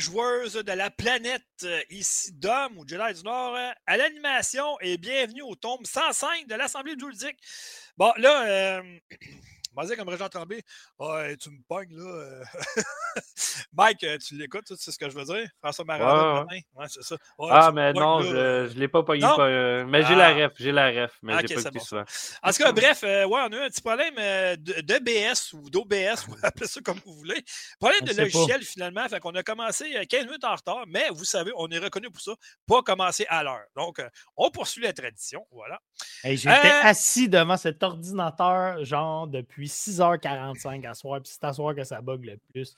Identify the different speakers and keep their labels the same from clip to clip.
Speaker 1: joueuses de la planète, euh, ici Dom ou Jedi du Nord, euh, à l'animation et bienvenue au tome 105 de l'Assemblée juridique. Bon, là, euh, vas-y comme Régent Tremblay. Tu me pognes, là. euh. Mike, euh, tu l'écoutes, tu sais ce que je veux dire? François Maradon,
Speaker 2: Ouais,
Speaker 1: ouais, c'est ça. Ouais,
Speaker 2: Ah, mais
Speaker 1: pognes,
Speaker 2: non,
Speaker 1: là, euh.
Speaker 2: je ne l'ai pas pogné. Pas, euh, mais j'ai
Speaker 1: Ah.
Speaker 2: la ref, j'ai la ref, mais
Speaker 1: Ok,
Speaker 2: j'ai pas
Speaker 1: c'est
Speaker 2: écouté
Speaker 1: bon,
Speaker 2: souvent.
Speaker 1: En tout cas, bref, euh, ouais, on a eu un petit problème euh, de, de BS ou d'OBS, appelez ça comme vous voulez. Problème
Speaker 3: On
Speaker 1: de
Speaker 3: pas.
Speaker 1: logiciel, finalement. Fait qu'on a commencé euh, 15 minutes en retard, mais vous savez, on est reconnu pour ça, pas commencer à l'heure. Donc, euh, on poursuit la tradition. Voilà.
Speaker 3: Hey, J'étais
Speaker 1: Euh,
Speaker 3: assis devant cet ordinateur, genre, depuis 6h45 à soir, puis c'est à soir que ça bug le plus.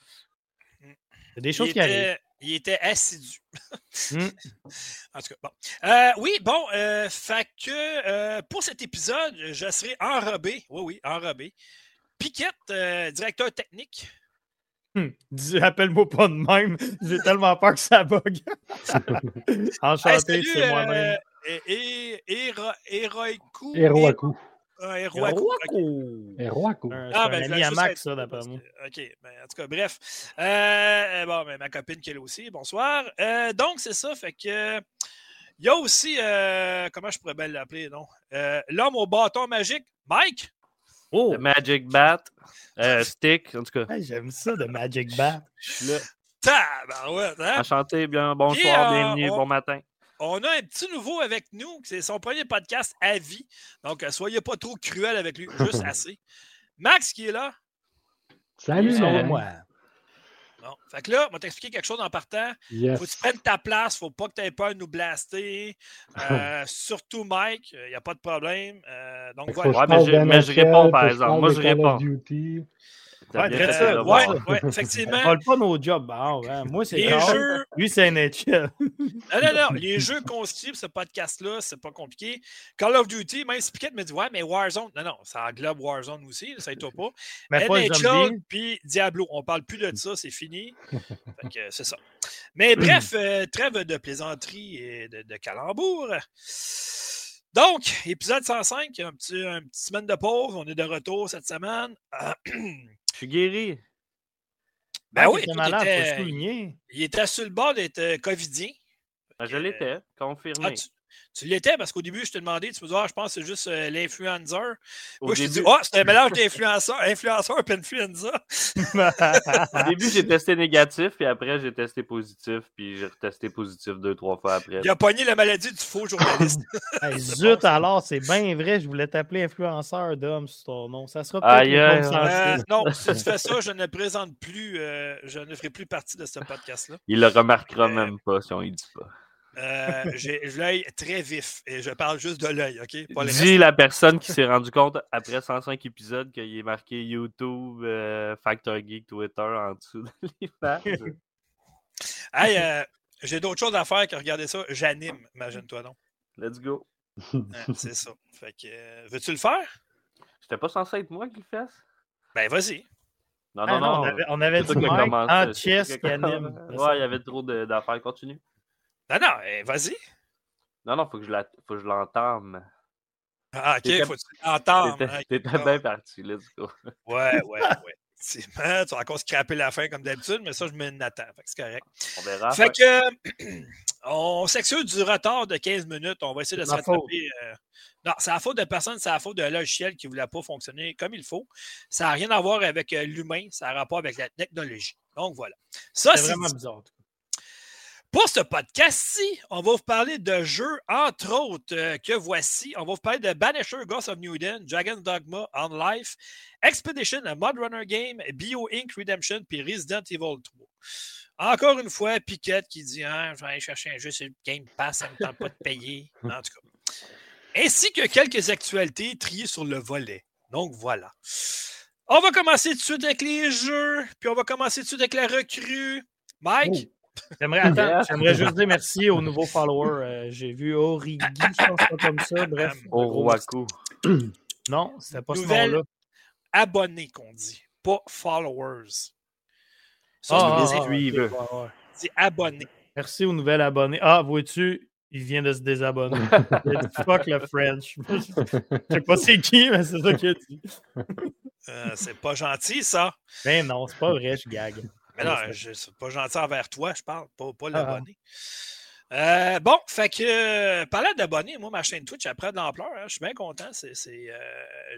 Speaker 3: C'est des
Speaker 1: Il
Speaker 3: choses qui arrivent.
Speaker 1: était, il était assidu.
Speaker 3: Hmm.
Speaker 1: En tout cas, bon. Euh, oui, bon, euh, fait que euh, pour cet épisode, je serai enrobé. Oui, oui, enrobé. Piquette, euh, directeur technique.
Speaker 3: Hmm. Dis- Appelle-moi pas de même. J'ai tellement peur que ça bug. Enchanté, c'est moi-même.
Speaker 1: euh, et, et, Ah.
Speaker 3: Un-
Speaker 1: Ah,
Speaker 3: C'est
Speaker 1: ben,
Speaker 3: un ami à Max, ça, d'après moi.
Speaker 1: OK. Ben, en tout cas, bref. Euh, bon, ben, ma copine qui est là aussi. Bonsoir. Euh, donc, c'est ça. Fait que. Il y a aussi. euh, comment je pourrais bien l'appeler, non? Euh, L'homme au bâton magique, Mike?
Speaker 3: Oh!
Speaker 2: The Magic Bat, euh, Stick, en tout cas,
Speaker 3: Hey, J'aime ça, de Magic Bat.
Speaker 2: je suis là.
Speaker 1: Tabarouette, hein?
Speaker 2: Enchanté, bien, bonsoir, bienvenue,
Speaker 1: on-
Speaker 2: bon matin.
Speaker 1: On a un petit nouveau avec nous. C'est son premier podcast à vie. Donc, euh, soyez pas trop cruel avec lui. Juste assez. Max qui est là?
Speaker 4: Salut, man.
Speaker 3: moi.
Speaker 1: Bon. Fait que là, on va t'expliquer quelque chose en partant.
Speaker 4: Yes.
Speaker 1: Faut que tu prennes ta place, faut pas que tu aies peur de nous blaster. Euh, surtout Mike, il n'y a pas de problème. Euh, donc voilà.
Speaker 2: Ouais, mais je- mais je réponds, par exemple. Moi, je réponds.
Speaker 3: Ouais, très ça,
Speaker 1: ouais, ouais,
Speaker 3: On
Speaker 1: effectivement.
Speaker 3: vole pas nos jobs. hein, ouais. Moi, c'est
Speaker 1: Les jeux,
Speaker 3: Lui, c'est NHL.
Speaker 1: non, non, non, les jeux conscrits pour ce podcast-là, c'est pas compliqué. Call of Duty, même si Piquet me dit Ouais, mais Warzone, non, non, ça englobe Warzone aussi, ça aide pas.
Speaker 3: Mais
Speaker 1: NHL puis Diablo, on parle plus de ça, c'est fini. Fait que c'est ça. Mais bref, euh, trêve de plaisanterie et de, de calembour. Donc, épisode 105, un petit, un petit semaine de pause, on est de retour cette semaine. Euh,
Speaker 2: suis guéri.
Speaker 1: ben
Speaker 3: Ah,
Speaker 1: oui,
Speaker 3: t'étais
Speaker 1: écoute,
Speaker 3: malade,
Speaker 1: il,
Speaker 3: faut
Speaker 1: était,
Speaker 3: le souligner.
Speaker 1: il était sur le bord d'être euh, covidien.
Speaker 2: Ben, je
Speaker 1: Euh,
Speaker 2: l'étais,
Speaker 1: Ah,
Speaker 2: confirmé.
Speaker 1: tu tu l'étais parce qu'au début, je t'ai demandé, tu me dis, ah, je pense que c'est juste euh, l'influenceur.
Speaker 2: Au
Speaker 1: Moi, je te dis,
Speaker 2: début,
Speaker 1: oh, c'est un mélange d'influenceur, influenceur et influenza.
Speaker 2: au début, j'ai testé négatif, puis après, j'ai testé positif, puis j'ai retesté positif deux, trois fois après.
Speaker 1: Il a pogné la maladie du faux journaliste.
Speaker 3: Hey, zut, alors, c'est bien vrai. Je voulais t'appeler influenceur d'homme sur ton nom. Ça sera peut-être
Speaker 1: Euh, non, si tu fais ça, je ne présente plus, euh, je ne ferai plus partie de ce podcast-là.
Speaker 2: Il le remarquera
Speaker 1: Euh,
Speaker 2: même pas si on y dit pas.
Speaker 1: Euh, J'ai l'œil très vif et je parle juste de l'œil, OK? Pas
Speaker 2: Dis la personne qui s'est rendu compte après 105 épisodes qu'il est marqué YouTube, euh, Factor Geek, Twitter en dessous de l'image.
Speaker 1: Hey, euh, J'ai d'autres choses à faire que regarder ça. J'anime, imagine-toi donc.
Speaker 2: Let's go.
Speaker 1: Ouais, c'est ça. Fait que, euh, veux-tu le faire?
Speaker 2: C'était pas censé être moi qui le fasse?
Speaker 1: Ben, vas-y.
Speaker 2: Non,
Speaker 3: Ah
Speaker 2: non,
Speaker 3: non,
Speaker 2: non.
Speaker 3: on avait, on avait dit Mike en chess
Speaker 2: toi qui
Speaker 3: anime.
Speaker 2: Ouais, il y avait trop d'affaires. Continue.
Speaker 1: Non, non, eh, vas-y.
Speaker 2: Non, non, faut que je la- faut que je l'entame.
Speaker 1: Ah, OK, faut que tu l'entendes.
Speaker 2: T'étais
Speaker 1: hein,
Speaker 2: bien parti, let's go.
Speaker 1: Ouais, ouais, ouais. Effectivement, tu vas encore scraper la fin comme d'habitude, mais ça, je me que c'est correct.
Speaker 2: On verra.
Speaker 1: Fait que, on s'excuse du retard de 15 minutes. On va essayer de se rattraper. euh, Non, c'est la faute de personne, c'est la faute d'un logiciel qui ne voulait pas fonctionner comme il faut. Ça n'a rien à voir avec euh, l'humain, ça a rapport avec la technologie. Donc voilà. Ça,
Speaker 3: C'est vraiment bizarre.
Speaker 1: Pour ce podcast-ci, on va vous parler de jeux, entre autres, euh, que voici. On va vous parler de Banisher, Ghost of New Eden, Dragon's Dogma, On Life, Expedition, a Mod Runner Game, Bio Inc. Redemption, puis Resident Evil 3. Encore une fois, Piquette qui dit hein, Je vais aller chercher un jeu sur le Game Pass, ça ne me tente pas de payer. En tout cas. Ainsi que quelques actualités triées sur le volet. Donc voilà. On va commencer tout de suite avec les jeux, puis on va commencer tout de suite avec la recrue. Mike,
Speaker 2: Yes.
Speaker 3: J'aimerais juste dire merci aux nouveaux followers. Euh, J'ai vu Origi, je pense pas comme ça. Bref.
Speaker 2: Au
Speaker 3: gros
Speaker 2: Roaku.
Speaker 3: Non, c'était pas
Speaker 1: Nouvelle-
Speaker 3: ce nom-là.
Speaker 1: abonnés qu'on dit, pas followers. Ça,
Speaker 3: Ah, ouais, ouais.
Speaker 1: dire abonnés.
Speaker 3: Merci aux nouvelles abonnés. Ah, vois-tu, il vient de se désabonner. Il a dit fuck le French. Je sais pas c'est qui, mais c'est ça qu'il a dit.
Speaker 1: Euh, c'est pas gentil, ça.
Speaker 3: Ben non, c'est pas vrai, je gague.
Speaker 1: Mais non, c'est pas gentil envers toi, je parle, pas, pas ah, l'abonné. Euh, bon, fait que, euh, parlant d'abonnés, moi, ma chaîne Twitch, elle prend de l'ampleur. Hein, je suis bien content. C'est, euh,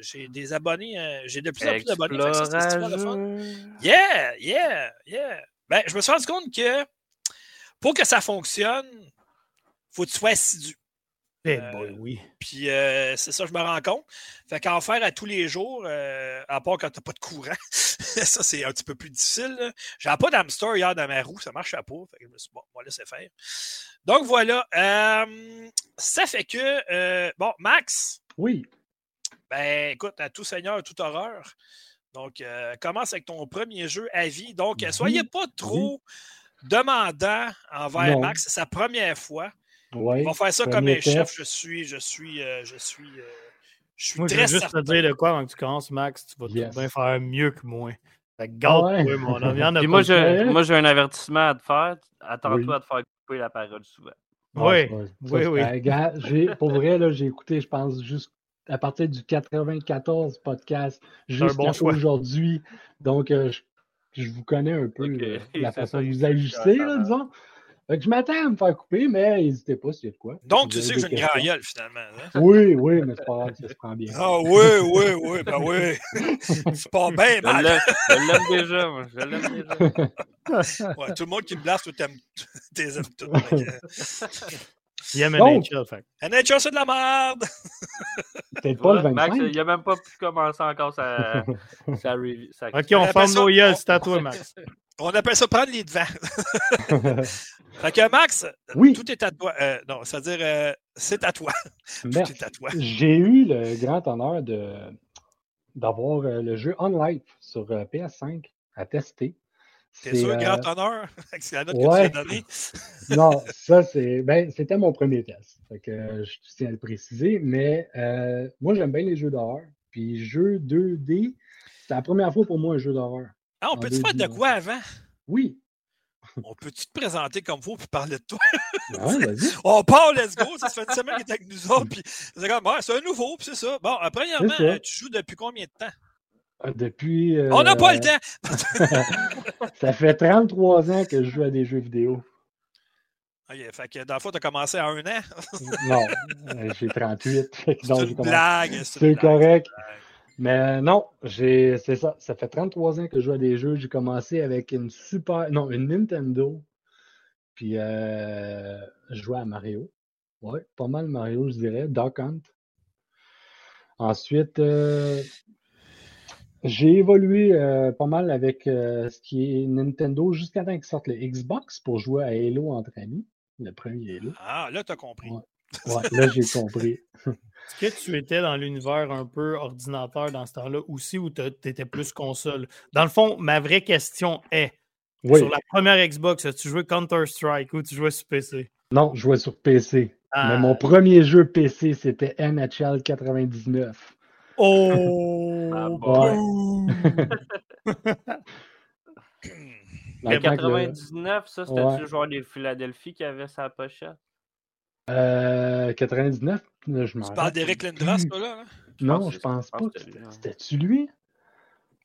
Speaker 1: j'ai des abonnés, euh, j'ai de plus en plus d'abonnés. Yeah, yeah, yeah. Ben, je me suis rendu compte que pour que ça fonctionne, faut que tu sois assidu.
Speaker 3: Eh boy, oui.
Speaker 1: Puis c'est ça, je me rends compte. Fait qu'en faire à tous les jours, à part quand t'as pas de courant, ça c'est un petit peu plus difficile. J'avais pas d'hamster hier dans ma roue, ça marchait pas. Fait que je me suis dit, bon, on va laisser faire. Donc voilà. Euh, ça fait que, euh, bon, Max?
Speaker 4: Oui.
Speaker 1: Ben écoute, à tout seigneur, toute horreur. Donc, euh, commence avec ton premier jeu à vie. Donc, soyez pas trop demandant envers Max. C'est sa première fois.
Speaker 4: On
Speaker 1: va faire ça comme un chef. Je suis, je suis, je suis, je suis
Speaker 3: moi,
Speaker 1: très
Speaker 3: je vais juste te dire de quoi avant que tu commences, Max. Tu vas bien faire mieux que moi. Garde, ouais. mon
Speaker 2: moi, moi, j'ai un avertissement à te faire. Attends-toi à te faire la parole souvent.
Speaker 3: Oui, oui, oui.
Speaker 4: Euh, pour vrai, j'ai écouté, je pense, juste à partir du 94 podcast jusqu'à bon aujourd'hui. Donc, euh, je, vous connais un peu euh, la façon dont vous agissez, disons je m'attends à me faire couper, mais n'hésitez pas s'il y a de quoi.
Speaker 1: Donc, tu sais que j'ai une grande gueule, finalement. Hein?
Speaker 4: Oui, oui, mais c'est pas grave, ça se prend bien.
Speaker 1: Ah oui, oui, oui, ben oui. c'est pas bien mal.
Speaker 2: Je l'aime déjà, moi. Je l'aime déjà.
Speaker 1: Ouais, tout le monde qui me blasse, tu aimes, tes aimes tout.
Speaker 3: Il aime NHL, fait.
Speaker 1: NHL, c'est de la merde!
Speaker 4: Peut-être pas le 25.
Speaker 2: Max, il n'a même pas pu commencer encore sa, sa, sa...
Speaker 3: Ok, on, on ferme nos yeux, c'est à toi, Max.
Speaker 1: On appelle ça prendre les devants. fait que Max, tout est à toi. Euh, non, c'est-à-dire, euh, c'est à toi. tout est à toi.
Speaker 4: J'ai eu le grand honneur de, d'avoir euh, le jeu On Life sur PS5 à tester.
Speaker 1: C'est sûr, grand honneur? Avec la note que tu as donnée.
Speaker 4: non, ça, c'est, ben, c'était mon premier test. Fait que, je tiens à le préciser. Mais moi, j'aime bien les jeux d'horreur. Puis, jeu 2D, c'est la première fois pour moi un jeu d'horreur.
Speaker 1: Ah, on peut-tu faire de quoi avant?
Speaker 4: Oui.
Speaker 1: On peut-tu te présenter comme vous et parler de toi?
Speaker 4: Ben
Speaker 1: on part, let's go. Ça fait une semaine qu'il est avec nous autres. Puis c'est comme, c'est un nouveau, puis c'est ça. Bon, premièrement, euh, tu joues depuis combien de temps?
Speaker 4: Ah, depuis.
Speaker 1: On n'a pas le euh, temps!
Speaker 4: ça fait 33 ans que je joue à des jeux vidéo.
Speaker 1: OK, fait que dans le fond, tu as commencé à un an?
Speaker 4: non, euh, j'ai 38.
Speaker 1: C'est une blague.
Speaker 4: C'est correct. Mais non, c'est ça. Ça fait 33 ans que je joue à des jeux. J'ai commencé avec une super. Non, une Nintendo. Puis euh, je jouais à Mario. Ouais, pas mal Mario, je dirais. Duck Hunt. Ensuite, euh, j'ai évolué euh, pas mal avec ce qui est Nintendo jusqu'à temps qu'ils sortent le Xbox pour jouer à Halo entre amis. Le premier Halo.
Speaker 1: Ah, là, tu as compris.
Speaker 4: Ouais, là, j'ai compris.
Speaker 3: Est-ce que tu étais dans l'univers un peu ordinateur dans ce temps-là aussi ou tu étais plus console? Dans le fond, ma vraie question est sur la première Xbox, as-tu joué Counter-Strike ou tu jouais sur PC?
Speaker 4: Non, je jouais sur PC. Mais mon ah. premier jeu PC, c'était NHL 99.
Speaker 3: Oh!
Speaker 2: Ah, En 99, ça, c'était-tu le joueur des Philadelphie qui avait sa pochette?
Speaker 4: Euh, 99, je m'en
Speaker 1: Tu parles d'Eric Lindros, pas là? Hein?
Speaker 4: Non, je pense pas. C'était-tu lui?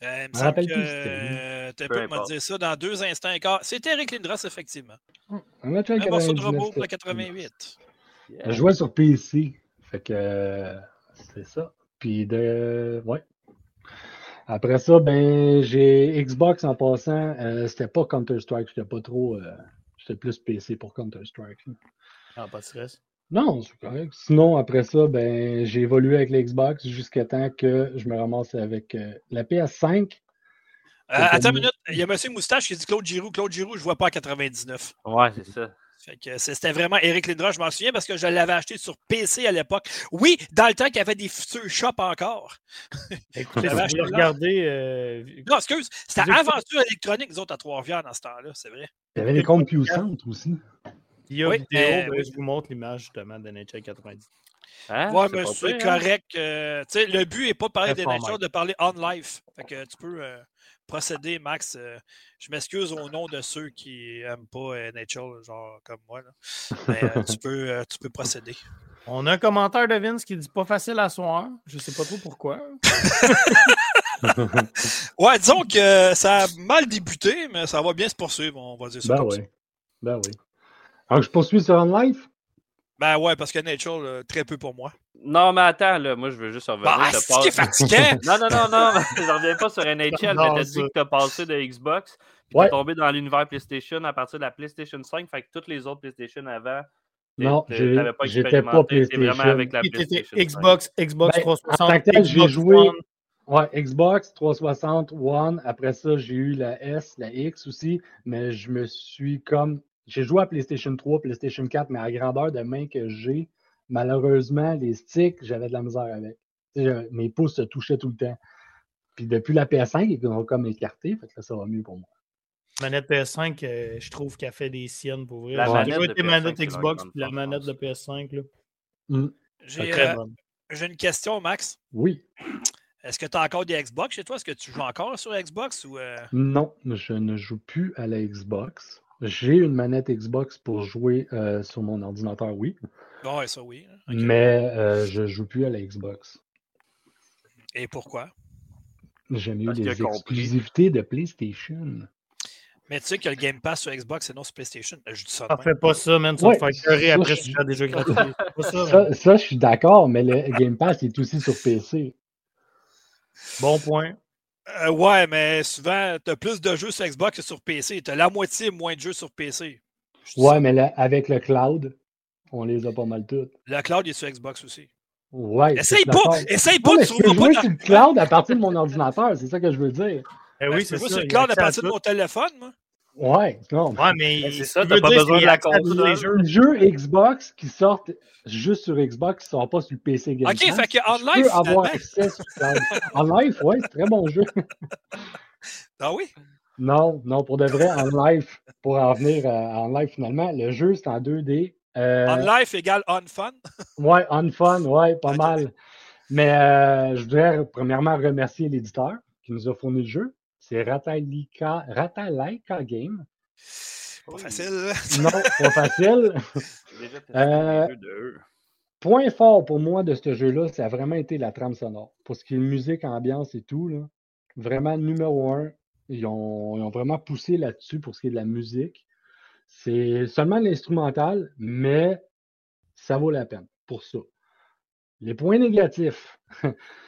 Speaker 1: Euh, me rappelle plus euh, Tu peux me dire ça dans deux instants et quart. C'était Eric Lindros, effectivement.
Speaker 4: Un morceau
Speaker 1: de robot pour 88.
Speaker 4: Je jouais sur PC. Fait que euh, c'est ça. Puis de. Ouais. Après ça, ben j'ai Xbox en passant. Euh, c'était pas Counter-Strike. J'étais pas trop. Euh, j'étais plus PC pour Counter-Strike.
Speaker 3: Ah, pas de stress.
Speaker 4: Non, c'est correct. Sinon, après ça, ben, j'ai évolué avec l'Xbox jusqu'à temps que je me ramasse avec euh, la PS5. Euh,
Speaker 1: attends une minute, il y a M. Moustache qui dit Claude Giroux. Claude Giroux, je ne vois pas à 99.
Speaker 2: Ouais, c'est ça.
Speaker 1: C'était vraiment Eric Lindra, je m'en souviens parce que je l'avais acheté sur PC à l'époque. Oui, dans le temps qu'il y avait des futurs shops encore.
Speaker 3: Écoutez, je regarder. Euh...
Speaker 1: Non, excuse, c'était Aventure électronique, nous autres, à Trois-Rivières dans ce temps-là, c'est vrai.
Speaker 4: Il y avait les comptes Centre aussi.
Speaker 3: Il y a une vidéo, ben, je vous montre l'image justement de NHL 90.
Speaker 1: Hein? Ouais, mais c'est hein? correct. Euh, le but n'est pas de parler de NHL, de parler on life. Fait que tu peux euh, procéder, Max. Euh, je m'excuse au nom de ceux qui n'aiment pas NHL, genre comme moi. Là. Mais tu, peux, tu peux procéder.
Speaker 3: On a un commentaire de Vince qui dit pas facile à soir. Je sais pas trop pourquoi.
Speaker 1: ouais, disons que ça a mal débuté, mais ça va bien se poursuivre, on va dire ça.
Speaker 4: Ben oui. Ben oui. Alors, je poursuis sur OnLive?
Speaker 1: Ben ouais, parce que Nature, très peu pour moi.
Speaker 2: Non, mais attends, là, moi je veux juste revenir.
Speaker 1: Bah, c'est qui est fatiguant!
Speaker 2: non, non, non, non, je reviens pas sur NHL, mais t'as dit que t'as passé de Xbox, puis t'es tombé dans l'univers PlayStation à partir de la PlayStation 5, fait que toutes les autres PlayStation avant,
Speaker 4: non, j'étais pas PlayStation.
Speaker 2: vraiment avec la PlayStation
Speaker 3: Xbox, Xbox 360.
Speaker 4: Ben, j'ai joué. Ouais, Xbox 360 One. Après ça, j'ai eu la S, la X aussi, mais je me suis comme j'ai joué à PlayStation 3, PlayStation 4, mais à la grandeur de main que j'ai, malheureusement, les sticks, j'avais de la misère avec. mes pouces se touchaient tout le temps. Puis depuis la PS5, ils ont comme écarté, fait que là, ça va mieux pour moi.
Speaker 3: Manette PS5, euh, je trouve qu'elle fait des siennes pour vrai.
Speaker 2: La
Speaker 3: manette, manette Xbox puis la manette de PS5. Là.
Speaker 1: Mm. Euh, j'ai une question, Max.
Speaker 4: Oui.
Speaker 1: Est-ce que tu as encore des Xbox chez toi? Est-ce que tu joues encore sur Xbox? Ou euh?
Speaker 4: Non, je ne joue plus à la Xbox. J'ai une manette Xbox pour jouer euh, sur mon ordinateur, oui.
Speaker 1: ouais, ça oui.
Speaker 4: Hein. Mais euh, je ne joue plus à la Xbox.
Speaker 1: Et pourquoi?
Speaker 4: J'aime mieux les exclusivités de PlayStation.
Speaker 1: Mais tu sais que le Game Pass sur Xbox, c'est non sur PlayStation. Je dis ça.
Speaker 3: Ah, fais pas ça, man. Ça va faire après si tu as déjà gratuit.
Speaker 4: ça, ça, je suis d'accord, mais le Game Pass est aussi sur PC.
Speaker 3: Bon point.
Speaker 1: Euh, ouais, mais souvent, tu as plus de jeux sur Xbox que sur PC. Tu as la moitié moins de jeux sur PC.
Speaker 4: Ouais, mais avec le cloud, on les a pas mal toutes.
Speaker 1: Le cloud est sur Xbox aussi.
Speaker 4: Ouais.
Speaker 1: Essaye pas, essaye pas
Speaker 4: de trouver jouer sur le cloud à partir de mon ordinateur, c'est ça que je veux dire.
Speaker 1: Eh oui, ben, c'est ça. sur le cloud à partir de mon téléphone, moi.
Speaker 4: Ouais, non.
Speaker 3: Ouais, mais
Speaker 2: ben, c'est ça, t'as pas besoin de la console.
Speaker 4: Les jeux, jeux Xbox qui sortent juste sur Xbox, qui ne sont pas sur le PC Game
Speaker 1: Ok, fait que en live.
Speaker 4: avoir accès sur En live, ouais, c'est très bon jeu.
Speaker 1: Ah oui?
Speaker 4: Non, non, pour de vrai, en live, pour en venir en live finalement, le jeu c'est en 2D.
Speaker 1: Euh... On live égale on fun?
Speaker 4: ouais, on fun, ouais, pas mal. Mais euh, je voudrais premièrement remercier l'éditeur qui nous a fourni le jeu c'est Ratalaika, Game.
Speaker 1: Pas facile.
Speaker 4: Non, pas facile. euh, point fort pour moi de ce jeu-là, ça a vraiment été la trame sonore. Pour ce qui est musique, ambiance et tout, là, vraiment numéro un. Ils ont, ils ont vraiment poussé là-dessus pour ce qui est de la musique. C'est seulement l'instrumental, mais ça vaut la peine pour ça. Les points négatifs.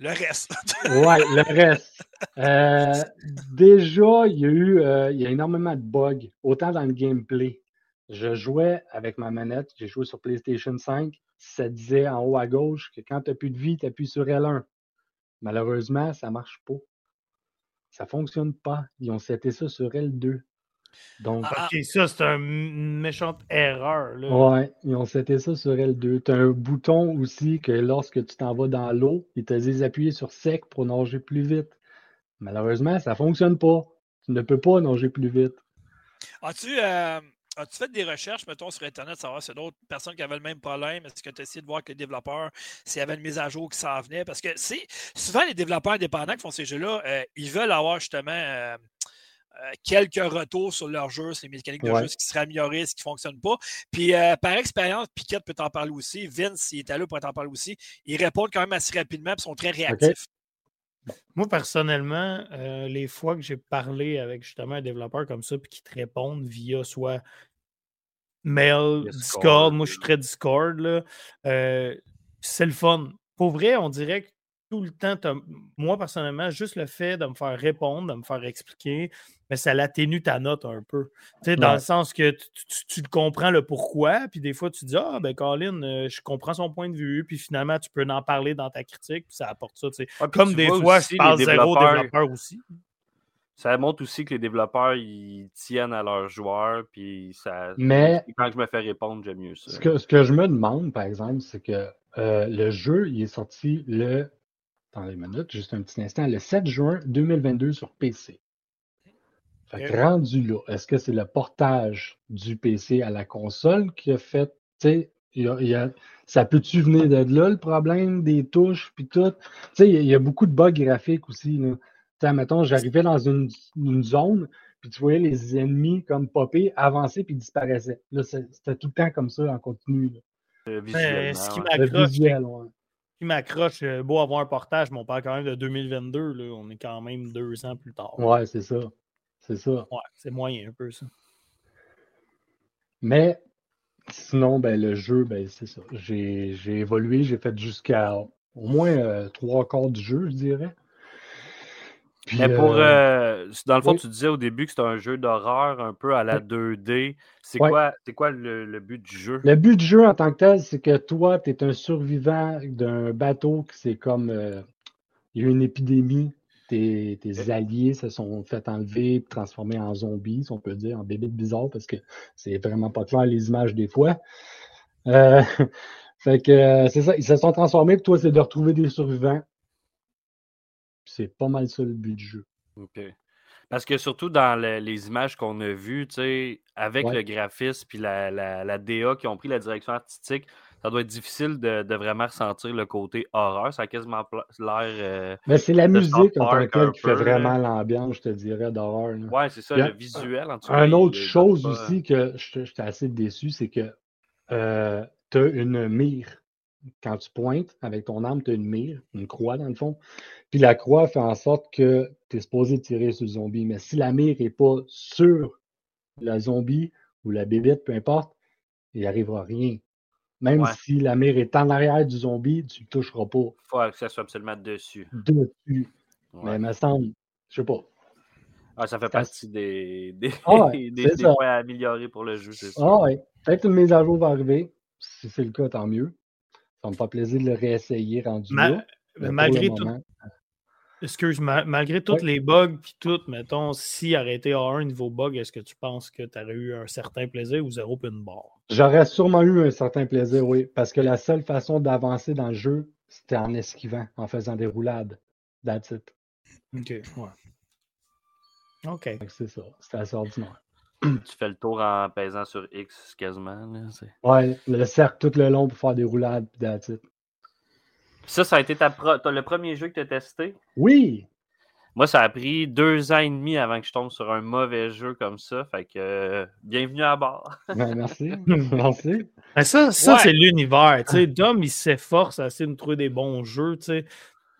Speaker 1: Le reste.
Speaker 4: ouais, le reste. Euh, déjà, il y a eu euh, y a énormément de bugs, autant dans le gameplay. Je jouais avec ma manette, j'ai joué sur PlayStation 5. Ça disait en haut à gauche que quand tu n'as plus de vie, tu appuies sur L1. Malheureusement, ça ne marche pas. Ça ne fonctionne pas. Ils ont seté ça sur L2.
Speaker 3: Donc, ah, ok, ça, c'est une méchante erreur. Là.
Speaker 4: Ouais, ils ont seté ça sur L2. Tu as un bouton aussi que lorsque tu t'en vas dans l'eau, il te dit d'appuyer sur sec pour nager plus vite. Malheureusement, ça ne fonctionne pas. Tu ne peux pas nager plus vite.
Speaker 1: As-tu euh, fait des recherches, mettons, sur Internet, savoir si d'autres personnes qui avaient le même problème? Est-ce que tu as essayé de voir que les développeurs, s'il y avait une mise à jour qui s'en venait? Parce que souvent les développeurs indépendants qui font ces jeux-là, euh, ils veulent avoir justement. Euh, euh, quelques retours sur leur jeu, sur les mécaniques de jeu, ce qui serait amélioré, ce qui ne fonctionne pas. Puis euh, par expérience, Piquette peut t'en parler aussi. Vince, il était là pour t'en parler aussi. Ils répondent quand même assez rapidement et sont très réactifs.
Speaker 3: Moi, personnellement, euh, les fois que j'ai parlé avec justement un développeur comme ça, puis qui te répondent via soit mail, Discord, moi je suis très Discord, c'est le fun. Pour vrai, on dirait que tout le temps, moi personnellement, juste le fait de me faire répondre, de me faire expliquer, mais ça l'atténue ta note un peu. Tu sais, dans le sens que tu, comprends le pourquoi, puis des fois tu dis Ah, ben Colin, euh, je comprends son point de vue, puis finalement tu peux en parler dans ta critique, puis ça apporte ça. Comme des fois, je parle zéro développeur aussi.
Speaker 2: Ça montre aussi que les développeurs ils tiennent à leurs joueurs, puis ça.
Speaker 4: Mais
Speaker 2: quand je me fais répondre, j'aime mieux ça.
Speaker 4: Ce que, ce que je me demande, par exemple, c'est que euh, le jeu, il est sorti le. Dans les minutes, juste un petit instant, le 7 juin 2022 sur PC. Fait que rendu là, est-ce que c'est le portage du PC à la console qui a fait, tu sais, ça peut-tu venir de là, le problème des touches, puis tout? Tu sais, il y, a beaucoup de bugs graphiques aussi. Tu sais, mettons, j'arrivais dans une, zone, puis tu voyais les ennemis comme popper, avancer, puis disparaissaient. Là, c'était tout le temps comme ça, en continu.
Speaker 2: Là. Euh,
Speaker 3: ce qui m'accroche, qui m'accroche, euh, beau avoir un portage, mais on parle quand même de 2022. Là. On est quand même deux ans plus tard.
Speaker 4: Ouais, c'est ça. C'est ça.
Speaker 3: Ouais, c'est moyen un peu ça.
Speaker 4: Mais sinon, ben, le jeu, ben, c'est ça. J'ai évolué, j'ai fait jusqu'à au moins euh, trois quarts du jeu, je dirais.
Speaker 2: Mais pour, euh, euh, dans le fond, tu disais au début que c'était un jeu d'horreur un peu à la 2D. C'est quoi, quoi le, but du jeu?
Speaker 4: Le but du jeu en tant que tel, c'est que toi, tu es un survivant d'un bateau qui c'est comme il y a eu une épidémie. Tes, alliés se sont fait enlever, transformer en zombies, si on peut dire, en bébés bizarres, parce que c'est vraiment pas clair les images des fois. fait que c'est ça, ils se sont transformés, puis toi, c'est de retrouver des survivants c'est pas mal ça le but du jeu.
Speaker 2: OK. Parce que surtout dans les images qu'on a vues, avec le graphisme puis la, la, DA qui ont pris la direction artistique, ça doit être difficile de, vraiment ressentir le côté horreur. Ça a quasiment l'air. Euh,
Speaker 4: Mais c'est la musique en tant que qui fait vraiment l'ambiance, je te dirais, d'horreur.
Speaker 2: Ouais, c'est ça, le visuel en tout
Speaker 4: cas. Une autre chose aussi que j'étais assez déçu, c'est que euh, tu as une mire quand tu pointes avec ton arme, tu as une mire, une croix dans le fond. Puis la croix fait en sorte que tu es supposé tirer sur le zombie. Mais si la mire n'est pas sur la zombie ou la bébête, peu importe, il n'arrivera rien. Même si la mire est en arrière du zombie, tu ne le toucheras pas. Il
Speaker 2: faut que ça soit absolument dessus.
Speaker 4: Dessus. Mais il me semble, je sais pas.
Speaker 2: Ah, ça fait partie des, des, ah des, points à améliorer pour le jeu, c'est ça.
Speaker 4: Ah ouais. Peut-être une mise à jour va arriver. Si c'est le cas, tant mieux. Ça me fait plaisir de le réessayer rendu là.
Speaker 3: malgré tout. Excuse, malgré tous les bugs puis tout, mettons, si arrêté à un niveau bug, est-ce que tu penses que tu aurais eu un certain plaisir ou zéro pin barre?
Speaker 4: J'aurais sûrement eu un certain plaisir, oui, parce que la seule façon d'avancer dans le jeu, c'était en esquivant, en faisant des roulades. That's it.
Speaker 3: OK, ouais. OK.
Speaker 4: C'est ça, c'était assez ordinaire.
Speaker 2: tu fais le tour en pesant sur X quasiment. Là,
Speaker 4: ouais, le cercle tout le long pour faire des roulades, puis
Speaker 2: Ça, ça a été ta le premier jeu que tu as testé?
Speaker 4: Oui!
Speaker 2: Moi, ça a pris deux ans et demi avant que je tombe sur un mauvais jeu comme ça. Fait que euh, bienvenue à bord.
Speaker 4: Ben, merci. merci.
Speaker 3: Ben, ça, ça c'est l'univers. Dom, il s'efforce à essayer de trouver des bons jeux.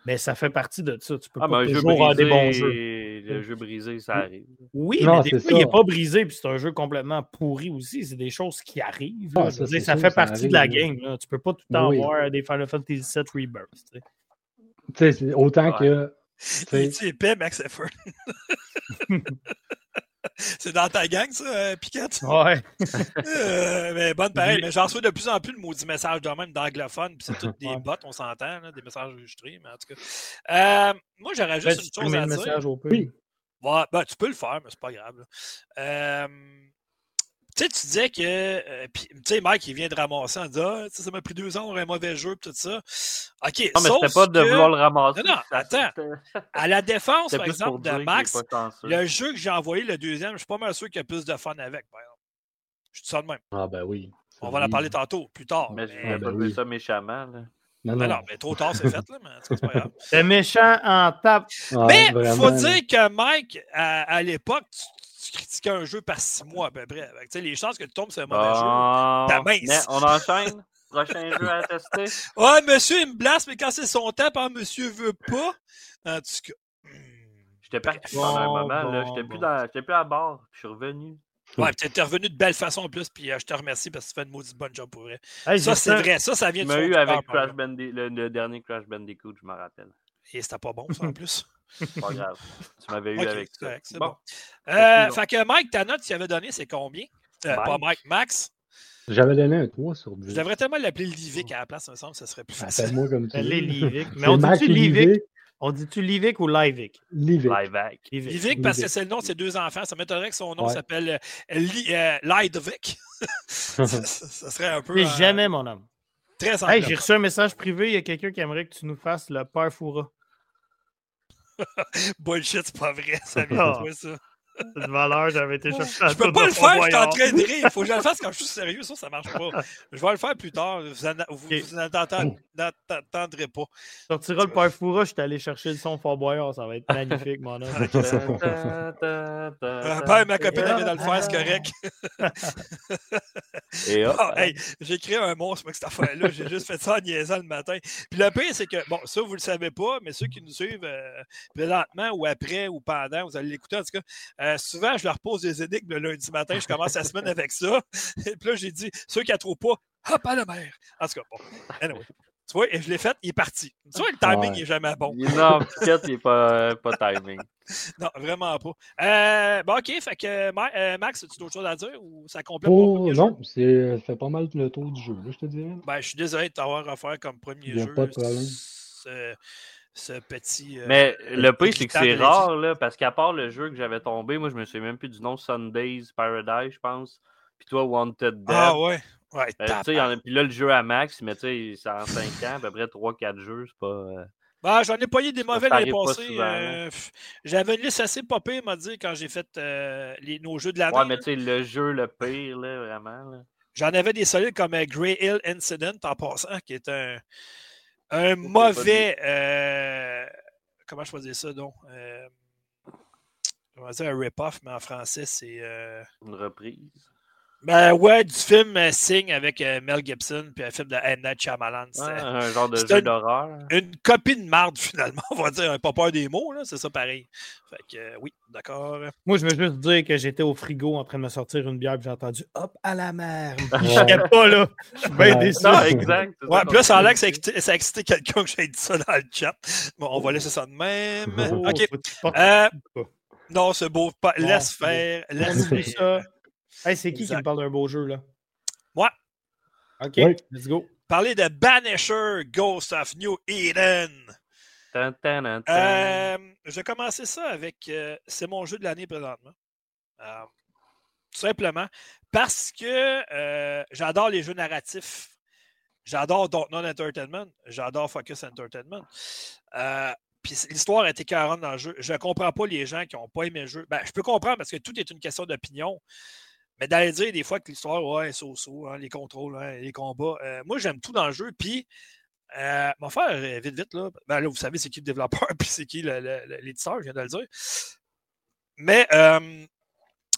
Speaker 3: Mais ça fait partie de ça. Tu peux ah, pas ben, toujours avoir des bons jeux.
Speaker 2: Le jeu brisé, ça arrive.
Speaker 3: Oui, mais des fois, il n'est pas brisé, puis c'est un jeu complètement pourri aussi. C'est des choses qui arrivent. Ah, ça, fait partie de la game. Là. Tu peux pas tout le temps avoir des Final Fantasy VII Rebirth.
Speaker 4: Tu sais, autant que.
Speaker 1: Tu épais, Max Effort. C'est dans ta gang, ça, euh, Piquette?
Speaker 3: Ouais.
Speaker 1: Euh, mais bonne pareil. Mais j'en reçois de plus en plus le maudit message de même d'anglophone. Puis c'est tout des bots, on s'entend, des messages enregistrés. Mais en tout cas. Euh, moi, j'aurais juste une chose à dire. Message au oui. Ouais, ben, tu peux le faire, mais c'est pas grave. Euh, tu sais, tu disais que. Euh, tu sais, Mike, il vient de ramasser en disant ah, ça m'a pris deux ans, on aurait un mauvais jeu, tout ça. OK.
Speaker 2: Non, mais c'était pas de vouloir le ramasser.
Speaker 1: Non, non, attends. À la défense, par exemple, de Max, le jeu que j'ai envoyé, le deuxième, je suis pas mal sûr qu'il y a plus de fun avec, par exemple. Je te sens de même.
Speaker 4: Ah, ben oui.
Speaker 1: On va en parler tantôt, plus tard.
Speaker 2: Mais, mais... je pas vu ça méchamment, là.
Speaker 1: Non, non. mais trop tard, c'est fait, là, mais c'est pas grave.
Speaker 3: C'est méchant en tape.
Speaker 1: mais il faut dire que Mike, à, à l'époque, tu critiquais un jeu par six mois à peu près. sais, les chances que tu tombes sur un mauvais
Speaker 2: jeu, t'as mince. On enchaîne. Prochain jeu à tester.
Speaker 1: Ouais, monsieur, il me blasse, mais quand c'est son temps, hein, monsieur veut pas. En tout cas. Hmm.
Speaker 2: J'étais parti pendant un moment, là. J'étais plus, plus à bord. Je suis revenu.
Speaker 1: Ouais, tu es revenu de belle façon en plus, puis euh, je te remercie parce que tu fais une maudite bonne job pour vrai. ça, c'est vrai. Ça, ça vient de
Speaker 2: eu avec Crash le, le, dernier Crash Bandicoot, je me rappelle.
Speaker 1: Et c'était pas bon, ça, en plus.
Speaker 2: Pas grave. Tu m'avais eu avec ça.
Speaker 1: C'est bon. Euh, fait que Mike, ta note, tu avais donné, c'est combien? Euh, pas Mike, Max?
Speaker 4: J'avais donné un 3 sur 10.
Speaker 1: Je devrais tellement l'appeler Livic à la place, ça me semble, ça serait plus facile.
Speaker 4: moi comme tu
Speaker 3: Livic. Mais on dit-tu Livic? On dit-tu Livic ou Livic?
Speaker 4: Livic.
Speaker 1: Livic. parce que c'est le nom de ses deux enfants. Ça m'étonnerait que son nom s'appelle euh, Lidovic. ça, serait un peu.
Speaker 3: Jamais mon nom.
Speaker 1: Très simple.
Speaker 3: Hey, j'ai reçu un message privé. Il y a quelqu'un qui aimerait que tu nous fasses le père Foura.
Speaker 1: Bullshit, c'est pas vrai. Ça vient de toi, ça.
Speaker 3: C'est de valeur, j'avais été chercher
Speaker 1: Je peux pas le faire, je suis en train de rire. Il faut que je le fasse quand je suis sérieux, ça, ça marche pas. Je vais le faire plus tard. Vous n'entendrez pas.
Speaker 3: Sortira le père Foura, je suis allé chercher le son Fort Boyard. Ça va être magnifique, mon homme.
Speaker 1: Ben, ma copine avait dans le faire, c'est correct. Et ah, j'ai créé un monstre avec cette affaire-là. J'ai juste fait ça en niaisant le matin. Puis le pire, c'est que, bon, ça, vous le savez pas, mais ceux qui nous suivent euh, présentement ou après ou pendant, vous allez l'écouter en tout cas. Euh, souvent, je leur pose des énigmes le lundi matin. Je commence la semaine avec ça. Et puis là, j'ai dit, ceux qui ne trouvent pas, hop à la mer. En tout cas, bon. Anyway. Tu vois, et je l'ai fait, il est parti. Tu vois, le timing n'est jamais bon.
Speaker 2: Non, peut-être il n'est pas, pas timing.
Speaker 1: non, vraiment pas. Euh, bon, OK, fait que euh, Max, as-tu d'autres choses à dire ou ça complète
Speaker 4: oh, Non, c'est fait pas mal le tour du jeu, je te dirais.
Speaker 1: Ben, je suis désolé de t'avoir à faire comme premier jeu. Il n'y a pas de problème ce petit.
Speaker 2: Euh, Mais le pire, c'est que c'est rare, là, parce qu'à part le jeu que j'avais tombé, moi, je me souviens même plus du nom Sundays Paradise, je pense. Puis toi, Wanted Dead.
Speaker 1: Ah ouais. Ouais,
Speaker 2: euh, puis là, le jeu à max, mais tu sais, c'est en 5 ans, à peu près 3-4 jeux, c'est pas. Euh,
Speaker 1: bah, j'en ai pas eu des mauvais l'année passée. J'avais une liste assez popée, m'a dit, quand j'ai fait les, nos jeux de l'année.
Speaker 2: Ouais, mais tu sais, le jeu le pire, là, vraiment.
Speaker 1: J'en avais des solides comme Grey Hill Incident en passant, qui est un, un mauvais. Euh, comment je dire ça, donc? Euh, on va dire un rip-off, mais en français, c'est. Euh,
Speaker 2: Une reprise.
Speaker 1: Ben ouais, du film euh, Sing avec euh, Mel Gibson, puis un film de M. Night Shyamalan.
Speaker 2: un genre de jeu d'horreur.
Speaker 1: Une copie de marde, finalement, on va dire. Pas peur des mots, là, c'est ça pareil. Fait que euh, oui, d'accord.
Speaker 3: Moi, je veux juste dire que j'étais au frigo en train de me sortir une bière, puis j'ai entendu Hop à la mer. Je n'étais pas là. Je suis bien déçu.
Speaker 2: Non, exact.
Speaker 1: Ouais, puis là, ça a l'air que ça a excité, quelqu'un que j'ai dit ça dans le chat. Bon, on va laisser ça de même. Oh, ok. non, c'est beau. laisse faire. Laisse faire.
Speaker 3: C'est qui qui me parle d'un beau jeu, là?
Speaker 1: Moi.
Speaker 3: OK, let's go.
Speaker 1: Parler de Banisher Ghost of New Eden. Euh, je vais commencer ça avec. Euh, c'est mon jeu de l'année présentement. Euh, tout simplement parce que j'adore les jeux narratifs. J'adore Non Entertainment. J'adore Focus Entertainment. Puis l'histoire est écœurante dans le jeu. Je ne comprends pas les gens qui n'ont pas aimé le jeu. Ben, je peux comprendre parce que tout est une question d'opinion. Mais d'aller dire des fois que l'histoire, ouais, so-so, hein, les contrôles, hein, les combats. Euh, moi, j'aime tout dans le jeu. Puis, euh, mon frère, euh, vite, vite, là, ben là, vous savez c'est qui le développeur, puis c'est qui l'éditeur, je viens de le dire. Mais euh,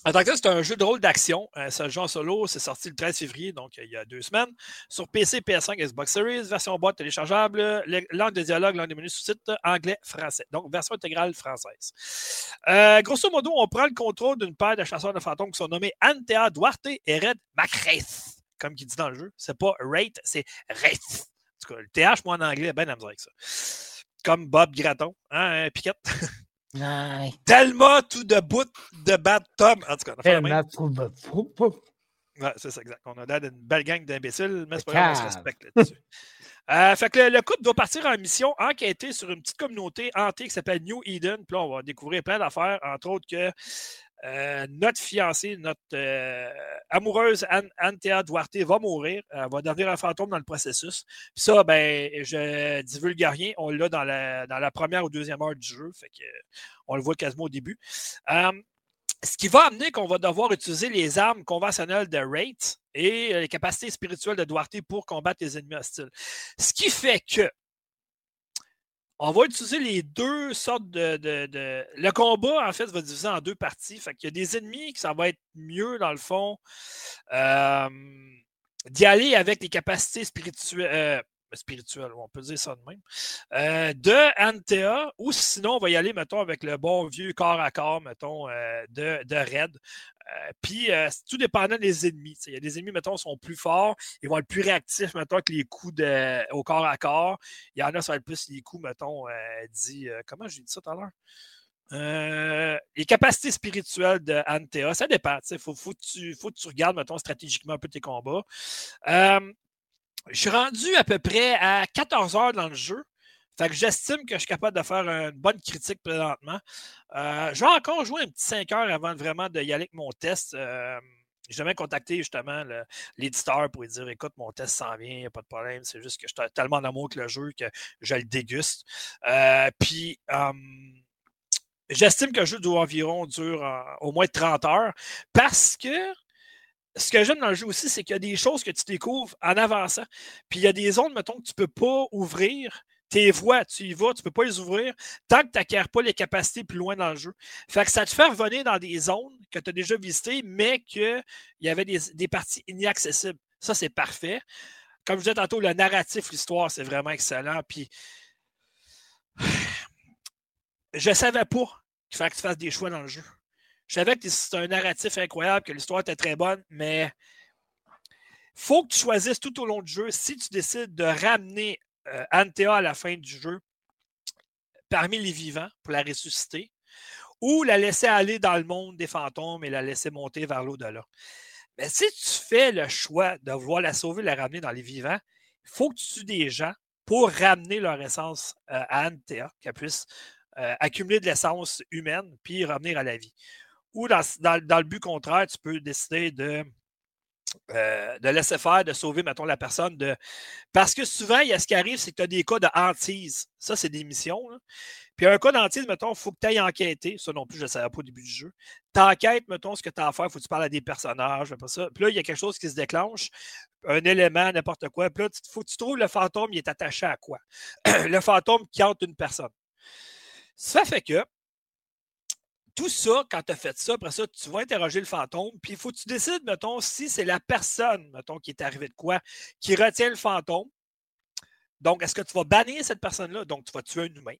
Speaker 1: en tant que c'est un jeu de rôle d'action. Euh, ce jeu en solo, c'est sorti le 13 février, donc il y a deux semaines. Sur PC, PS5, Xbox Series, version boîte téléchargeable, langue de dialogue, langue de menu sous-titres, anglais, français. Donc, version intégrale française. Euh, grosso modo, on prend le contrôle d'une paire de chasseurs de fantômes qui sont nommés Antea Duarte et Red Macraith, comme il dit dans le jeu. C'est pas Rate, c'est Wraith. En tout cas, le TH, moi en anglais, ben avec ça. Comme Bob Graton, hein, Piquette. Tellement tout de bout de bad Tom. En tout cas, on a fait la Ouais, c'est ça, exact. On a l'air d'une belle gang d'imbéciles, mais c'est pas grave, on se respecte là-dessus. euh, fait que le, couple doit partir en mission enquêter sur une petite communauté hantée qui s'appelle New Eden. Puis là, on va découvrir plein d'affaires, entre autres que euh, notre fiancée, notre euh, amoureuse Antea Duarte va mourir. Elle va devenir un fantôme dans le processus. Puis ça, ben, je divulgue rien. On l'a dans la, dans la première ou deuxième heure du jeu. Fait que, on le voit quasiment au début. Euh, ce qui va amener qu'on va devoir utiliser les armes conventionnelles de Rate et les capacités spirituelles de Duarte pour combattre les ennemis hostiles. Ce qui fait que on va utiliser les deux sortes de, Le combat, en fait, va diviser en deux parties. Fait qu'il y a des ennemis que ça va être mieux, dans le fond, euh, d'y aller avec les capacités spirituelles. Euh, spirituelles, on peut dire ça de même, euh, de Antea, ou sinon, on va y aller, mettons, avec le bon vieux corps à corps, mettons, de, de Red. Euh, puis, euh, tout dépendant des ennemis. Il y a des ennemis, mettons, sont plus forts. Ils vont être plus réactifs, mettons, que les coups de, au corps à corps. Il y en a, ça va être plus les coups, mettons, euh, dit. comment j'ai dit ça tout à l'heure? les capacités spirituelles de Antea, ça dépend. Il faut, faut, faut que tu regardes, mettons, stratégiquement un peu tes combats. je suis rendu à peu près à 14 heures dans le jeu. Fait que j'estime que je suis capable de faire une bonne critique présentement. Euh, je vais encore jouer un petit 5 heures avant vraiment d'y aller avec mon test. Euh, j'ai jamais contacté justement l'éditeur pour lui dire écoute, mon test s'en vient, pas de problème. C'est juste que je suis tellement d'amour avec le jeu que je le déguste. Euh, puis j'estime que le jeu doit environ dure au moins 30 heures parce que ce que j'aime dans le jeu aussi, c'est qu'il y a des choses que tu découvres en avançant. Puis il y a des zones, mettons, que tu ne peux pas ouvrir. Tes voies, tu y vas, tu ne peux pas les ouvrir tant que tu n'acquiers pas les capacités plus loin dans le jeu. Fait que ça te fait revenir dans des zones que tu as déjà visitées, mais qu'il y avait des, des parties inaccessibles. Ça, c'est parfait. Comme je disais tantôt, le narratif, l'histoire, c'est vraiment excellent. Puis je savais pas qu'il fallait que tu fasses des choix dans le jeu. Je savais que c'était un narratif incroyable, que l'histoire était très bonne, mais faut que tu choisisses tout au long du jeu si tu décides de ramener euh, Antea à la fin du jeu parmi les vivants pour la ressusciter ou la laisser aller dans le monde des fantômes et la laisser monter vers l'au-delà. Mais si tu fais le choix de vouloir la sauver, la ramener dans les vivants, il faut que tu tues des gens pour ramener leur essence euh, à Antea, qu'elle puisse euh, accumuler de l'essence humaine puis revenir à la vie. Ou dans, le but contraire, tu peux décider de, euh, de laisser faire, de sauver, mettons, la personne. De... Parce que souvent, il y a ce qui arrive, c'est que tu as des cas de hantise. Ça, c'est des missions. Puis un cas d'hantise, mettons, il faut que tu ailles enquêter. Ça non plus, je ne savais pas au début du jeu. Tu enquêtes, mettons, ce que tu as à faire. Il faut que tu parles à des personnages. Pas ça. Puis là, il y a quelque chose qui se déclenche, un élément, n'importe quoi. Puis là, il faut que tu trouves le fantôme, il est attaché à quoi? le fantôme qui hante une personne. Ça fait que tout ça, quand tu as fait ça, après ça, tu vas interroger le fantôme, puis il faut que tu décides, mettons, si c'est la personne, mettons, qui est arrivée de quoi, qui retient le fantôme. Donc, est-ce que tu vas bannir cette personne-là? Donc, tu vas tuer un humain.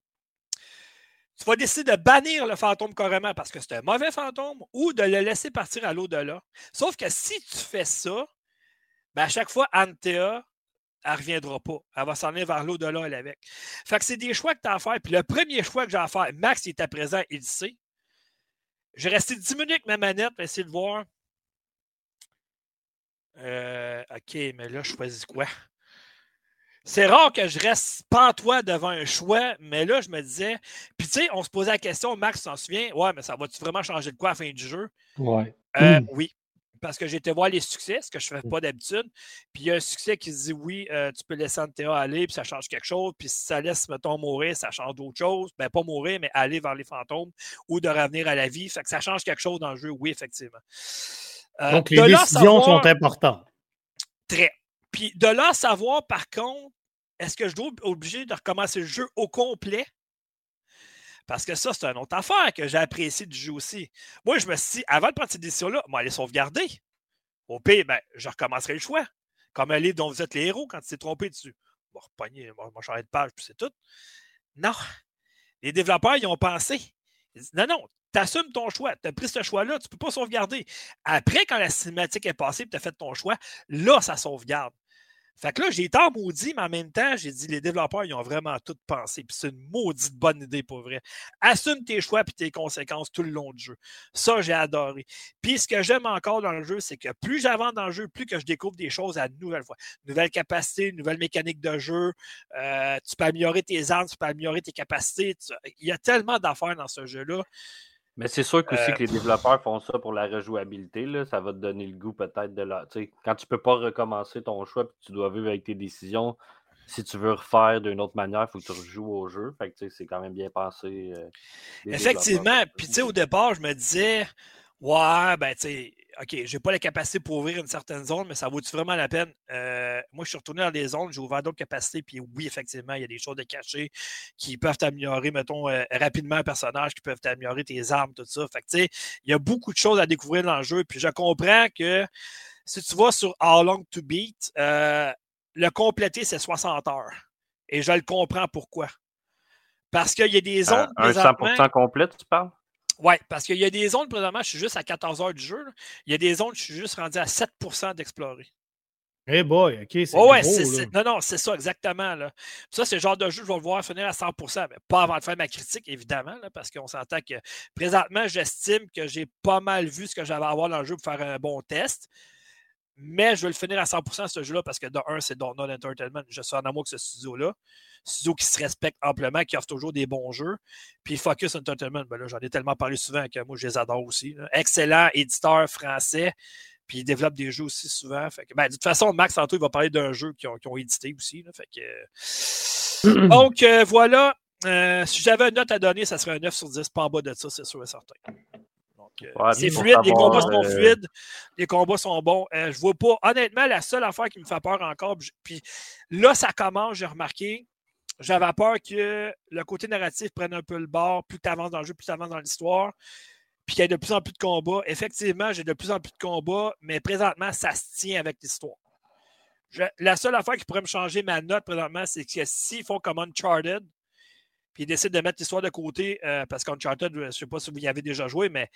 Speaker 1: Tu vas décider de bannir le fantôme carrément parce que c'est un mauvais fantôme ou de le laisser partir à l'au-delà. Sauf que si tu fais ça, ben à chaque fois, Antea, elle ne reviendra pas. Elle va s'en aller vers l'au-delà, elle avec. Fait que c'est des choix que tu as à faire. Puis le premier choix que j'ai à faire, Max, il est à présent, il sait. J'ai resté 10 minutes avec ma manette pour essayer de voir. Euh, OK, mais là, je choisis quoi? C'est rare que je reste pantois devant un choix, mais là, je me disais. Puis, tu sais, on se posait la question, Max s'en souvient. Ouais, mais ça va-tu vraiment changer de quoi à la fin du jeu?
Speaker 4: Ouais.
Speaker 1: Euh, hmm. Oui parce que j'ai été voir les succès, ce que je ne fais mmh. pas d'habitude. Puis il y a un succès qui se dit oui, euh, tu peux laisser Antea aller, puis ça change quelque chose. Puis si ça laisse, mettons, mourir, ça change d'autres choses. Ben, pas mourir, mais aller vers les fantômes ou de revenir à la vie. Fait que ça change quelque chose dans le jeu, oui, effectivement.
Speaker 3: Euh, Donc les décisions sont importantes.
Speaker 1: Très. Puis de là, savoir, par contre, est-ce que je dois être obligé de recommencer le jeu au complet? Parce que ça, c'est une autre affaire que j'ai apprécié du jeu aussi. Moi, je me suis dit, avant de prendre cette décision-là, moi, aller sauvegarder. Au pire, ben, je recommencerai le choix. Comme un livre dont vous êtes les héros quand tu t'es trompé dessus. On va repogner, on va changer de page, puis c'est tout. Non. Les développeurs, ils ont pensé. Ils disent, non, non, tu assumes ton choix. Tu as pris ce choix-là, tu ne peux pas sauvegarder. Après, quand la cinématique est passée et tu as fait ton choix, là, ça sauvegarde. Fait que là, j'ai été en maudit, mais en même temps, j'ai dit, les développeurs, ils ont vraiment tout pensé. Puis c'est une maudite bonne idée, pour vrai. Assume tes choix et tes conséquences tout le long du jeu. Ça, j'ai adoré. Puis ce que j'aime encore dans le jeu, c'est que plus j'avance dans le jeu, plus que je découvre des choses à nouvelle fois. Nouvelles capacités, nouvelles mécaniques de jeu. Euh, tu peux améliorer tes armes, tu peux améliorer tes capacités. Il y a tellement d'affaires dans ce jeu-là.
Speaker 2: Mais c'est sûr aussi euh, que les développeurs font ça pour la rejouabilité. Là. Ça va te donner le goût peut-être de la. Quand tu peux pas recommencer ton choix et tu dois vivre avec tes décisions, si tu veux refaire d'une autre manière, il faut que tu rejoues au jeu. Fait que c'est quand même bien pensé. Euh,
Speaker 1: Effectivement. Puis tu sais, au départ, je me disais, ouais, ben tu sais, OK, j'ai pas la capacité pour ouvrir une certaine zone, mais ça vaut-tu vraiment la peine? Euh, moi, je suis retourné dans des zones, j'ai ouvert d'autres capacités, puis oui, effectivement, il y a des choses de cachées qui peuvent t'améliorer, mettons, euh, rapidement un personnage, qui peuvent t'améliorer tes armes, tout ça. Fait que, tu sais, il y a beaucoup de choses à découvrir dans le jeu, puis je comprends que si tu vas sur How Long to Beat, euh, le compléter, c'est 60 heures. Et je le comprends pourquoi. Parce qu'il y a des zones.
Speaker 2: un 100% complète, tu parles?
Speaker 1: Oui, parce qu'il y a des zones, présentement, je suis juste à 14 heures du jeu. Il y a des zones, je suis juste rendu à 7% d'explorer.
Speaker 3: Eh hey boy, OK, c'est
Speaker 1: oh ouais, Non, non, c'est ça, exactement. Là. Ça, c'est le genre de jeu, je vais le voir finir à 100 mais pas avant de faire ma critique, évidemment, parce qu'on s'entend que présentement, j'estime que j'ai pas mal vu ce que j'avais à avoir dans le jeu pour faire un bon test. Mais je vais le finir à 100% ce jeu-là parce que de un, c'est Donut Entertainment. Je suis en amour avec ce studio-là. Studio qui se respecte amplement, qui offre toujours des bons jeux. Puis Focus Entertainment, ben là, j'en ai tellement parlé souvent que moi, je les adore aussi. Excellent éditeur français. Puis ils développent des jeux aussi souvent. Fait que, ben, de toute façon, Max, tantôt, il va parler d'un jeu qu'ils ont, édité aussi. fait que... Donc, euh, voilà. Euh, si j'avais une note à donner, ça serait un 9 sur 10, pas en bas de ça, c'est sûr et certain. Euh, c'est fluide, les combats sont fluides, les combats sont bons. je vois pas, honnêtement, la seule affaire qui me fait peur encore, puis là, ça commence, j'ai remarqué, j'avais peur que le côté narratif prenne un peu le bord, plus tu avances dans le jeu, plus tu avances dans l'histoire, puis qu'il y ait de plus en plus de combats. Effectivement, j'ai de plus en plus de combats, mais présentement, ça se tient avec l'histoire. la seule affaire qui pourrait me changer ma note présentement, c'est que s'ils font comme Uncharted, puis ils décident de mettre l'histoire de côté, euh, parce qu'Uncharted, je ne sais pas si vous y avez déjà joué, mais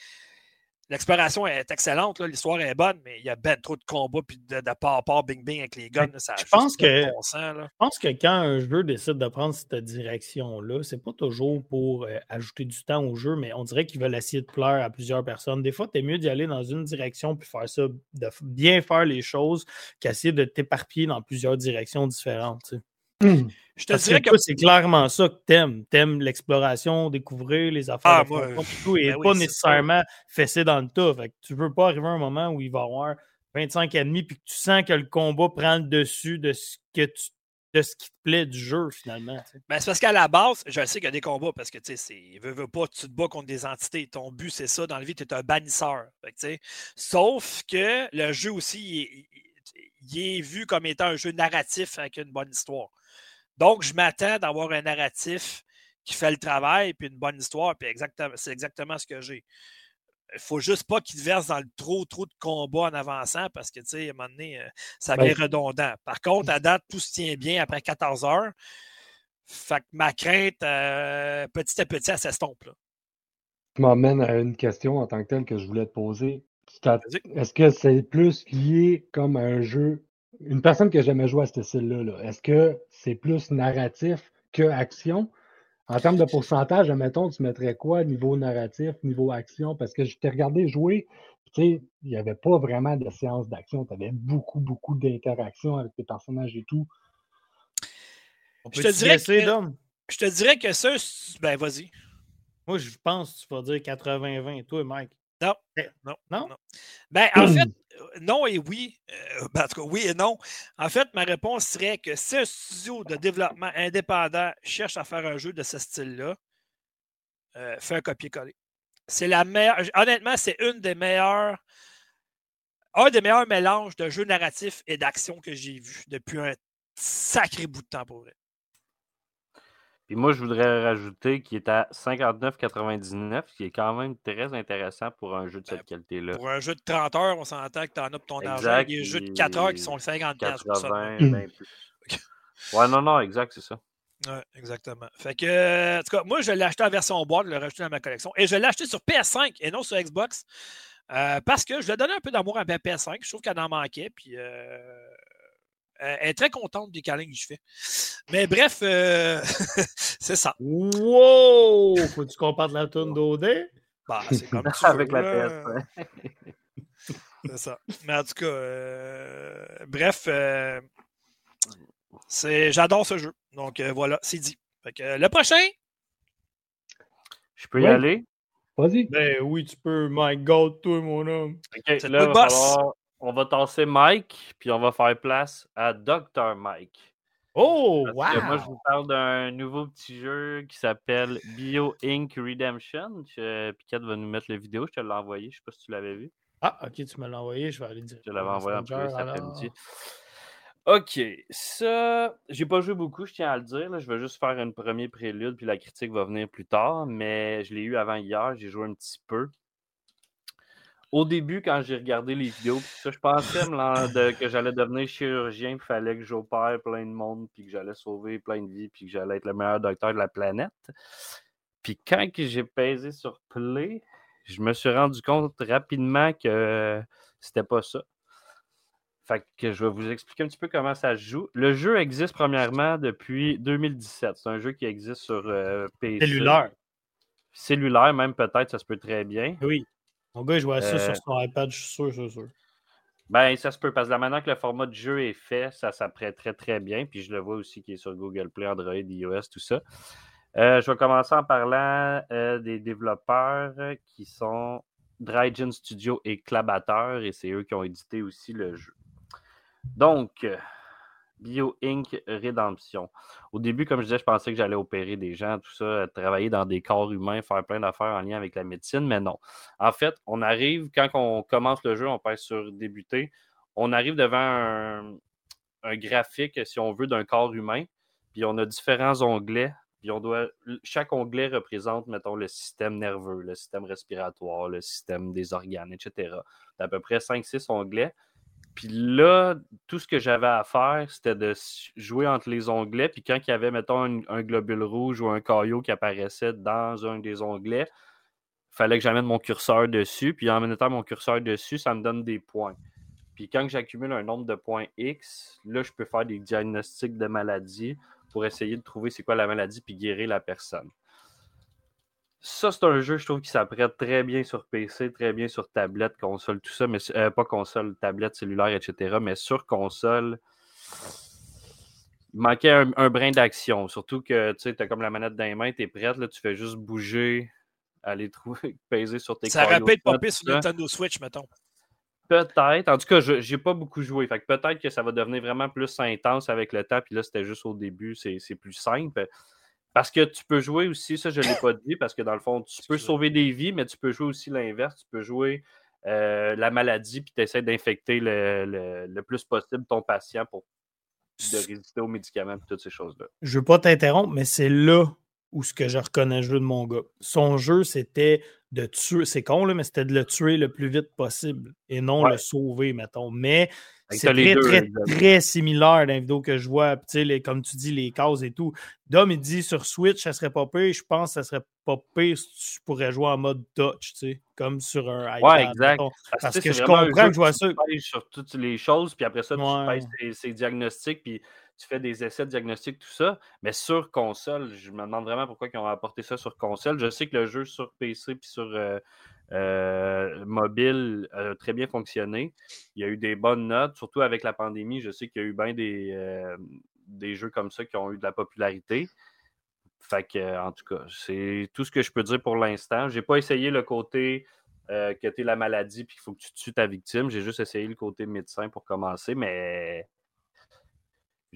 Speaker 1: L'exploration est excellente, l'histoire est bonne, mais il y a ben trop de combats puis de, de part à part bing bing avec les guns. Ça
Speaker 3: je, pense que, je pense que quand un jeu décide de prendre cette direction-là, c'est pas toujours pour euh, ajouter du temps au jeu, mais on dirait qu'ils veulent essayer de plaire à plusieurs personnes. Des fois, tu es mieux d'y aller dans une direction puis faire ça, de bien faire les choses qu'essayer de t'éparpiller dans plusieurs directions différentes. Mmh. Je te dirais que, c'est clairement ça que t'aimes. T'aimes l'exploration, découvrir les affaires ah, tout, et ben pas nécessairement fessé dans le tas. Fait que tu veux pas arriver à un moment où il va y avoir 25 ennemis puis que tu sens que le combat prend le dessus de ce que tu de ce qui te plaît du jeu, finalement.
Speaker 1: Ben, c'est parce qu'à la base, je sais qu'il y a des combats parce que tu sais, veux, veux pas, tu te bats contre des entités. Ton but, c'est ça. Dans la vie, tu es un bannisseur. Sauf que le jeu aussi, il est vu comme étant un jeu narratif avec une bonne histoire. Donc, je m'attends d'avoir un narratif qui fait le travail, puis une bonne histoire, puis exactement, c'est exactement ce que j'ai. Il faut juste pas qu'il verse dans le trop, trop de combats en avançant parce que, tu sais, à un moment donné, euh, ça devient redondant. Par contre, à date, tout se tient bien après 14 heures. Fait que ma crainte, euh, petit à petit, elle s'estompe.
Speaker 4: Tu m'emmènes à une question en tant que telle que je voulais te poser. Est-ce que c'est plus lié comme un jeu une personne qui n'a jamais joué à ce style-là, est ce que c'est plus narratif que action? En termes de pourcentage, admettons, tu mettrais quoi niveau narratif, niveau action? Parce que je t'ai regardé jouer, tu sais, il n'y avait pas vraiment de séance d'action. Tu avais beaucoup, beaucoup d'interactions avec tes personnages et tout.
Speaker 1: je, te dirais que, je te dirais que ça, ben vas-y.
Speaker 3: Moi, je pense que tu vas dire 80-20. Toi, Mike?
Speaker 1: Non, non, non? Ben, en fait, euh, non et oui. Euh, ben, en tout cas, oui et non. En fait, ma réponse serait que si un studio de développement indépendant cherche à faire un jeu de ce style-là, euh, fait un copier-coller. C'est la meilleure. Honnêtement, c'est une des meilleures. Un des meilleurs mélanges de jeux narratifs et d'action que j'ai vu depuis un sacré bout de temps pour vrai.
Speaker 2: Puis moi, je voudrais rajouter qu'il est à 59,99, ce qui est quand même très intéressant pour un jeu de cette ben, qualité-là.
Speaker 1: Pour un jeu de 30 heures, on s'entend que tu en as pour ton argent. Il y a des jeux de 4 heures qui sont 50
Speaker 2: 80, même plus. Ouais, non, non, exact, c'est ça.
Speaker 1: Ouais, exactement. Fait que, en tout cas, moi, je l'ai acheté en version boîte, je l'ai rajouté dans ma collection. Et je l'ai acheté sur PS5 et non sur Xbox. Euh, parce que je lui ai donné un peu d'amour à ma PS5. Je trouve qu'elle en manquait. Puis, euh, elle est très contente des câlins que je fais. Mais bref, euh, c'est ça.
Speaker 3: Wow! Faut-tu qu'on parle de la tourne d'OD?
Speaker 1: Bah, c'est comme
Speaker 2: ça. Avec la PS.
Speaker 1: c'est ça. Mais en tout cas, euh, bref, j'adore ce jeu. Donc voilà, c'est dit. le prochain?
Speaker 2: Je peux y aller?
Speaker 4: Vas-y.
Speaker 3: Ben oui, tu peux. My God, toi, mon homme.
Speaker 2: c'est le boss on va tasser Mike, puis on va faire place à Dr. Mike.
Speaker 3: Oh, wow!
Speaker 2: moi, je vous parle d'un nouveau petit jeu qui s'appelle Bio Inc. Redemption. Piquette va nous mettre la vidéo, je te l'ai envoyé. Je ne sais pas si tu l'avais vu.
Speaker 3: Ah, ok, tu me l'as envoyé, je vais aller dire.
Speaker 2: Je l'avais envoyé en plus cet après-midi. Ok, ça, j'ai pas joué beaucoup, je tiens à le dire. Je vais juste faire un premier prélude, puis la critique va venir plus tard. Mais je l'ai eu avant hier, j'ai joué un petit peu au début, quand j'ai regardé les vidéos, ça, je pensais que j'allais devenir chirurgien, il fallait que j'opère plein de monde, puis que j'allais sauver plein de vies, puis que j'allais être le meilleur docteur de la planète. Puis quand j'ai pesé sur Play, je me suis rendu compte rapidement que c'était pas ça. Fait que je vais vous expliquer un petit peu comment ça se joue. Le jeu existe premièrement depuis 2017. C'est un jeu qui existe sur euh, PC.
Speaker 3: Cellulaire.
Speaker 2: Cellulaire, même peut-être, ça se peut très bien.
Speaker 3: Oui. Mon gars, il jouait ça sur euh. son iPad, je suis sûr, je suis sûr.
Speaker 2: Ben, ça se peut, parce que la manière que le format de jeu est fait, ça s'apprête très, très bien. Puis je le vois aussi qui est sur Google Play, Android, iOS, tout ça. Euh, je vais commencer en parlant euh, des développeurs qui sont Drygen Studio et Clabateur, et c'est eux qui ont édité aussi le jeu. Donc, Bio Inc. Redemption. Au début, comme je disais, je pensais que j'allais opérer des gens, tout ça, travailler dans des corps humains, faire plein d'affaires en lien avec la médecine, mais non. En fait, on arrive, quand on commence le jeu, on passe sur débuter, on arrive devant un, un graphique, si on veut, d'un corps humain, puis on a différents onglets on doit, chaque onglet représente, mettons, le système nerveux, le système respiratoire, le système des organes, etc. à peu près 5-6 onglets. Puis là, tout ce que j'avais à faire, c'était de jouer entre les onglets. Puis quand il y avait, mettons, un, globule rouge ou un caillot qui apparaissait dans un des onglets, il fallait que j'amène mon curseur dessus. Puis en mettant mon curseur dessus, ça me donne des points. Puis quand j'accumule un nombre de points X, là, je peux faire des diagnostics de maladies pour essayer de trouver c'est quoi la maladie puis guérir la personne. Ça, c'est un jeu, je trouve, qui s'apprête très bien sur PC, très bien sur tablette, console, tout ça, mais euh, pas console, tablette, cellulaire, etc. Mais sur console, il manquait un, brin d'action. Surtout que tu as comme la manette dans les mains, tu es prête, là, tu fais juste bouger, aller trouver, peser sur tes
Speaker 1: Ça rappelle popper sur Nintendo Switch, mettons.
Speaker 2: Peut-être. En tout cas, je n'ai pas beaucoup joué. Fait peut-être que ça va devenir vraiment plus intense avec le temps. Puis là, c'était juste au début, c'est plus simple. Parce que tu peux jouer aussi, ça je ne l'ai pas dit, parce que dans le fond, tu peux sauver des vies, mais tu peux jouer aussi l'inverse. Tu peux jouer euh, la maladie, puis tu essaies d'infecter le, plus possible ton patient pour de résister aux médicaments et toutes ces choses-là.
Speaker 3: Je ne veux pas t'interrompre, mais c'est là où ce que je reconnais le jeu de mon gars. Son jeu, c'était de tuer, c'est con, là, mais c'était de le tuer le plus vite possible et non le sauver, mettons. Mais c'est très, très, très similaire dans les vidéos que je vois. Les, comme tu dis, les cases et tout. Dom, il dit sur Switch, ça serait pas pire. Je pense que ça serait pas pire si tu pourrais jouer en mode touch, comme sur un
Speaker 2: iPad. Ouais, exact.
Speaker 3: Parce, que je comprends que je vois ça.
Speaker 2: sur toutes les choses, puis après ça, tu pèses ces diagnostics, puis tu fais des essais de diagnostic, tout ça. Mais sur console, je me demande vraiment pourquoi ils ont apporté ça sur console. Je sais que le jeu sur PC puis sur euh, euh, mobile a très bien fonctionné. Il y a eu des bonnes notes, surtout avec la pandémie. Je sais qu'il y a eu bien des, euh, des jeux comme ça qui ont eu de la popularité. Fait que, en tout cas, c'est tout ce que je peux dire pour l'instant. J'ai pas essayé le côté que tu es la maladie puis qu'il faut que tu tues ta victime. J'ai juste essayé le côté médecin pour commencer, mais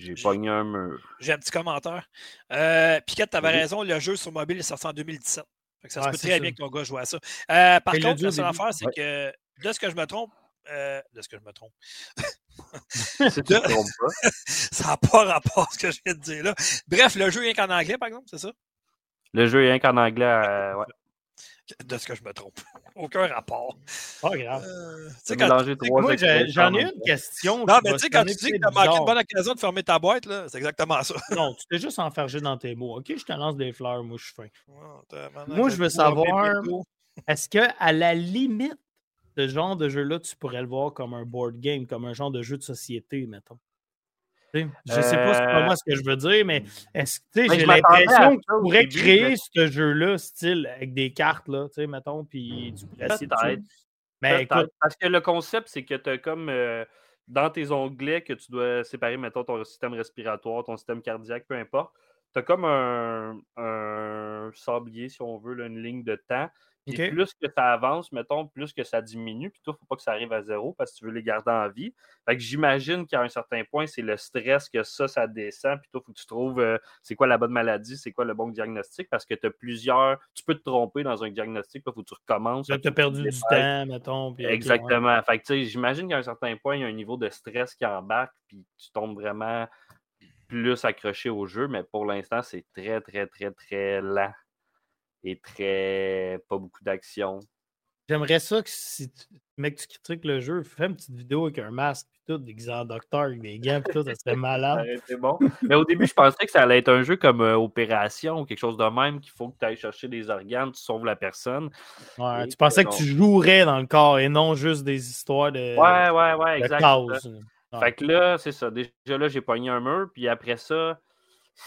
Speaker 2: j'ai pogné un mur.
Speaker 1: J'ai un petit commentaire. Euh, Piquette, tu avais raison, le jeu sur mobile est sorti en 2017. ça se peut très bien que ton gars joue à ça. Euh, par contre, la seule affaire, c'est que de ce que je me trompe, euh, de ce que je me trompe.
Speaker 2: si tu trompes pas.
Speaker 1: ça n'a pas rapport à ce que je viens de dire là. Bref, le jeu est qu'en anglais, par exemple, c'est ça?
Speaker 2: Le jeu est qu'en anglais, euh, ouais
Speaker 1: de ce que je me trompe. Aucun rapport.
Speaker 3: Pas grave. Euh, moi, j'en ai une question.
Speaker 1: Non, mais tu sais, quand tu dis que tu as manqué une bonne occasion de fermer ta boîte, c'est exactement ça.
Speaker 3: non, tu t'es juste enfergé dans tes mots. OK, je te lance des fleurs, moi, je suis fin. moi, je veux savoir, est-ce qu'à la limite, ce genre de jeu-là, tu pourrais le voir comme un board game, comme un genre de jeu de société, mettons? Je ne sais pas euh, moi ce que je veux dire, mais est-ce que j'ai l'impression que tu pourrais créer ce jeu-là, style avec des cartes, là, tu sais, mettons, puis essayer de.
Speaker 2: Mais Parce que le concept, c'est que tu as comme euh, dans tes onglets que tu dois séparer, mettons, ton système respiratoire, ton système cardiaque, peu importe. Tu as comme un, un, sablier, si on veut, une ligne de temps plus que ça avance, mettons, plus que ça diminue. Puis toi, il ne faut pas que ça arrive à zéro parce que tu veux les garder en vie. Fait que j'imagine qu'à un certain point, c'est le stress que ça, ça descend. Puis toi, il faut que tu trouves euh, c'est quoi la bonne maladie, c'est quoi le bon diagnostic parce que tu as plusieurs. Tu peux te tromper dans un diagnostic, il faut que tu recommences.
Speaker 3: tu as perdu du temps, mettons.
Speaker 2: Exactement. Fait que j'imagine qu'à un certain point, il y a un niveau de stress qui embarque, puis tu tombes vraiment plus accroché au jeu, mais pour l'instant, c'est très, très, très, très lent et très. pas beaucoup d'action.
Speaker 3: J'aimerais ça que si tu, mec, tu critiques le jeu, fais une petite vidéo avec un masque et tout, des docteur avec des gants et tout, ça serait malade.
Speaker 2: C'est bon. Mais au début, je pensais que ça allait être un jeu comme euh, Opération ou quelque chose de même, qu'il faut que tu ailles chercher des organes, tu sauves la personne.
Speaker 3: Ouais, tu pensais que tu jouerais dans le corps et non juste des histoires de.
Speaker 2: Ouais, ouais, ouais, exactement. Fait que là, c'est ça. Déjà là, j'ai pogné un mur, puis après ça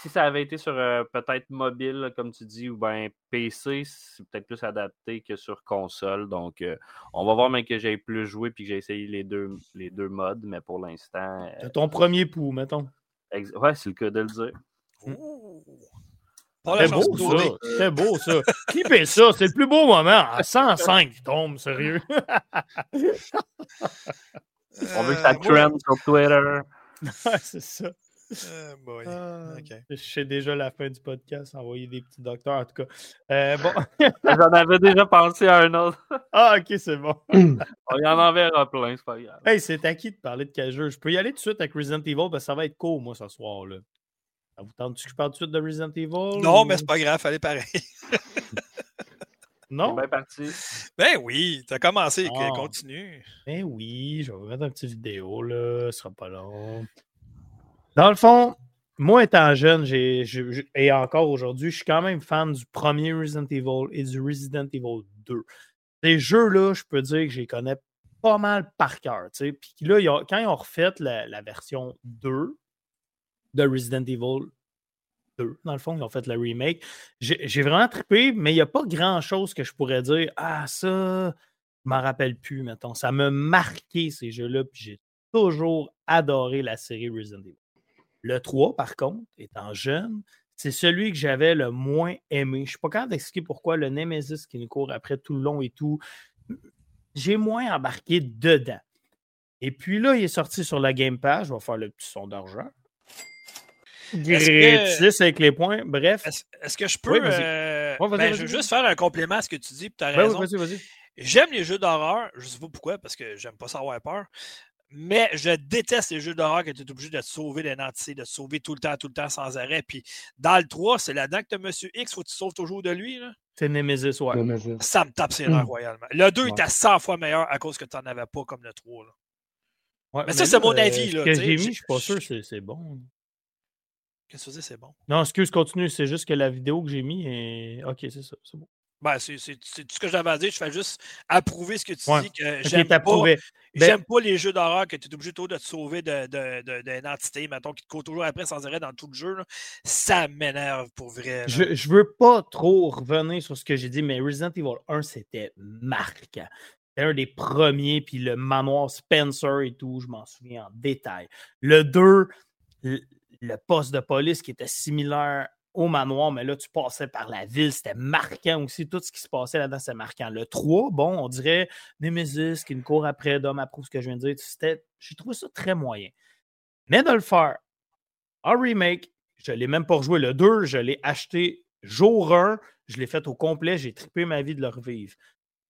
Speaker 2: si ça avait été sur euh, peut-être mobile, comme tu dis, ou bien PC, c'est peut-être plus adapté que sur console. Donc, euh, on va voir, mais que j'ai plus joué puis que j'ai essayé les deux, les deux modes, mais pour l'instant.
Speaker 3: C'est ton premier pouls, mettons.
Speaker 2: Ouais, c'est le cas de le dire.
Speaker 3: C'est beau, ça. C'est beau, ça. Clippez ça. C'est le plus beau moment. À 105, tombe, sérieux.
Speaker 2: on veut que ça euh, trend sur Twitter.
Speaker 3: c'est ça. Euh, je sais déjà la fin du podcast, envoyer des petits docteurs, en tout cas. Euh, bon.
Speaker 2: J'en avais déjà pensé à un autre.
Speaker 3: ah, ok, c'est bon.
Speaker 2: On y en enverra plein, c'est pas grave.
Speaker 3: Hey, c'est à qui de parler de quel jeu? Je peux y aller tout de suite avec Resident Evil, parce que ça va être court, moi, ce soir. là. Ça vous tente que je parle tout de suite de Resident Evil?
Speaker 1: Non, mais c'est pas grave, allez pareil.
Speaker 3: non?
Speaker 2: bien parti.
Speaker 1: Ben oui, t'as commencé, ah. continue.
Speaker 3: Ben oui, je vais vous mettre une petite vidéo, là, ce sera pas long. Dans le fond, moi étant jeune, et encore aujourd'hui, je suis quand même fan du premier Resident Evil et du Resident Evil 2. Ces jeux-là, je peux dire que je les connais pas mal par cœur. Puis là, quand ils ont refait la, version 2 de Resident Evil 2, dans le fond, ils ont fait le remake, j'ai, vraiment trippé, mais il n'y a pas grand-chose que je pourrais dire Ah, ça, je m'en rappelle plus, mettons. Ça m'a marqué ces jeux-là, puis j'ai toujours adoré la série Resident Evil. Le 3, par contre, étant jeune, c'est celui que j'avais le moins aimé. Je ne suis pas capable d'expliquer pourquoi le Nemesis qui nous court après tout le long et tout. J'ai moins embarqué dedans. Et puis là, il est sorti sur la Game Pass. Je vais faire le petit son d'argent. Gratis avec les points. Bref.
Speaker 1: Est-ce que je peux. Euh, ben, je veux juste faire un complément à ce que tu dis. Tu as ben raison.
Speaker 3: vas-y, vas-y.
Speaker 1: J'aime les jeux d'horreur. Je ne sais pas pourquoi, parce que j'aime pas savoir peur. Mais je déteste les jeux d'horreur que tu es obligé de te sauver d'un entité, de te sauver tout le temps, tout le temps, sans arrêt. Puis dans le 3, c'est là-dedans que tu as Monsieur X, faut que tu sauves toujours de lui.
Speaker 3: C'est Nemesis, ouais.
Speaker 1: Ça me tape ses nerfs royalement. Le 2 était 100 fois meilleur à cause que tu n'en avais pas comme le 3. mais, ça, c'est mon avis.
Speaker 3: Ce que j'ai mis, je suis pas sûr que c'est bon.
Speaker 1: Qu'est-ce que tu dis, c'est bon?
Speaker 3: Non, excuse, continue. C'est juste que la vidéo que j'ai mis est. Ok, c'est ça, c'est bon.
Speaker 1: Ben, c'est tout ce que j'avais à dire. Je fais juste approuver ce que tu dis. Que j'aime pas, ben pas les jeux d'horreur que tu es obligé de te sauver d'une de, de, entité, mettons, qui te court toujours après sans arrêt dans tout le jeu. Ça m'énerve pour vrai.
Speaker 3: Je, je veux pas trop revenir sur ce que j'ai dit, mais Resident Evil 1, c'était marquant. C'était un des premiers, puis le manoir Spencer et tout, je m'en souviens en détail. Le 2, le poste de police qui était similaire au manoir, mais là, tu passais par la ville, c'était marquant aussi. Tout ce qui se passait là-dedans, c'était marquant. Le 3, bon, on dirait Nemesis qui nous court après, d'homme approuve ce que je viens de dire. J'ai trouvé ça très moyen. Mais de le faire en remake, je ne l'ai même pas rejoué. Le 2, je l'ai acheté jour 1, je l'ai fait au complet, j'ai trippé ma vie de le revivre.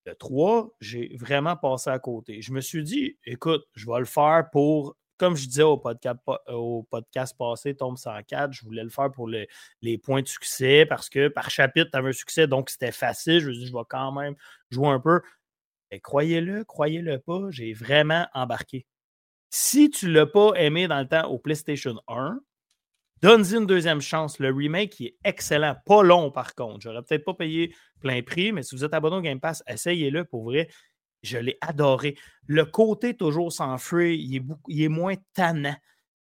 Speaker 3: Le 3, j'ai vraiment passé à côté. Je me suis dit, écoute, je vais le faire pour comme je disais au podcast, au podcast passé, Tombe 104, je voulais le faire pour les points de succès parce que par chapitre, tu avais un succès, donc c'était facile. Je me suis dit, je vais quand même jouer un peu. Mais croyez-le, croyez-le pas, j'ai vraiment embarqué. Si tu ne l'as pas aimé dans le temps au PlayStation 1, donne-y une deuxième chance. Le remake est excellent, pas long par contre. J'aurais peut-être pas payé plein prix, mais si vous êtes abonné au Game Pass, essayez-le pour vrai. Je l'ai adoré. Le côté toujours sans free, il est, moins tannant.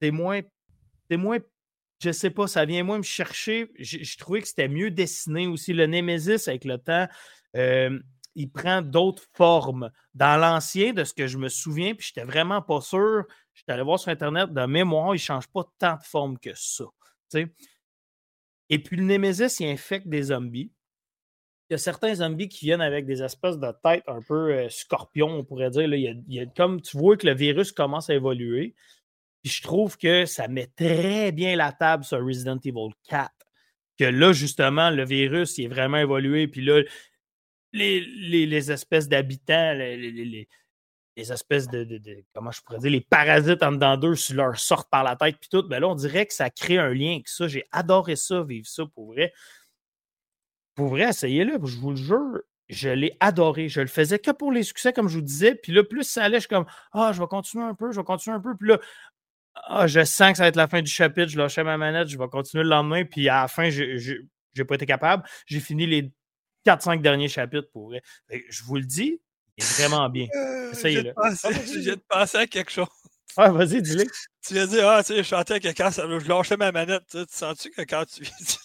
Speaker 3: C'est moins, c'est moins, je sais pas, ça vient moins me chercher. Je, trouvais que c'était mieux dessiné aussi. Le Nemesis, avec le temps, euh, il prend d'autres formes. Dans l'ancien, de ce que je me souviens, puis j'étais vraiment pas sûr, j'étais allé voir sur Internet, de mémoire, il change pas tant de formes que ça. Et puis le Nemesis, il infecte des zombies il y a certains zombies qui viennent avec des espèces de têtes un peu euh, scorpions, on pourrait dire. Il, y a, comme tu vois que le virus commence à évoluer. Puis je trouve que ça met très bien la table sur Resident Evil 4. Que là, justement, le virus il est vraiment évolué. Puis là, les, espèces d'habitants, les, espèces de, Comment je pourrais dire Les parasites en dedans d'eux leur sortent par la tête. Puis tout. Ben là, on dirait que ça crée un lien ça. J'ai adoré ça, vivre ça pour vrai. Pour vrai, essayez-le, je vous le jure, je l'ai adoré. Je le faisais que pour les succès, comme je vous disais. Puis là, plus ça allait, je suis comme Ah, je vais continuer un peu, je vais continuer un peu. Puis là, ah, je sens que ça va être la fin du chapitre, je lâchais ma manette, je vais continuer le lendemain. Puis à la fin, je n'ai pas été capable. J'ai fini les 4-5 derniers chapitres pour vrai. Je vous le dis, il est vraiment bien.
Speaker 1: Euh, Essayez-le. Je viens de penser à quelque chose.
Speaker 3: Ah, vas-y, dis-le.
Speaker 1: Tu viens de dire, ah, tu sais, je chantais que quand je lâchais ma manette, tu, sens-tu que quand tu,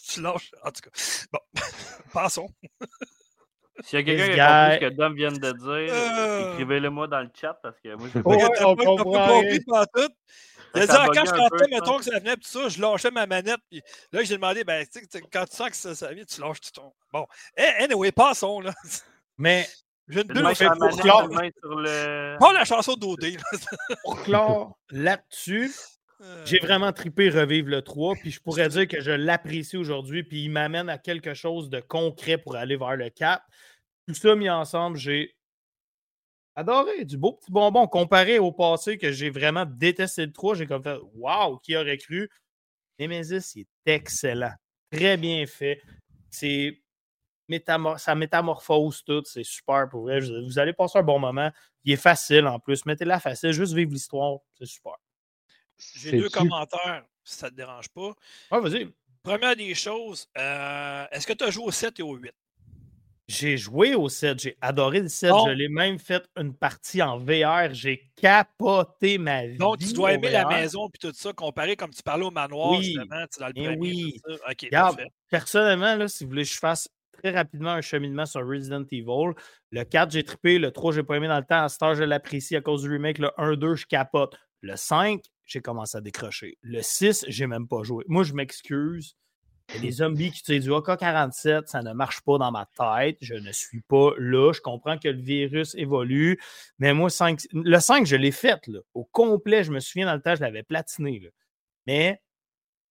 Speaker 1: tu, lâches. En tout cas, bon, passons.
Speaker 2: S'il y a quelqu'un qui a compris ce que Dom vient de dire, euh. écrivez-le moi dans le chat parce que moi, je oh,
Speaker 1: ouais, on comprend pas tout. Il a dit, ah, quand je chantais, mettons que ça venait, puis ça, je lâchais ma manette. Puis là, j'ai demandé, ben, tu sais, quand tu sens que ça, ça vient, tu lâches tout ton. Bon, eh, anyway, passons, là.
Speaker 3: Mais
Speaker 1: je ne deux fait pour clore. Le... Pas la chanson d'OD.
Speaker 3: pour clore là-dessus, J'ai vraiment tripé revivre le 3, puis je pourrais dire que je l'apprécie aujourd'hui, puis il m'amène à quelque chose de concret pour aller vers le 4. Tout ça mis ensemble, j'ai adoré. Du beau petit bonbon comparé au passé que j'ai vraiment détesté le 3. J'ai comme fait Waouh, qui aurait cru? Nemesis, il est excellent. Très bien fait. C'est ça métamorphose tout. C'est super pour vrai. Vous allez passer un bon moment. Il est facile en plus. Mettez-la facile. Juste vivre l'histoire. C'est super.
Speaker 1: J'ai deux commentaires, si ça ne te dérange pas.
Speaker 3: Ah, vas-y.
Speaker 1: Première des choses, euh, est-ce que tu as joué au 7 et au 8?
Speaker 3: J'ai joué au 7, j'ai adoré le 7, je l'ai même fait une partie en VR, j'ai capoté ma vie.
Speaker 1: Donc, tu dois aimer la maison et tout ça, comparé comme tu parlais au manoir, oui. justement, tu le
Speaker 3: eh oui. personnellement, là, si vous voulez que je fasse très rapidement un cheminement sur Resident Evil, le 4, j'ai trippé, le 3, j'ai pas aimé dans le temps, à Star, je l'apprécie à cause du remake, le 1, 2, je capote. Le 5, j'ai commencé à décrocher. Le 6, j'ai même pas joué. Moi, je m'excuse. Les zombies qui utilisent du AK-47, ça ne marche pas dans ma tête. Je ne suis pas là. Je comprends que le virus évolue. Mais moi, le 5, je l'ai fait là, au complet. Je me souviens dans le temps, je l'avais platiné. Là. Mais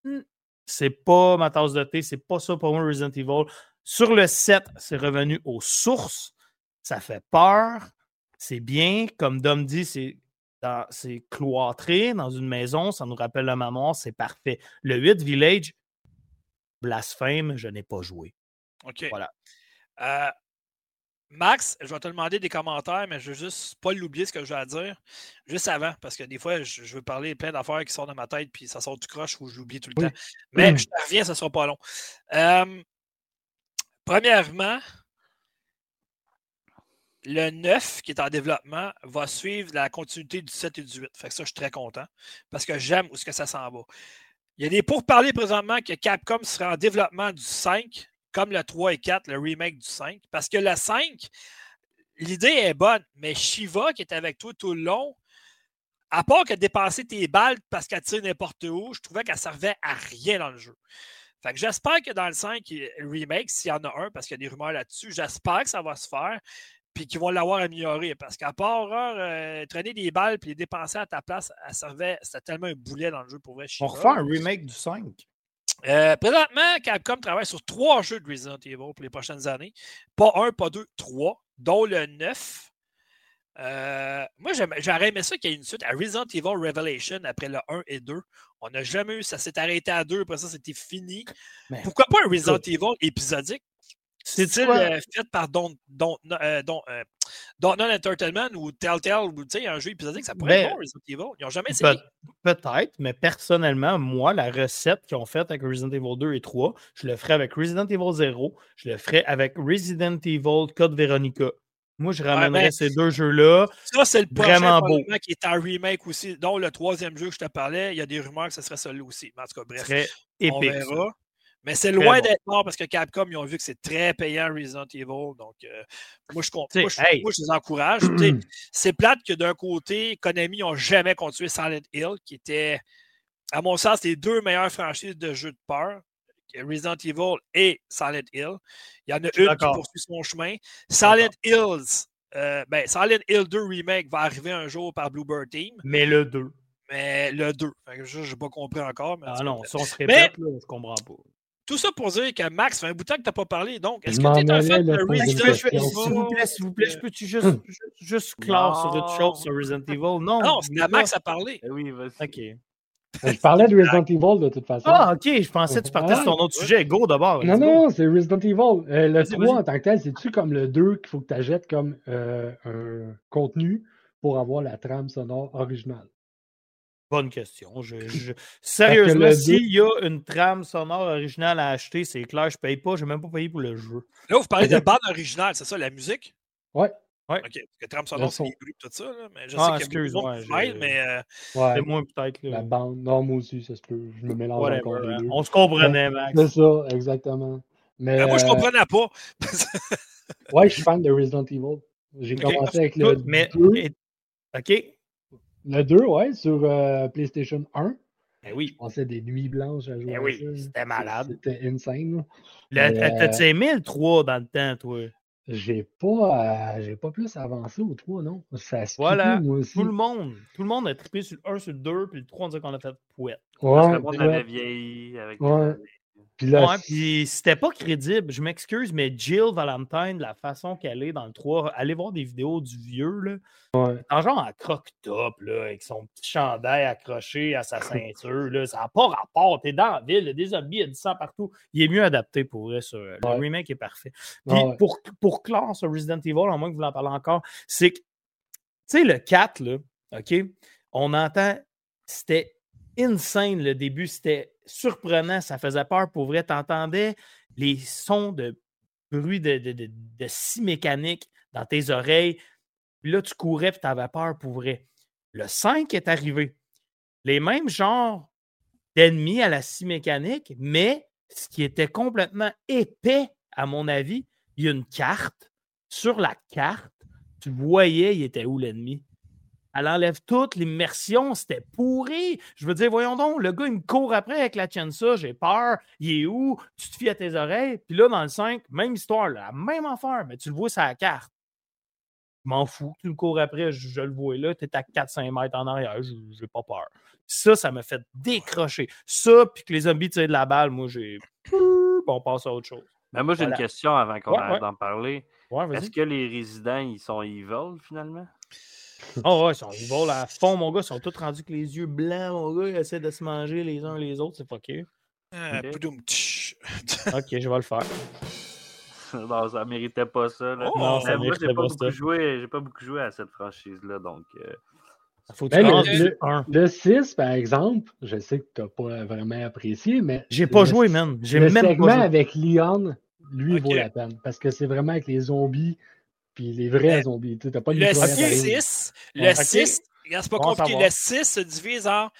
Speaker 3: hmm, c'est pas ma tasse de thé. C'est pas ça pour moi, Resident Evil. Sur le 7, c'est revenu aux sources. Ça fait peur. C'est bien. Comme Dom dit, c'est c'est cloîtré dans une maison, ça nous rappelle la maman, c'est parfait. Le 8 Village, blasphème, je n'ai pas joué.
Speaker 1: OK. Voilà. Euh, Max, je vais te demander des commentaires, mais je veux juste pas l'oublier ce que je vais dire juste avant, parce que des fois, je, veux parler plein d'affaires qui sortent de ma tête, puis ça sort du croche ou j'oublie tout le temps. Mais je te reviens, ça sera pas long. Euh, premièrement, le 9 qui est en développement va suivre la continuité du 7 et du 8. Fait que ça, je suis très content parce que j'aime où ce que ça s'en va. Il y a des pourparlers présentement que Capcom sera en développement du 5, comme le 3 et 4, le remake du 5. Parce que le 5, l'idée est bonne, mais Shiva qui est avec toi tout le long, à part que dépenser tes balles parce qu'elle tire n'importe où, je trouvais qu'elle servait à rien dans le jeu. Fait que j'espère que dans le 5 remake, s'il y en a un, parce qu'il y a des rumeurs là-dessus, j'espère que ça va se faire puis qu'ils vont l'avoir amélioré. Parce qu'à part euh, traîner des balles puis les dépenser à ta place, elle servait, c'était tellement un boulet dans le jeu pour vrai.
Speaker 3: On refait un remake du 5.
Speaker 1: Euh, présentement, Capcom travaille sur trois jeux de Resident Evil pour les prochaines années. Pas un, pas deux, trois, dont le 9. Euh, moi, j'aurais aimé ça qu'il y ait une suite à Resident Evil Revelation après le 1 et 2. On n'a jamais eu, ça s'est arrêté à 2, après ça, c'était fini. Pourquoi pas un Resident Evil épisodique? C'est euh, fait par Don't, Don't, euh, euh, Don't, Non Entertainment ou Telltale ou un jeu épisodique, ça pourrait être ben, bon Resident Evil. Ils n'ont jamais essayé.
Speaker 3: Peut-être, mais personnellement, moi, la recette qu'ils ont faite avec Resident Evil 2 et 3, je le ferai avec Resident Evil 0, je le ferai avec Resident Evil Code Veronica. Moi, je ramènerais ben, ces deux jeux-là.
Speaker 1: Ça, c'est le vraiment beau. qui est un remake aussi, dont le troisième jeu que je te parlais, il y a des rumeurs que ce serait celui-là aussi. Mais en tout cas, bref,
Speaker 3: Très on
Speaker 1: verra. Mais c'est loin d'être mort parce que Capcom, ils ont vu que c'est très payant Resident Evil. Donc, euh, moi, je, moi, je, moi, je les encourage. c'est plate que d'un côté, Konami n'ont jamais continué Silent Hill, qui était, à mon sens, les deux meilleures franchises de jeux de peur. Resident Evil et Silent Hill. Il y en a une qui poursuit son chemin. Silent Hills, euh, ben, Silent Hill 2 Remake va arriver un jour par Bluebird Team.
Speaker 3: Mais le 2.
Speaker 1: Mais le 2. Je n'ai pas compris encore. Mais
Speaker 3: ah non, si on se répète, je ne comprends pas.
Speaker 1: Tout ça pour dire que Max, fait un bout de temps que tu n'as pas parlé. Donc, est-ce que tu es un fan de Resident
Speaker 3: Evil? S'il vous plaît, s'il vous plaît, je peux-tu juste, juste clore sur autre chose sur Resident Evil? Non,
Speaker 1: non c'est à Max à parler.
Speaker 2: Eh oui, vas-y.
Speaker 3: OK.
Speaker 4: Je parlais de Resident Evil de toute façon.
Speaker 3: Ah, ok, je pensais que tu partais sur ton autre sujet. Go d'abord.
Speaker 4: Non, non, c'est Resident Evil. Euh, le 3 en tant que tel, c'est-tu comme le 2 qu'il faut que tu achètes comme euh, un contenu pour avoir la trame sonore originale?
Speaker 3: Bonne question. Je, Sérieusement, s'il y a une trame sonore originale à acheter, c'est clair, je ne paye pas. Je n'ai même pas payé pour le jeu.
Speaker 1: Là, vous parlez de bande originale, c'est ça, la musique?
Speaker 4: Ouais.
Speaker 3: Ouais.
Speaker 1: OK. Parce que trame sonore, c'est les bruits tout ça. Là, mais je ah, sais qu'il y a
Speaker 3: ouais, mail, mais. Euh... Ouais, c'est moins peut-être.
Speaker 4: La bande. Non, moi aussi, ça se peut. Je me mélange Whatever, encore.
Speaker 3: Hein. On se comprenait, Max.
Speaker 4: C'est ça, exactement. Mais,
Speaker 1: ben, moi, je ne
Speaker 4: euh,
Speaker 1: comprenais pas.
Speaker 4: ouais, je suis fan de Resident Evil. J'ai commencé avec le.
Speaker 3: Mais, OK.
Speaker 4: Le 2, ouais, sur euh, PlayStation 1.
Speaker 3: Ben oui.
Speaker 4: Je passais des nuits blanches à jouer.
Speaker 3: Ben oui, c'était malade.
Speaker 4: C'était insane.
Speaker 3: T'as-tu euh, aimé le 3 dans le temps, toi?
Speaker 4: J'ai pas, euh, j'ai pas plus avancé au 3, non? Ça
Speaker 3: voilà, moi aussi. tout le monde. Tout le monde a trippé sur le 1, sur le 2, puis le 3, on dit qu'on a fait pouette.
Speaker 2: Ouais, Parce que le monde avait vieilli avec
Speaker 3: ouais. Puis là, puis c'était pas crédible. Je m'excuse, mais Jill Valentine, la façon qu'elle est dans le 3, allez voir des vidéos du vieux, là.
Speaker 4: Ouais.
Speaker 3: En genre en croque-top, là, avec son petit chandail accroché à sa ceinture, là. Ça n'a pas rapport. T'es dans la ville, des zombies, il y a du sang partout. Il est mieux adapté pour vrai, ça. Le remake est parfait. Puis pour, pour clore sur Resident Evil, en moins que vous en parlez encore, c'est que, tu sais, le 4, là, OK, on entend, c'était insane le début, c'était surprenant, ça faisait peur pour vrai. Tu entendais les sons de bruit de, de, de, scie mécanique dans tes oreilles. Puis là, tu courais et tu avais peur pour vrai. Le 5 est arrivé. Les mêmes genres d'ennemis à la scie mécanique, mais ce qui était complètement épais, à mon avis, il y a une carte. Sur la carte, tu voyais il était où l'ennemi. Elle enlève toute l'immersion, c'était pourri. Je veux dire, voyons donc, le gars, il me court après avec la ça, j'ai peur, il est où? Tu te fies à tes oreilles? Puis là, dans le 5, même histoire, la même affaire, mais tu le vois sur la carte. Je m'en fous, tu me cours après, je, le vois là, tu es à 4-5 mètres en arrière, je n'ai pas peur. Ça, ça me fait décrocher. Ça, puis que les zombies tirent de la balle, moi, j'ai. on passe à autre chose.
Speaker 2: Mais moi, j'ai une question avant qu'on arrête d'en parler. Est-ce que les résidents, ils sont evil, finalement?
Speaker 3: Oh ouais, ils, volent à fond, mon gars. Ils sont tous rendus avec les yeux blancs, mon gars. Ils essaient de se manger les uns les autres. C'est fucké.
Speaker 1: Euh,
Speaker 3: ok, je vais le faire.
Speaker 2: non, ça méritait pas ça. Là.
Speaker 3: Oh, non, ça
Speaker 2: moi, j'ai pas, beaucoup joué, j'ai pas beaucoup joué à cette franchise-là, donc. Euh...
Speaker 4: Faut ben, le, le, 6, par exemple, je sais que tu n'as pas vraiment apprécié, mais.
Speaker 3: J'ai pas joué, man. J'ai
Speaker 4: le
Speaker 3: même
Speaker 4: segment avec Leon, lui, vaut la peine. Parce que c'est vraiment avec les zombies puis les vrais euh, zombies. Tu pas
Speaker 1: le 6, le 6, c'est pas compliqué. Le 6 se divise en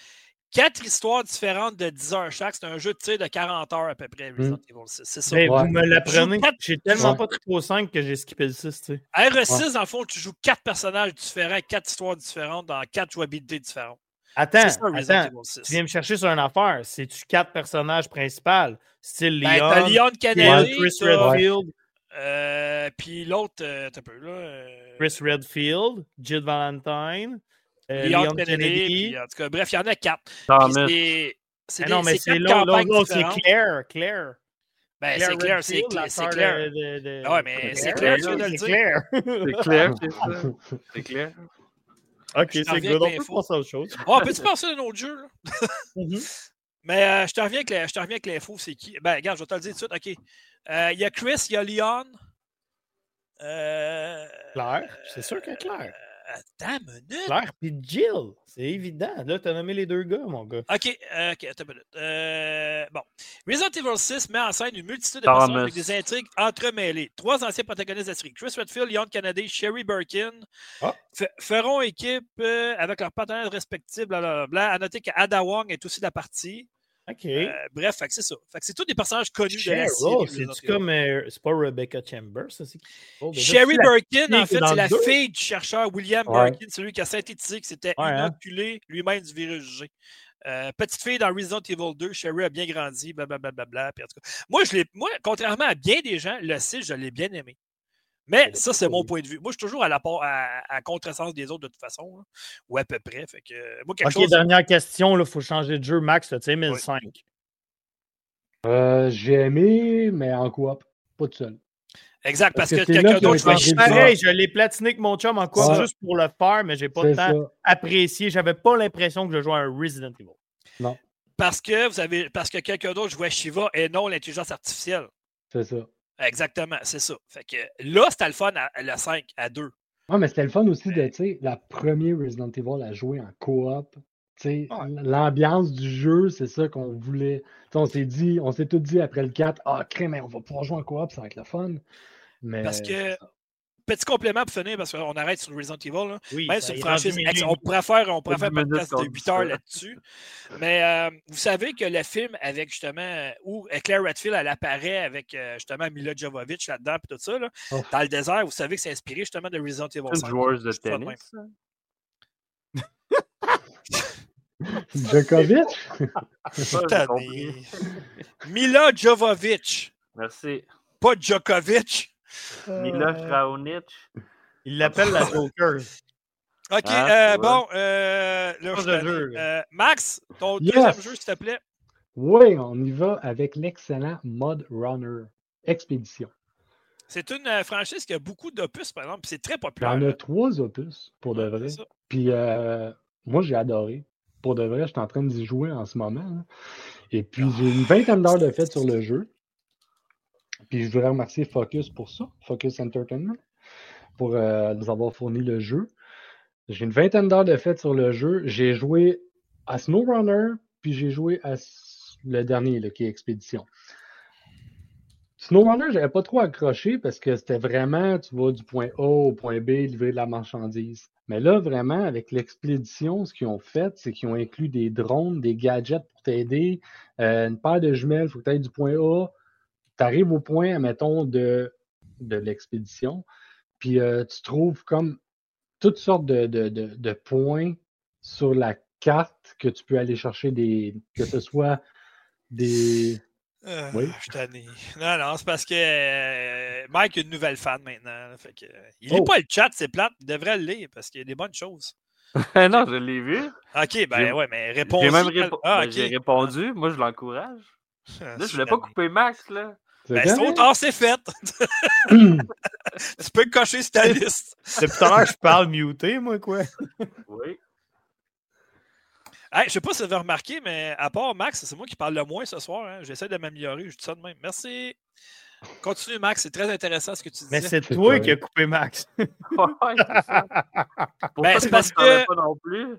Speaker 1: quatre histoires différentes de 10 heures chaque. C'est un jeu de tir de 40 heures à peu près. Hmm. C'est ça.
Speaker 3: Mais vous me l'apprenez. J'ai tellement pas trippé au 5 que j'ai skippé le 6. Tu sais.
Speaker 1: RE6, dans le fond, tu joues quatre personnages différents, quatre histoires différentes dans quatre jouabilités différentes.
Speaker 3: Attends, attends tu viens me chercher sur une affaire. C'est-tu quatre personnages principaux? Style ben, Leon,
Speaker 1: ben, Leon Kennedy,
Speaker 3: Chris Redfield,
Speaker 1: euh, puis l'autre, euh, t'as peu, là. Euh,
Speaker 3: Chris Redfield, Jill Valentine,
Speaker 1: euh, Leon, Kennedy. en tout cas, bref, il y en a quatre.
Speaker 3: C'est non, mais c'est l'autre, c'est Claire. Claire.
Speaker 1: Ben, c'est clair, c'est clair. C'est clair. Ah ouais, mais c'est clair, tu viens de le dire.
Speaker 2: C'est clair, c'est clair.
Speaker 3: Ok, c'est good. On peut passer à autre chose.
Speaker 1: Oh, peux-tu passer à un autre jeu, là? Mm-hmm. Mais euh, je te reviens avec l'info, c'est qui? Ben, regarde, je vais te le dire tout de suite. OK. Euh, il y a Chris, il y a Leon. Euh,
Speaker 3: Claire, c'est sûr que Claire.
Speaker 1: Attends une minute.
Speaker 3: Claire puis Jill, c'est évident. Là, tu as nommé les deux gars, mon gars.
Speaker 1: OK, OK, attends une minute. bon. Resident Evil 6 met en scène une multitude de personnages avec des intrigues entremêlées. Trois anciens protagonistes de la série, Chris Redfield, Leon Kennedy, Sherry Birkin, ah. feront équipe avec leurs partenaires respectifs, blablabla. À noter qu'Ada Wong est aussi de la partie.
Speaker 3: OK. Euh,
Speaker 1: bref, c'est ça. c'est tous des personnages connus de la série.
Speaker 3: C'est comme. Euh, c'est pas Rebecca Chambers, ça?
Speaker 1: Oh, Sherry Birkin, en fait, c'est la fille du chercheur William Birkin, celui qui a synthétisé que c'était hein? inoculé lui-même du virus G. Euh, petite fille dans Resident Evil 2, Sherry a bien grandi, blablabla. Bla, bla, bla, moi, je moi, contrairement à bien des gens, le 6, je l'ai bien aimé. Mais ça, c'est mon point de vue. Moi, je suis toujours à, la, à, à contresens des autres de toute façon, hein, ou à peu près. Fait que, moi,
Speaker 3: OK, dernière question, il faut changer de jeu, Max, tu sais, 1005.
Speaker 4: Euh, J'ai aimé, mais en coop, pas tout seul.
Speaker 1: Exact, parce, que, quelqu'un d'autre, je
Speaker 3: pareil, je l'ai platiné avec mon chum en coop juste pour le faire, mais j'ai pas le temps apprécié. J'avais pas l'impression que je jouais à un Resident Evil.
Speaker 4: Non.
Speaker 1: Parce que vous avez parce que quelqu'un d'autre jouait Shiva et non l'intelligence artificielle.
Speaker 4: C'est ça.
Speaker 1: Exactement, c'est ça. Fait que là, c'était le fun à, la 5 à 2.
Speaker 4: Ouais, mais c'était le fun aussi de, tu sais, la première Resident Evil à jouer en coop. sais, L'ambiance du jeu, c'est ça qu'on voulait. on s'est dit, on s'est tout dit après le 4, ah, crème, on va pouvoir jouer en coop, ça va être le fun. Mais
Speaker 1: Parce que petit complément pour finir, parce qu'on arrête sur Resident Evil. Là. Oui, Même sur franchise, on pourrait faire, on pourrait faire podcast de 8 heures là-dessus. Mais euh, vous savez que le film avec justement où Claire Redfield elle apparaît avec euh, justement Mila Jovovich là-dedans et tout ça, là, oh. dans le désert, vous savez que c'est inspiré justement de Resident Evil 5.
Speaker 2: joueur de tennis.
Speaker 4: Djokovic?
Speaker 1: Mila Jovovich.
Speaker 2: Merci.
Speaker 1: Pas Djokovic.
Speaker 2: Miloš Raonic.
Speaker 3: Il l'appelle la Joker.
Speaker 1: OK, ah, euh, bon, euh, euh, Max, ton deuxième jeu, s'il te plaît.
Speaker 4: Oui, on y va avec l'excellent Mod Runner Expédition.
Speaker 1: C'est une franchise qui a beaucoup d'opus, par exemple, c'est très populaire.
Speaker 4: Il y en a trois opus, pour de vrai. Puis moi, j'ai adoré. Pour de vrai, je suis en train d'y jouer en ce moment. Et puis, j'ai une vingtaine d'heures de fait sur le jeu. Puis, je voudrais remercier Focus pour ça, Focus Entertainment, pour nous avoir fourni le jeu. J'ai une vingtaine d'heures de fait sur le jeu. J'ai joué à SnowRunner, puis j'ai joué à le dernier, là, qui est Expédition. SnowRunner, j'avais pas trop accroché parce que c'était vraiment, tu vas du point A au point B, livrer de la marchandise. Mais là, vraiment, avec l'expédition, ce qu'ils ont fait, c'est qu'ils ont inclus des drones, des gadgets pour t'aider, euh, une paire de jumelles, il faut que tu ailles du point A. Tu arrives au point, admettons, de, de l'expédition, puis euh, tu trouves comme toutes sortes de, de, de, points sur la carte que tu peux aller chercher des. que ce soit des.
Speaker 1: Euh, oui. Je suis tanné. Non, non, c'est parce que euh, Mike a une nouvelle fan maintenant. Fait que, il lit oh. pas le chat, c'est plate. Il devrait le lire parce qu'il y a des bonnes choses.
Speaker 2: non, je l'ai vu.
Speaker 1: Ok, ben ouais, mais réponds. J'ai
Speaker 2: même ah, ben, répondu. Moi, je l'encourage. Ah, là, je voulais pas couper Max, là.
Speaker 1: Ben, c'est trop tard, c'est fait. tu peux cocher sur ta liste.
Speaker 3: C'est tout à l'heure que je parle muté, moi, quoi.
Speaker 2: oui.
Speaker 1: Hey, je sais pas si vous avez remarqué, mais à part Max, c'est moi qui parle le moins ce soir. Hein. J'essaie de m'améliorer. Je dis ça de même. Merci. Continue, Max. C'est très intéressant ce que tu dis.
Speaker 3: Mais c'est toi qui as coupé Max.
Speaker 2: ouais, c'est ça.
Speaker 1: Ben, c'est parce que. Pas non plus.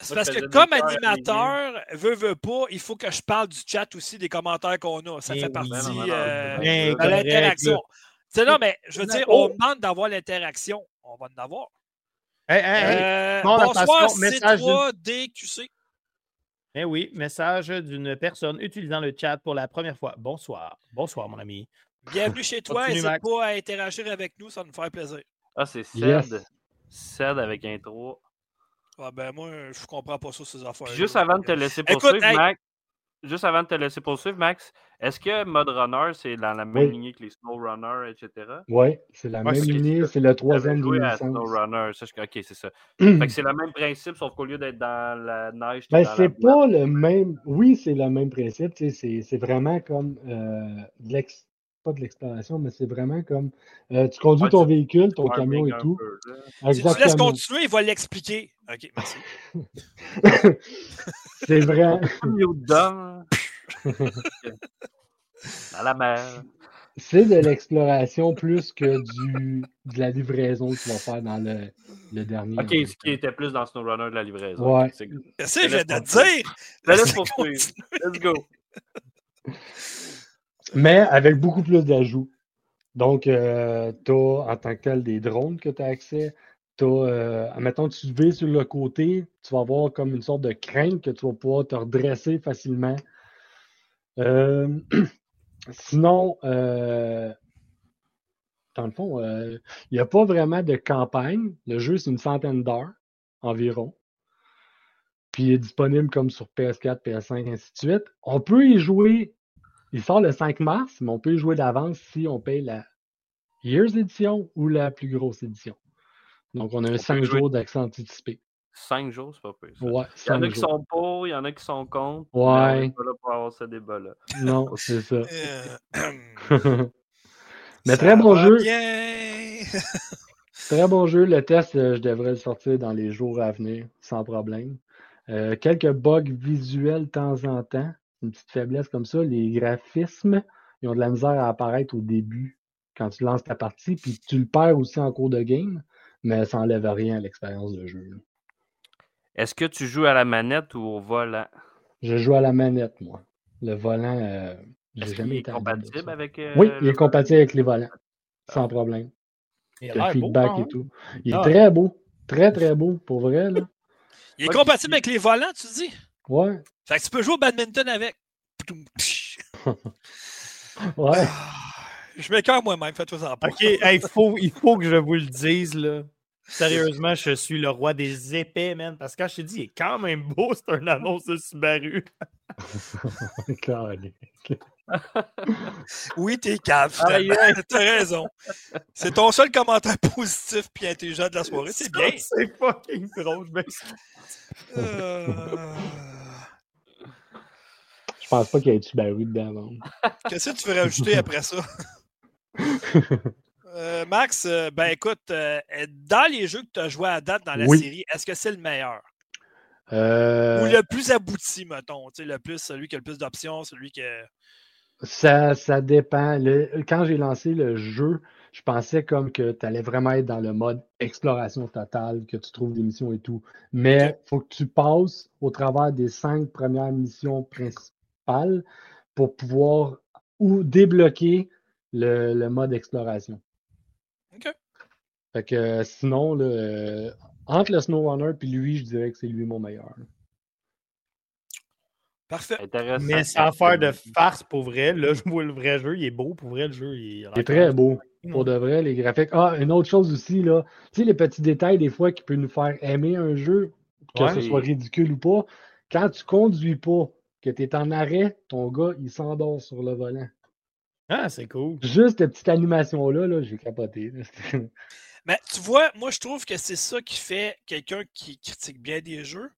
Speaker 1: C'est parce que comme animateur, veut, veut pas, il faut que je parle du chat aussi, des commentaires qu'on a. Ça fait partie euh, de l'interaction. C'est là, mais je veux dire, on demande d'avoir l'interaction. On va en avoir. euh, bonsoir, C3DQC.
Speaker 3: Eh oui, message d'une personne utilisant le chat pour la première fois. Bonsoir. Bonsoir, mon ami.
Speaker 1: Bienvenue chez toi. N'hésite pas à interagir avec nous, ça nous fait plaisir.
Speaker 2: Ah, c'est Ced. Ced avec intro.
Speaker 1: Ah ben moi, je comprends pas ça, ces affaires.
Speaker 2: Juste avant de te laisser poursuivre, Max. Juste avant de te laisser poursuivre, Max, est-ce que Mode Runner, c'est dans la même lignée que les Snow Runner, etc.?
Speaker 4: Oui, c'est la même lignée, c'est le troisième de
Speaker 2: licence. Snow Runner, ok, c'est ça. fait que c'est le même principe, sauf qu'au lieu d'être dans la neige,
Speaker 4: ben, c'est pas le même. Oui, c'est le même principe, c'est vraiment comme euh, l'ex pas de l'exploration, mais c'est vraiment comme euh, tu conduis ton véhicule, ton camion et tout.
Speaker 1: Si tu laisses continuer, il va l'expliquer. OK, merci.
Speaker 4: c'est vrai.
Speaker 2: dans la mer.
Speaker 4: C'est de l'exploration plus que du, de la livraison que tu vas faire dans le, le dernier.
Speaker 2: Ok, ce qui était plus dans SnowRunner de la livraison.
Speaker 4: Ouais.
Speaker 1: C'est je viens de dire.
Speaker 2: Laisse poursuivre. Let's go
Speaker 4: mais avec beaucoup plus d'ajouts. Donc, euh, tu as en tant que tel des drones que tu as accès. Tu as, euh, admettons, tu vas sur le côté, tu vas avoir comme une sorte de crainte que tu vas pouvoir te redresser facilement. Euh, sinon, euh, dans le fond, il n'y a pas vraiment de campagne. Le jeu, c'est une centaine d'heures environ. Puis il est disponible comme sur PS4, PS5, ainsi de suite. On peut y jouer il sort le 5 mars, mais on peut jouer d'avance si on paye la Year's Edition ou la plus grosse édition. Donc, on a un 5 jours d'accès anticipé.
Speaker 2: 5 jours, c'est pas
Speaker 4: possible. Ouais,
Speaker 2: il y en a qui sont pour, il y en a qui sont contre.
Speaker 4: Ouais.
Speaker 2: On pas là pour avoir ce débat-là.
Speaker 4: Non, c'est ça. mais très bon jeu. très bon jeu. Le test, euh, je devrais le sortir dans les jours à venir, sans problème. Euh, quelques bugs visuels de temps en temps une petite faiblesse comme ça. Les graphismes, ils ont de la misère à apparaître au début quand tu lances ta partie, puis tu le perds aussi en cours de game, mais ça n'enlève rien à l'expérience de jeu.
Speaker 2: Est-ce que tu joues à la manette ou au volant?
Speaker 4: Je joue à la manette, moi. Le volant, euh, j'ai jamais été
Speaker 2: compatible avec. Euh,
Speaker 4: oui, il est compatible avec les volants, sans problème. Il le feedback et tout. Il est ah. très beau. Très, très beau, pour vrai. Là.
Speaker 1: Il est compatible avec les volants, tu dis?
Speaker 4: Ouais.
Speaker 1: Fait que tu peux jouer au badminton avec.
Speaker 4: ouais.
Speaker 1: Ah, je m'écœure moi-même, fais-toi en
Speaker 3: pas. OK, il, faut, il faut que je vous le dise, là. Sérieusement, je suis le roi des épais, man. Parce que quand je te dis, il est quand même beau, c'est un annonce de Subaru.
Speaker 1: oui, t'es cave. T'as raison. C'est ton seul commentaire positif puis intelligent de la soirée. C'est bien.
Speaker 3: C'est fucking drôle, je euh...
Speaker 4: Je pense pas qu'il y ait du Barry dedans.
Speaker 1: Qu'est-ce que tu ferais ajouter après ça? Euh, Max, euh, ben écoute, euh, dans les jeux que tu as joué à date dans la série, est-ce que c'est le meilleur? Ou le plus abouti, mettons, le plus, celui qui a le plus d'options, celui qui.
Speaker 4: Ça, ça dépend. quand j'ai lancé le jeu, je pensais comme que tu allais vraiment être dans le mode exploration totale, que tu trouves des missions et tout. Mais il faut que tu passes au travers des cinq premières missions principales pour pouvoir ou débloquer le, mode exploration.
Speaker 1: OK.
Speaker 4: Fait que sinon, euh, entre le SnowRunner et lui, je dirais que c'est lui mon meilleur.
Speaker 1: Parfait.
Speaker 3: Mais sans faire de farce pour vrai, là, je vois le vrai jeu, il est beau. Pour vrai, le jeu, il
Speaker 4: est, très beau. Pour de vrai, les graphiques. Ah, une autre chose aussi, là. Tu sais, les petits détails, des fois, qui peuvent nous faire aimer un jeu, que ce soit ridicule ou pas. Quand tu conduis pas, que tu es en arrêt, ton gars, il s'endort sur le volant.
Speaker 3: Ah, c'est cool.
Speaker 4: Juste cette petite animation-là, -là, j'ai capoté.
Speaker 1: Mais tu vois, moi, je trouve que c'est ça qui fait quelqu'un qui critique bien des jeux,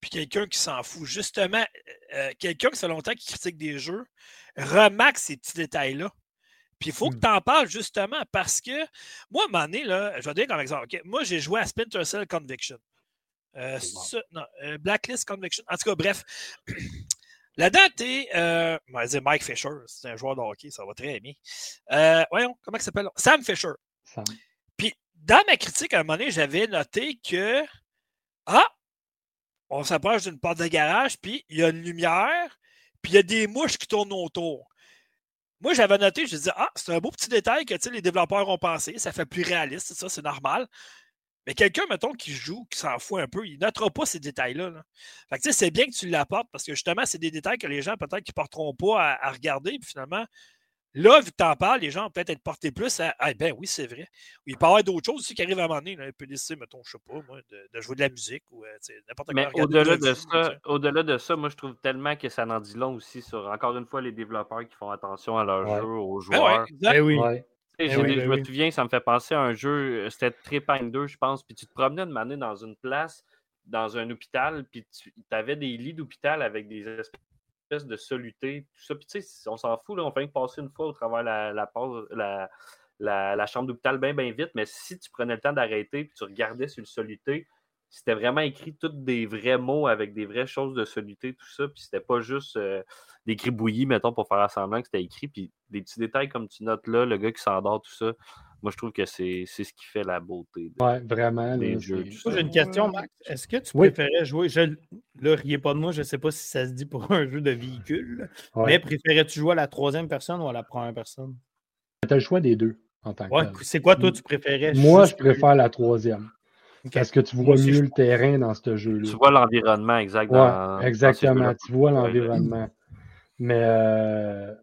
Speaker 1: puis quelqu'un qui s'en fout. Justement, euh, quelqu'un qui fait longtemps qui critique des jeux remarque ces petits détails-là. Puis il faut que mmh. tu en parles justement parce que moi, à un moment donné, là, je vais dire comme exemple, moi j'ai joué à Splinter Cell Conviction. Euh, non, euh, Blacklist Conviction. En tout cas, bref. Là-dedans, t'es euh, Mike Fisher, c'est un joueur de hockey, ça va très bien. Euh, voyons, comment il s'appelle? Sam Fisher. Puis, dans ma critique, à un moment donné, j'avais noté que, ah, on s'approche d'une porte de garage, puis il y a une lumière, puis il y a des mouches qui tournent autour. Moi, j'avais noté, je disais, ah, c'est un beau petit détail que les développeurs ont pensé, ça fait plus réaliste, ça, c'est normal. Mais quelqu'un, mettons, qui joue, qui s'en fout un peu, il notera pas ces détails-là. Fait que c'est bien que tu l'apportes parce que justement, c'est des détails que les gens peut-être qui ne porteront pas à, regarder. Puis finalement, là, vu que tu en parles, les gens vont peut-être être portés plus à Ah ben oui, c'est vrai. il peut y avoir d'autres choses aussi qui arrivent à un moment donné. Il peut décider, mettons, je sais pas, moi, de, jouer de la musique ou euh, n'importe quoi.
Speaker 2: Mais au-delà de, ça, au-delà de ça, moi je trouve tellement que ça en dit long aussi sur encore une fois les développeurs qui font attention à leur jeu, aux ben joueurs.
Speaker 3: Ben oui,
Speaker 2: eh je, ben me souviens, ça me fait penser à un jeu, euh, c'était Trépine 2, je pense, puis tu te promenais de manière dans une place, dans un hôpital, puis tu avais des lits d'hôpital avec des espèces de solutés, tout ça. Puis tu sais, on s'en fout, là, on fait que passer une fois au travers la, la, la, la, chambre d'hôpital bien, bien vite, mais si tu prenais le temps d'arrêter puis tu regardais sur le soluté, c'était vraiment écrit tous des vrais mots avec des vraies choses de soluté, tout ça, puis c'était pas juste euh, des gribouillis, mettons, pour faire semblant que c'était écrit, puis des petits détails comme tu notes là, le gars qui s'endort, tout ça. Moi, je trouve que c'est ce qui fait la beauté
Speaker 4: ouais, vraiment,
Speaker 3: des jeux. J'ai une question, Max. Est-ce que tu préférais jouer, je, là, riez pas de moi, je sais pas si ça se dit pour un jeu de véhicule, mais préférais-tu jouer à la troisième personne ou à la première personne?
Speaker 4: Tu as le choix des deux. En tant
Speaker 3: ouais, c'est quoi, toi, tu préférais?
Speaker 4: Moi, je préfère la troisième. Est-ce que tu vois mieux le terrain dans ce jeu-là.
Speaker 2: Tu vois l'environnement, exactement.
Speaker 4: exactement. tu vois l'environnement. Mais. Euh,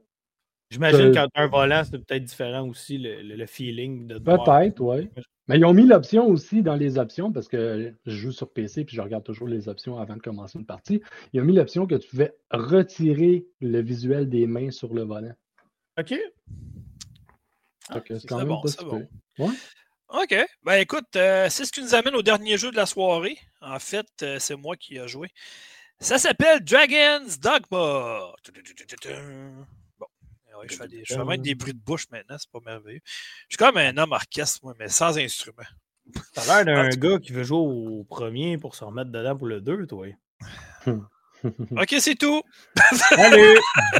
Speaker 3: J'imagine qu'en un volant, c'est peut-être différent aussi le, feeling de.
Speaker 4: Peut-être, oui. Mais ils ont mis l'option aussi dans les options, parce que je joue sur PC puis je regarde toujours les options avant de commencer une partie. Ils ont mis l'option que tu pouvais retirer le visuel des mains sur le volant.
Speaker 3: OK.
Speaker 1: Ah, c'est bon, c'est bon. Ouais? OK. Ben écoute, euh, c'est ce qui nous amène au dernier jeu de la soirée. En fait, euh, c'est moi qui ai joué. Ça s'appelle Dragon's Dogma. Bon. je fais, des, même des bruits de bouche maintenant, c'est pas merveilleux. Je suis comme un homme orchestre, moi, mais sans instrument.
Speaker 3: T'as l'air d'un gars qui veut jouer au premier pour se remettre dedans pour le deux, toi.
Speaker 1: OK, c'est tout.
Speaker 3: Salut!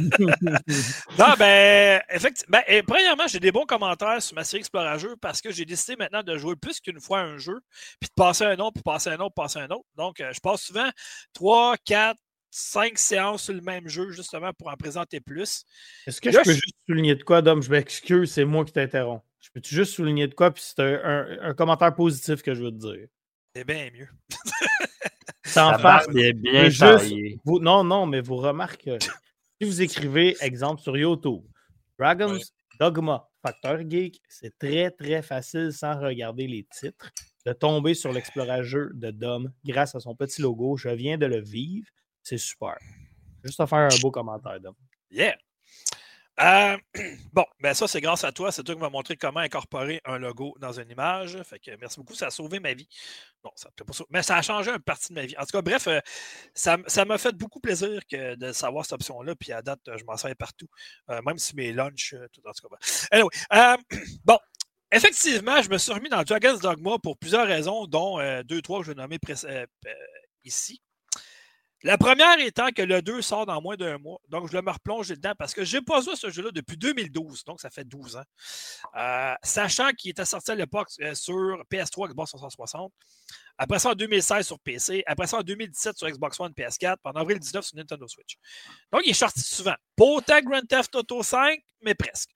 Speaker 1: non, ben, effectivement. Ben, premièrement, j'ai des bons commentaires sur ma série Explorageux parce que j'ai décidé maintenant de jouer plus qu'une fois un jeu, puis de passer un autre, puis passer un autre, passer un autre. Donc, euh, je passe souvent 3, 4, 5 séances sur le même jeu, justement, pour en présenter plus.
Speaker 3: Est-ce que je peux juste souligner de quoi, Dom? Je m'excuse, c'est moi qui t'interromps. Je peux-tu juste souligner de quoi, puis c'est un, commentaire positif que je veux te dire?
Speaker 1: C'est bien mieux.
Speaker 3: Sans faire. bien juste, non, non, mais vous remarquez, si vous écrivez, exemple, sur YouTube, Dragon's Dogma, Facteur Geek, c'est très, très facile, sans regarder les titres, de tomber sur l'explorateur de Dom grâce à son petit logo. Je viens de le vivre. C'est super. Juste à faire un beau commentaire, Dom.
Speaker 1: Yeah! Euh, bon, ben ça, c'est grâce à toi. C'est toi qui m'as montré comment incorporer un logo dans une image. Fait que merci beaucoup. Ça a sauvé ma vie. Bon, ça pas Mais ça a changé une partie de ma vie. En tout cas, bref, euh, ça, m'a fait beaucoup plaisir de savoir cette option-là. Puis à date, je m'en sers partout. Euh, même si mes lunchs, tout en tout cas. Bon, effectivement, je me suis remis dans Dragon's Dogma pour plusieurs raisons, dont deux, trois que je vais nommer ici. La première étant que le 2 sort dans moins d'un mois. Donc, je me replonger dedans parce que je n'ai pas joué ce jeu-là depuis 2012. Donc, ça fait 12 ans. Euh, sachant qu'il était sorti à l'époque euh, sur PS3, Xbox 360. Après ça, en 2016 sur PC. Après ça, en 2017 sur Xbox One, PS4. Puis en avril 19 sur Nintendo Switch. Donc, il est sorti souvent. Pas autant Grand Theft Auto 5, mais presque.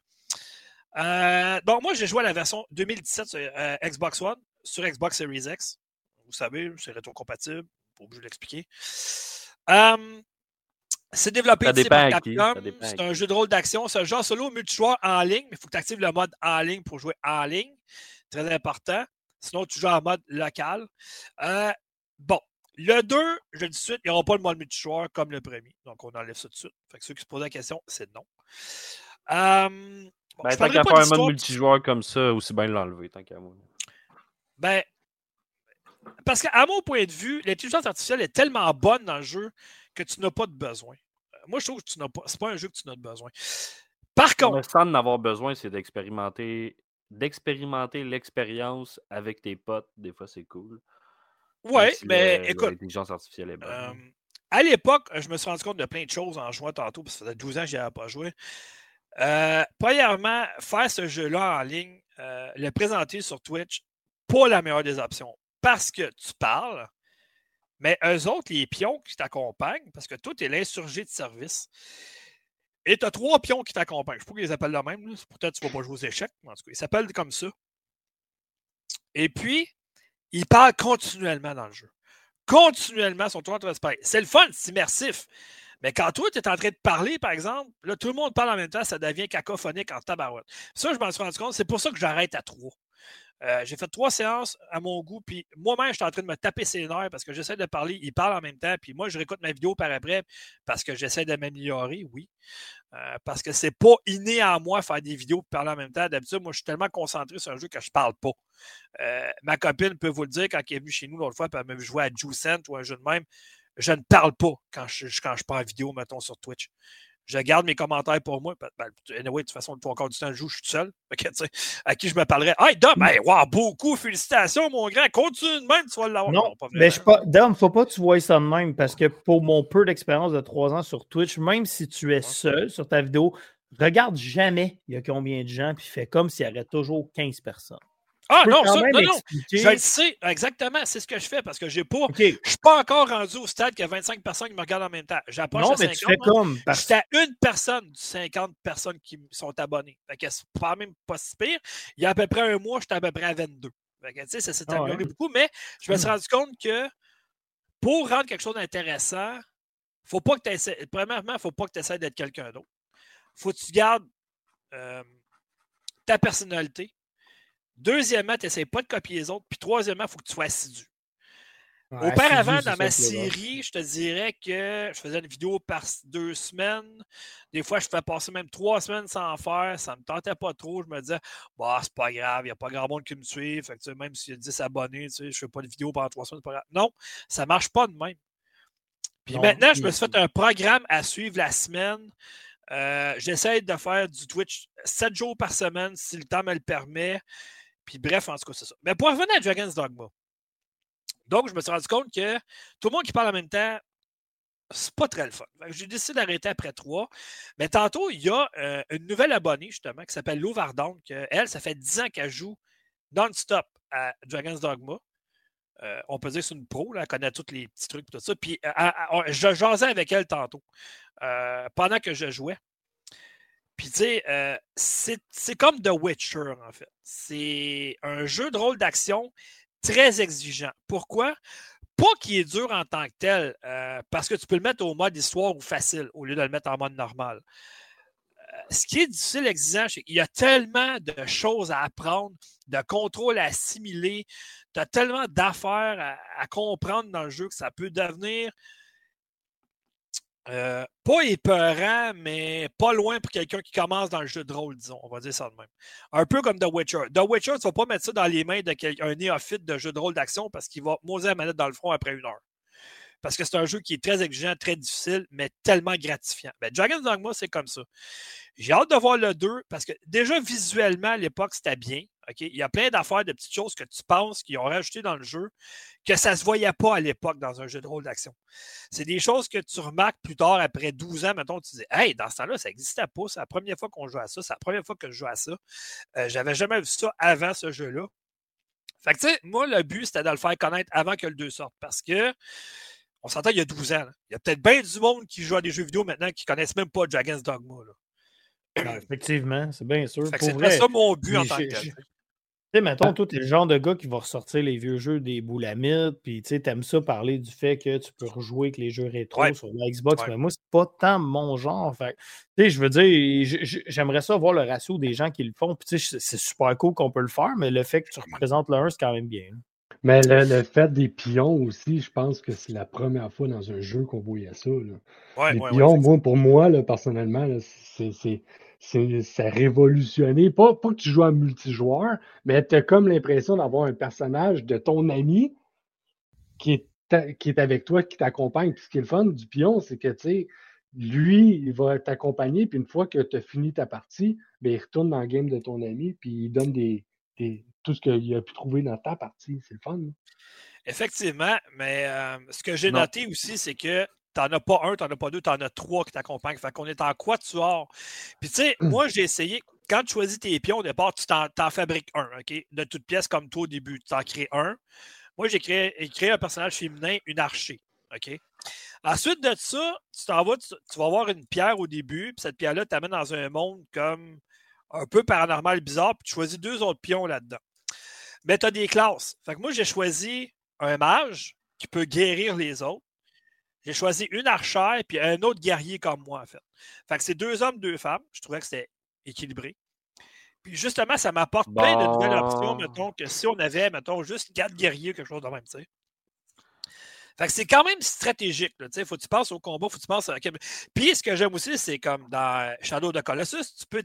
Speaker 1: Euh, bon, moi, j'ai joué à la version 2017 sur Xbox One, sur Xbox Series X. Vous savez, c'est rétro-compatible. Pas obligé de l'expliquer c'est développé par Capcom. C'est un jeu de rôle d'action. C'est un genre solo multijoueur en ligne, mais il faut que tu actives le mode en ligne pour jouer en ligne. Très important. Sinon, tu joues en mode local. Euh, bon, le 2, je le dis tout de suite, il n'y aura pas le mode multijoueur comme le premier. Donc, on enlève ça tout de suite. Fait que ceux qui se posent la question, c'est non.
Speaker 2: Euh, ben, tant qu'à faire un mode multijoueur comme ça, aussi bien l'enlever, tant qu'à moi.
Speaker 1: Ben, parce qu'à mon point de vue, l'intelligence artificielle est tellement bonne dans le jeu que tu n'as pas de besoin. Euh, moi, je trouve que tu n'as pas. Pas un jeu que tu n'as de besoin. Par contre.
Speaker 2: Sans en avoir besoin, c'est d'expérimenter d'expérimenter l'expérience avec tes potes. Des fois, c'est cool.
Speaker 1: Oui, mais écoute.
Speaker 2: L'intelligence artificielle est bonne. Euh,
Speaker 1: à l'époque, je me suis rendu compte de plein de choses en jouant tantôt, parce que ça faisait 12 ans que je avais pas joué. Euh, premièrement, faire ce jeu-là en ligne, le présenter sur Twitch, pas la meilleure des options parce que tu parles, mais eux autres, les pions qui t'accompagnent, parce que toi, tu es l'insurgé de service. Et tu as trois pions qui t'accompagnent. Je sais pas qu'ils les appellent de même. Peut-être que tu ne vas pas jouer aux échecs, mais en tout cas, ils s'appellent comme ça. Et puis, ils parlent continuellement dans le jeu. Continuellement, sont toujours en train de parler. C'est le fun, c'est immersif. Mais quand toi, tu es en train de parler, par exemple, là, tout le monde parle en même temps, ça devient cacophonique en tabarouette. Ça, je m'en suis rendu compte. C'est pour ça que j'arrête à trois. Euh, j'ai fait trois séances à mon goût, puis moi-même, je suis en train de me taper ses nerfs parce que j'essaie de parler, il parle en même temps, puis moi, je réécoute ma vidéo par après parce que j'essaie de m'améliorer, oui. Euh, parce que c'est pas inné en moi faire des vidéos et parler en même temps. D'habitude, moi, je suis tellement concentré sur un jeu que je parle pas. Euh, ma copine peut vous le dire quand elle est venue chez nous l'autre fois, puis elle m'a vu jouer à Juicent ou un jeu de même. Je ne parle pas quand je, quand je prends vidéo, mettons, sur Twitch je garde mes commentaires pour moi. Ben, anyway, de toute façon, le encore du temps, je joue, je suis tout seul. à qui je me parlerais? Hey, Dom, wow, beaucoup, félicitations, mon grand. Continue de même, tu vas l'avoir.
Speaker 3: Non, mais je pas, Dom, faut pas que tu vois ça de même parce que pour mon peu d'expérience de trois ans sur Twitch, même si tu es seul sur ta vidéo, regarde jamais il y a combien de gens, puis fais comme s'il y avait toujours 15 personnes.
Speaker 1: Ah non, ça, non, non. Je le sais, exactement. C'est ce que je fais parce que j'ai pas. Je ne suis pas encore rendu au stade qu'il y a 25 personnes qui me regardent en même temps. J'approche non, mais 50. Tu fais comme. J'étais à une personne du 50 personnes qui sont abonnées. Fait que c'est pas même pas si pire. Il y a à peu près un mois, j'étais à peu près à 22. Fait que, ça s'est ah amélioré beaucoup, mais je me suis rendu compte que pour rendre quelque chose d'intéressant, faut pas que tu essaies. Premièrement, il ne faut pas que tu essaies d'être quelqu'un d'autre. faut que tu gardes euh, ta personnalité Deuxièmement, tu n'essayes pas de copier les autres. Puis troisièmement, il faut que tu sois assidu. Auparavant, dans ma série, je te dirais que je faisais une vidéo par deux semaines. Des fois, je fais passer même trois semaines sans en faire. Ça ne me tentait pas trop. Je me disais, bah, c'est pas grave, il n'y a pas grand monde qui me suit. Fait que, même s'il y a 10 abonnés, je ne fais pas de vidéo pendant trois semaines. Pas grave. Non, ça ne marche pas de même. Puis maintenant, je me suis fait un programme à suivre la semaine. Euh, j'essaie de faire du Twitch sept jours par semaine si le temps me le permet. Puis bref, en tout cas, c'est ça. Mais pour revenir à Dragon's Dogma, donc je me suis rendu compte que tout le monde qui parle en même temps, c'est pas très le fun. J'ai décidé d'arrêter après trois. Mais tantôt, il y a euh, une nouvelle abonnée, justement, qui s'appelle Lou Vardon, elle, ça fait 10 ans qu'elle joue non-stop à Dragon's Dogma. Euh, on peut dire que c'est une pro, là, elle connaît tous les petits trucs et tout ça. Puis euh, je jasais avec elle tantôt, pendant que je jouais. Puis, tu sais, euh, c'est comme The Witcher, en fait. C'est un jeu de rôle d'action très exigeant. Pourquoi? Pas qu'il est dur en tant que tel, euh, parce que tu peux le mettre au mode histoire ou facile au lieu de le mettre en mode normal. Euh, ce qui est difficile, exigeant, c'est qu'il y a tellement de choses à apprendre, de contrôles à assimiler, tu as tellement d'affaires à, comprendre dans le jeu que ça peut devenir Euh, pas épeurant, mais pas loin pour quelqu'un qui commence dans le jeu de rôle, disons. On va dire ça de même. Un peu comme The Witcher. The Witcher, tu ne vas pas mettre ça dans les mains d'un néophyte de jeu de rôle d'action parce qu'il va moser la manette dans le front après une heure. Parce que c'est un jeu qui est très exigeant, très difficile, mais tellement gratifiant. Ben, Dragon's Dogma, c'est comme ça. J'ai hâte de voir le 2 parce que déjà visuellement, à l'époque, c'était bien. Il y a plein d'affaires, de petites choses que tu penses qu'ils ont rajouté dans le jeu que ça ne se voyait pas à l'époque dans un jeu de rôle d'action. C'est des choses que tu remarques plus tard, après 12 ans, mettons, tu dis Hey, dans ce temps-là, ça n'existait pas. C'est la première fois qu'on joue à ça. C'est la première fois que je joue à ça. Euh, J'avais jamais vu ça avant ce jeu-là. Fait que, tu sais, moi, le but, c'était de le faire connaître avant que le 2 sorte. Parce que, on s'entend, il y a 12 ans. Il y a peut-être bien du monde qui joue à des jeux vidéo maintenant qui ne connaissent même pas Dragon's Dogma.
Speaker 3: effectivement, c'est bien sûr.
Speaker 1: C'est ça mon but en tant que
Speaker 3: tu sais, mettons, toi, t'es le genre de gars qui va ressortir les vieux jeux des boulamites, puis tu sais, t'aimes ça parler du fait que tu peux rejouer avec les jeux rétro sur la Xbox, mais moi, c'est pas tant mon genre. Fait tu sais, je veux dire, j'aimerais ça voir le ratio des gens qui le font, puis tu sais, c'est super cool qu'on peut le faire, mais le fait que tu représentes le 1, c'est quand même bien.
Speaker 4: Mais le, fait des pions aussi, je pense que c'est la première fois dans un jeu qu'on voyait ça. Là. les pions, moi, pour moi, là, personnellement, c'est c'est révolutionné. Pas, pas que tu joues en multijoueur, mais tu as comme l'impression d'avoir un personnage de ton ami qui est, qui est avec toi, qui t'accompagne. Puis ce qui est le fun du pion, c'est que, tu sais, lui, il va t'accompagner, puis une fois que tu as fini ta partie, ben, il retourne dans le game de ton ami, puis il donne des, tout ce qu'il a pu trouver dans ta partie. C'est le fun.
Speaker 1: Effectivement, mais euh, ce que j'ai noté aussi, c'est que T'en as pas un, t'en as pas deux, t'en as trois qui t'accompagnent. Fait qu'on est en quatuor. Puis tu sais, mmh. moi, j'ai essayé, quand tu choisis tes pions, au départ, tu t'en fabriques un, OK? De toute pièce comme toi au début, tu t'en crées un. Moi, j'ai créé, créé, un personnage féminin, une archer. OK? Ensuite de ça, tu t'en vas, tu, vas avoir une pierre au début, puis cette pierre-là t'amène dans un monde comme un peu paranormal bizarre, puis tu choisis deux autres pions là-dedans. Mais tu as des classes. Fait que moi, j'ai choisi un mage qui peut guérir les autres. J'ai choisi une archère puis un autre guerrier comme moi, en fait. Fait que c'est deux hommes, deux femmes. Je trouvais que c'était équilibré. Puis justement, ça m'apporte plein de nouvelles options, mettons, que si on avait, mettons, juste quatre guerriers, quelque chose de même, tu sais. Fait que c'est quand même stratégique. Il faut que tu penses au combat, faut que tu penses à... Puis ce que j'aime aussi, c'est comme dans Shadow of Colossus, tu peux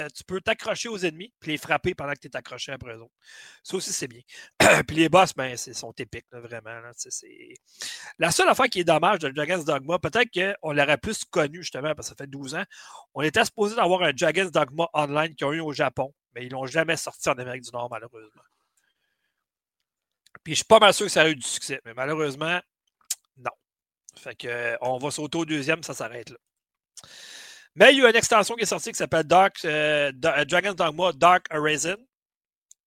Speaker 1: euh, tu peux t'accrocher aux ennemis puis les frapper pendant que tu es accroché après eux autres. Ça aussi, c'est bien. puis les boss, ben, sont épiques, vraiment. La seule affaire qui est dommage de Dragon's Dogma, peut-être qu'on l'aurait plus connu justement parce que ça fait 12 ans. On était supposé d'avoir un Dragon's Dogma online qui a eu au Japon, mais ils l'ont jamais sorti en Amérique du Nord, malheureusement. Puis je suis pas mal sûr que ça a eu du succès, mais malheureusement, non. Fait que on va sauter au deuxième, ça s'arrête là. Mais il y a une extension qui est sortie qui s'appelle Dark, euh, euh, Dragon's Dogma Dark Horizon.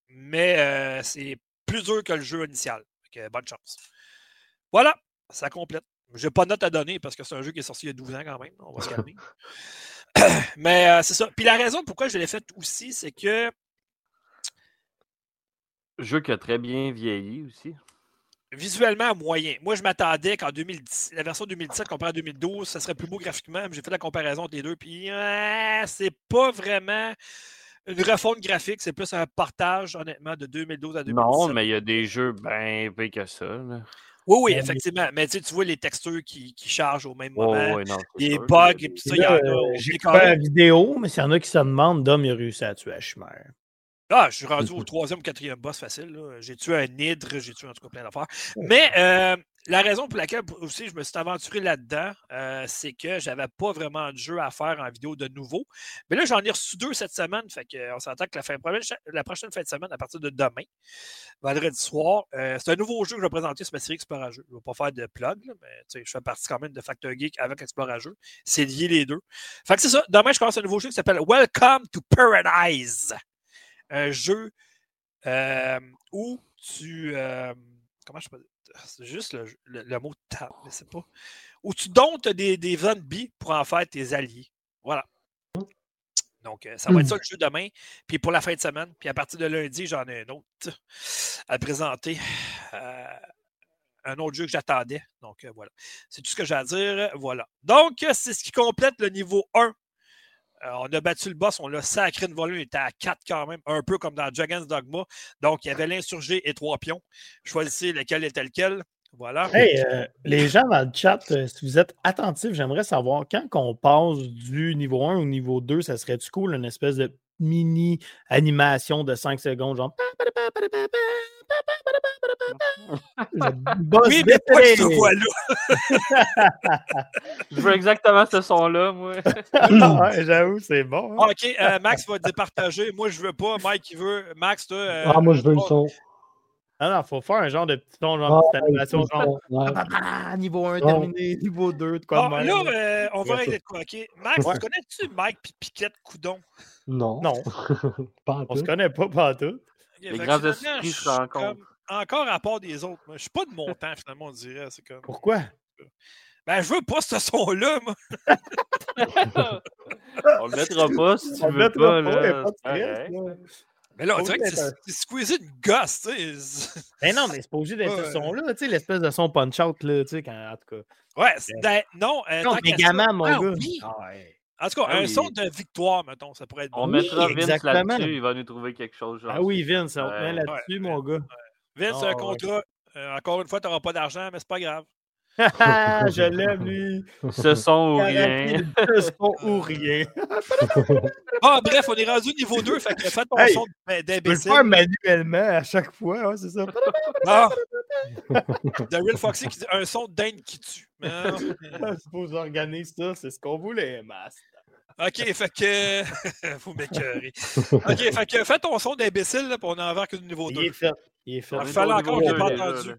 Speaker 1: Mais euh, c'est plus dur que le jeu initial. bonne chance. Voilà, ça complète. Je n'ai pas de note à donner parce que c'est un jeu qui est sorti il y a 12 ans quand même. On va se calmer. Mais c'est ça. Puis la raison pourquoi je l'ai fait aussi, c'est que.
Speaker 2: Jeu qui a très bien vieilli aussi
Speaker 1: visuellement moyen. Moi, je m'attendais qu'en 2010, la version 2017 comparée à 2012, ça serait plus beau graphiquement. J'ai fait la comparaison entre les deux, puis c'est pas vraiment une refonte graphique, c'est plus un partage, honnêtement, de 2012 à 2017.
Speaker 2: Non, mais il y a des jeux bien pires que ça.
Speaker 1: Oui, oui, effectivement. Mais tu vois les textures qui, chargent au même moment. les bugs et tout ça, il y en a.
Speaker 3: J'ai pas la vidéo, mais s'il y en a qui se demandent, Dom, il a réussi à tuer la chimère.
Speaker 1: Ah, je suis rendu au troisième ou quatrième boss facile. J'ai tué un hydre, j'ai tué en tout cas plein d'affaires. Mais euh, la raison pour laquelle aussi je me suis aventuré là-dedans, euh, c'est que j'avais pas vraiment de jeu à faire en vidéo de nouveau. Mais là, j'en ai reçu deux cette semaine. Fait qu'on s'entend que la, fin, la, prochaine fin de semaine, à partir de demain, vendredi soir, euh, c'est un nouveau jeu que je vais présenter sur ma série Explorageux. Je ne vais pas faire de plug, mais je fais partie quand même de Factor Geek avec Explorageux. C'est lié les deux. Fait que c'est ça. Demain, je commence un nouveau jeu qui s'appelle Welcome to Paradise un jeu euh, où tu. Euh, comment je peux C'est juste le, le, mot table, mais c'est pas. Où tu donnes des, des zombies pour en faire tes alliés. Voilà. Donc, euh, ça va être ça le jeu demain. Puis pour la fin de semaine. Puis à partir de lundi, j'en ai un autre à présenter. un autre jeu que j'attendais. Donc, voilà. C'est tout ce que j'ai à dire. Voilà. Donc, c'est ce qui complète le niveau 1 euh, on a battu le boss, on l'a sacré une volée, on était à 4 quand même, un peu comme dans Dragon's Dogma. Donc, il y avait l'insurgé et trois pions. Choisissez lequel était lequel. Voilà.
Speaker 3: Hey, euh, les gens dans le chat, euh, si vous êtes attentifs, j'aimerais savoir quand on passe du niveau 1 au niveau 2, ça serait-tu cool, une espèce de mini animation de 5 secondes, genre.
Speaker 1: oui, mais pas ce voix-là.
Speaker 2: Je veux exactement ce son-là, moi.
Speaker 3: ouais, J'avoue, c'est bon.
Speaker 1: Hein. OK, euh, Max va départager. Moi, je veux pas. Mike, il veut. Max, toi. Euh,
Speaker 4: ah, moi, je veux le son.
Speaker 3: Ah non, faut faire un genre de petit ton, genre ah, de animation, genre ouais. niveau 1 terminé, niveau 2, de quoi
Speaker 1: bon, Là, euh, on va régler de quoi, OK? Max, ouais. connais-tu Mike puis Piquette Coudon?
Speaker 4: Non.
Speaker 3: Non.
Speaker 4: pas
Speaker 3: on se connaît pas, pas tout.
Speaker 2: Okay, Les grands esprits se rencontrent.
Speaker 1: Encore à part des autres. Moi. Je suis pas de mon temps, finalement, on dirait. C'est comme...
Speaker 3: Pourquoi?
Speaker 1: Ben, je veux pas ce son-là, moi.
Speaker 2: on le mettra pas si tu on veux pas. Là.
Speaker 3: Pas
Speaker 1: mais là, on dirait que c'est squeezé une gosse, tu sais.
Speaker 3: Mais non, mais c'est pas obligé d'être ce son-là, tu sais, l'espèce de son punch-out, là, tu sais, quand, en tout cas.
Speaker 1: Ouais, ben, non.
Speaker 3: Euh, non, gamin, mon
Speaker 1: ah,
Speaker 3: gars.
Speaker 1: Oui. Ah, ouais. En tout cas, ah, un oui. son de victoire, mettons, ça pourrait être
Speaker 2: bon. On mettra Vince là-dessus, il va nous trouver quelque chose. Genre.
Speaker 3: Ah oui, Vince, on met là-dessus, mon gars.
Speaker 1: Vince, un contrat. Euh, encore une fois, tu n'auras pas d'argent, mais c'est pas grave.
Speaker 3: je l'aime, lui.
Speaker 2: Ce son ou rien.
Speaker 3: Ce son ou rien.
Speaker 1: ah, bref, on est rendu au niveau 2. Fait que fais ton hey, son d'imbécile.
Speaker 3: Tu peux le faire manuellement à chaque fois, ouais, c'est ça.
Speaker 1: Ah. The Real Foxy qui dit un son d'Inde qui tue.
Speaker 3: C'est pour organiser ça, c'est ce qu'on voulait, Master.
Speaker 1: OK, fait que. Vous m'écœurez. OK, fait que fais ton son d'imbécile, puis on est envers que du niveau 2.
Speaker 3: Il est fait. Il est fait.
Speaker 1: Il fallait encore que je pas entendu.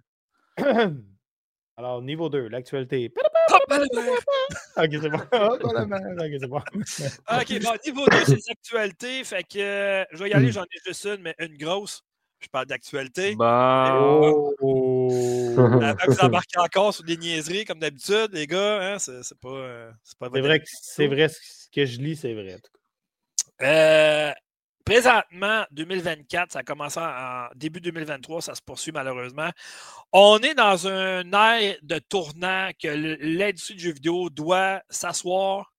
Speaker 3: Alors, niveau 2, l'actualité.
Speaker 1: ok,
Speaker 3: c'est bon. ok, c'est bon.
Speaker 1: ok, bon, niveau 2, c'est l'actualité. Fait que euh, je vais y aller, j'en ai juste une, mais une grosse. Je parle d'actualité.
Speaker 2: Bon.
Speaker 1: Oh. vous embarquez encore sur des niaiseries comme d'habitude, les gars. Hein? C'est pas, euh, pas
Speaker 3: C'est vrai, que, c'est vrai ce que je lis, c'est vrai. En tout
Speaker 1: cas. Euh, présentement, 2024, ça a commencé en début 2023, ça se poursuit malheureusement. On est dans un air de tournant que l'industrie du jeu vidéo doit s'asseoir,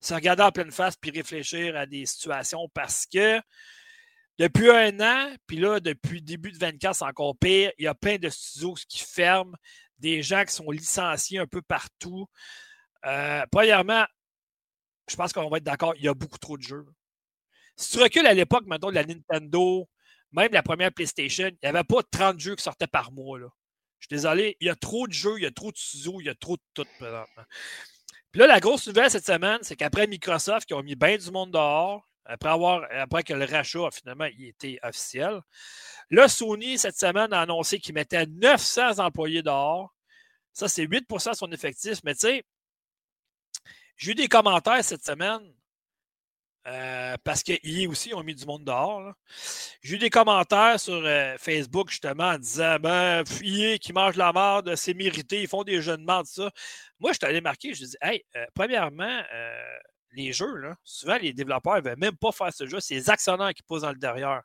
Speaker 1: se regarder en pleine face puis réfléchir à des situations parce que depuis un an, puis là, depuis début de 24, c'est encore pire. Il y a plein de studios qui ferment, des gens qui sont licenciés un peu partout. Euh, premièrement, je pense qu'on va être d'accord, il y a beaucoup trop de jeux. Si tu recules à l'époque, maintenant, de la Nintendo, même la première PlayStation, il n'y avait pas 30 jeux qui sortaient par mois. Là. Je suis désolé, il y a trop de jeux, il y a trop de studios, il y a trop de tout présentement. Puis là, la grosse nouvelle cette semaine, c'est qu'après Microsoft, qui ont mis bien du monde dehors, après, avoir, après que le rachat, finalement, il était officiel, là, Sony, cette semaine, a annoncé qu'il mettait 900 employés dehors. Ça, c'est 8% de son effectif. Mais tu sais, j'ai eu des commentaires cette semaine euh, parce qu'ils aussi ont mis du monde dehors. J'ai eu des commentaires sur euh, Facebook justement en disant Ben, fuyez qui mange la merde, c'est mérité, ils font des jeux de merde, ça. Moi, je t'allais marquer, je dis Hey, euh, premièrement, les jeux, souvent les développeurs ne veulent même pas faire ce jeu, c'est les actionnaires qui posent dans le derrière.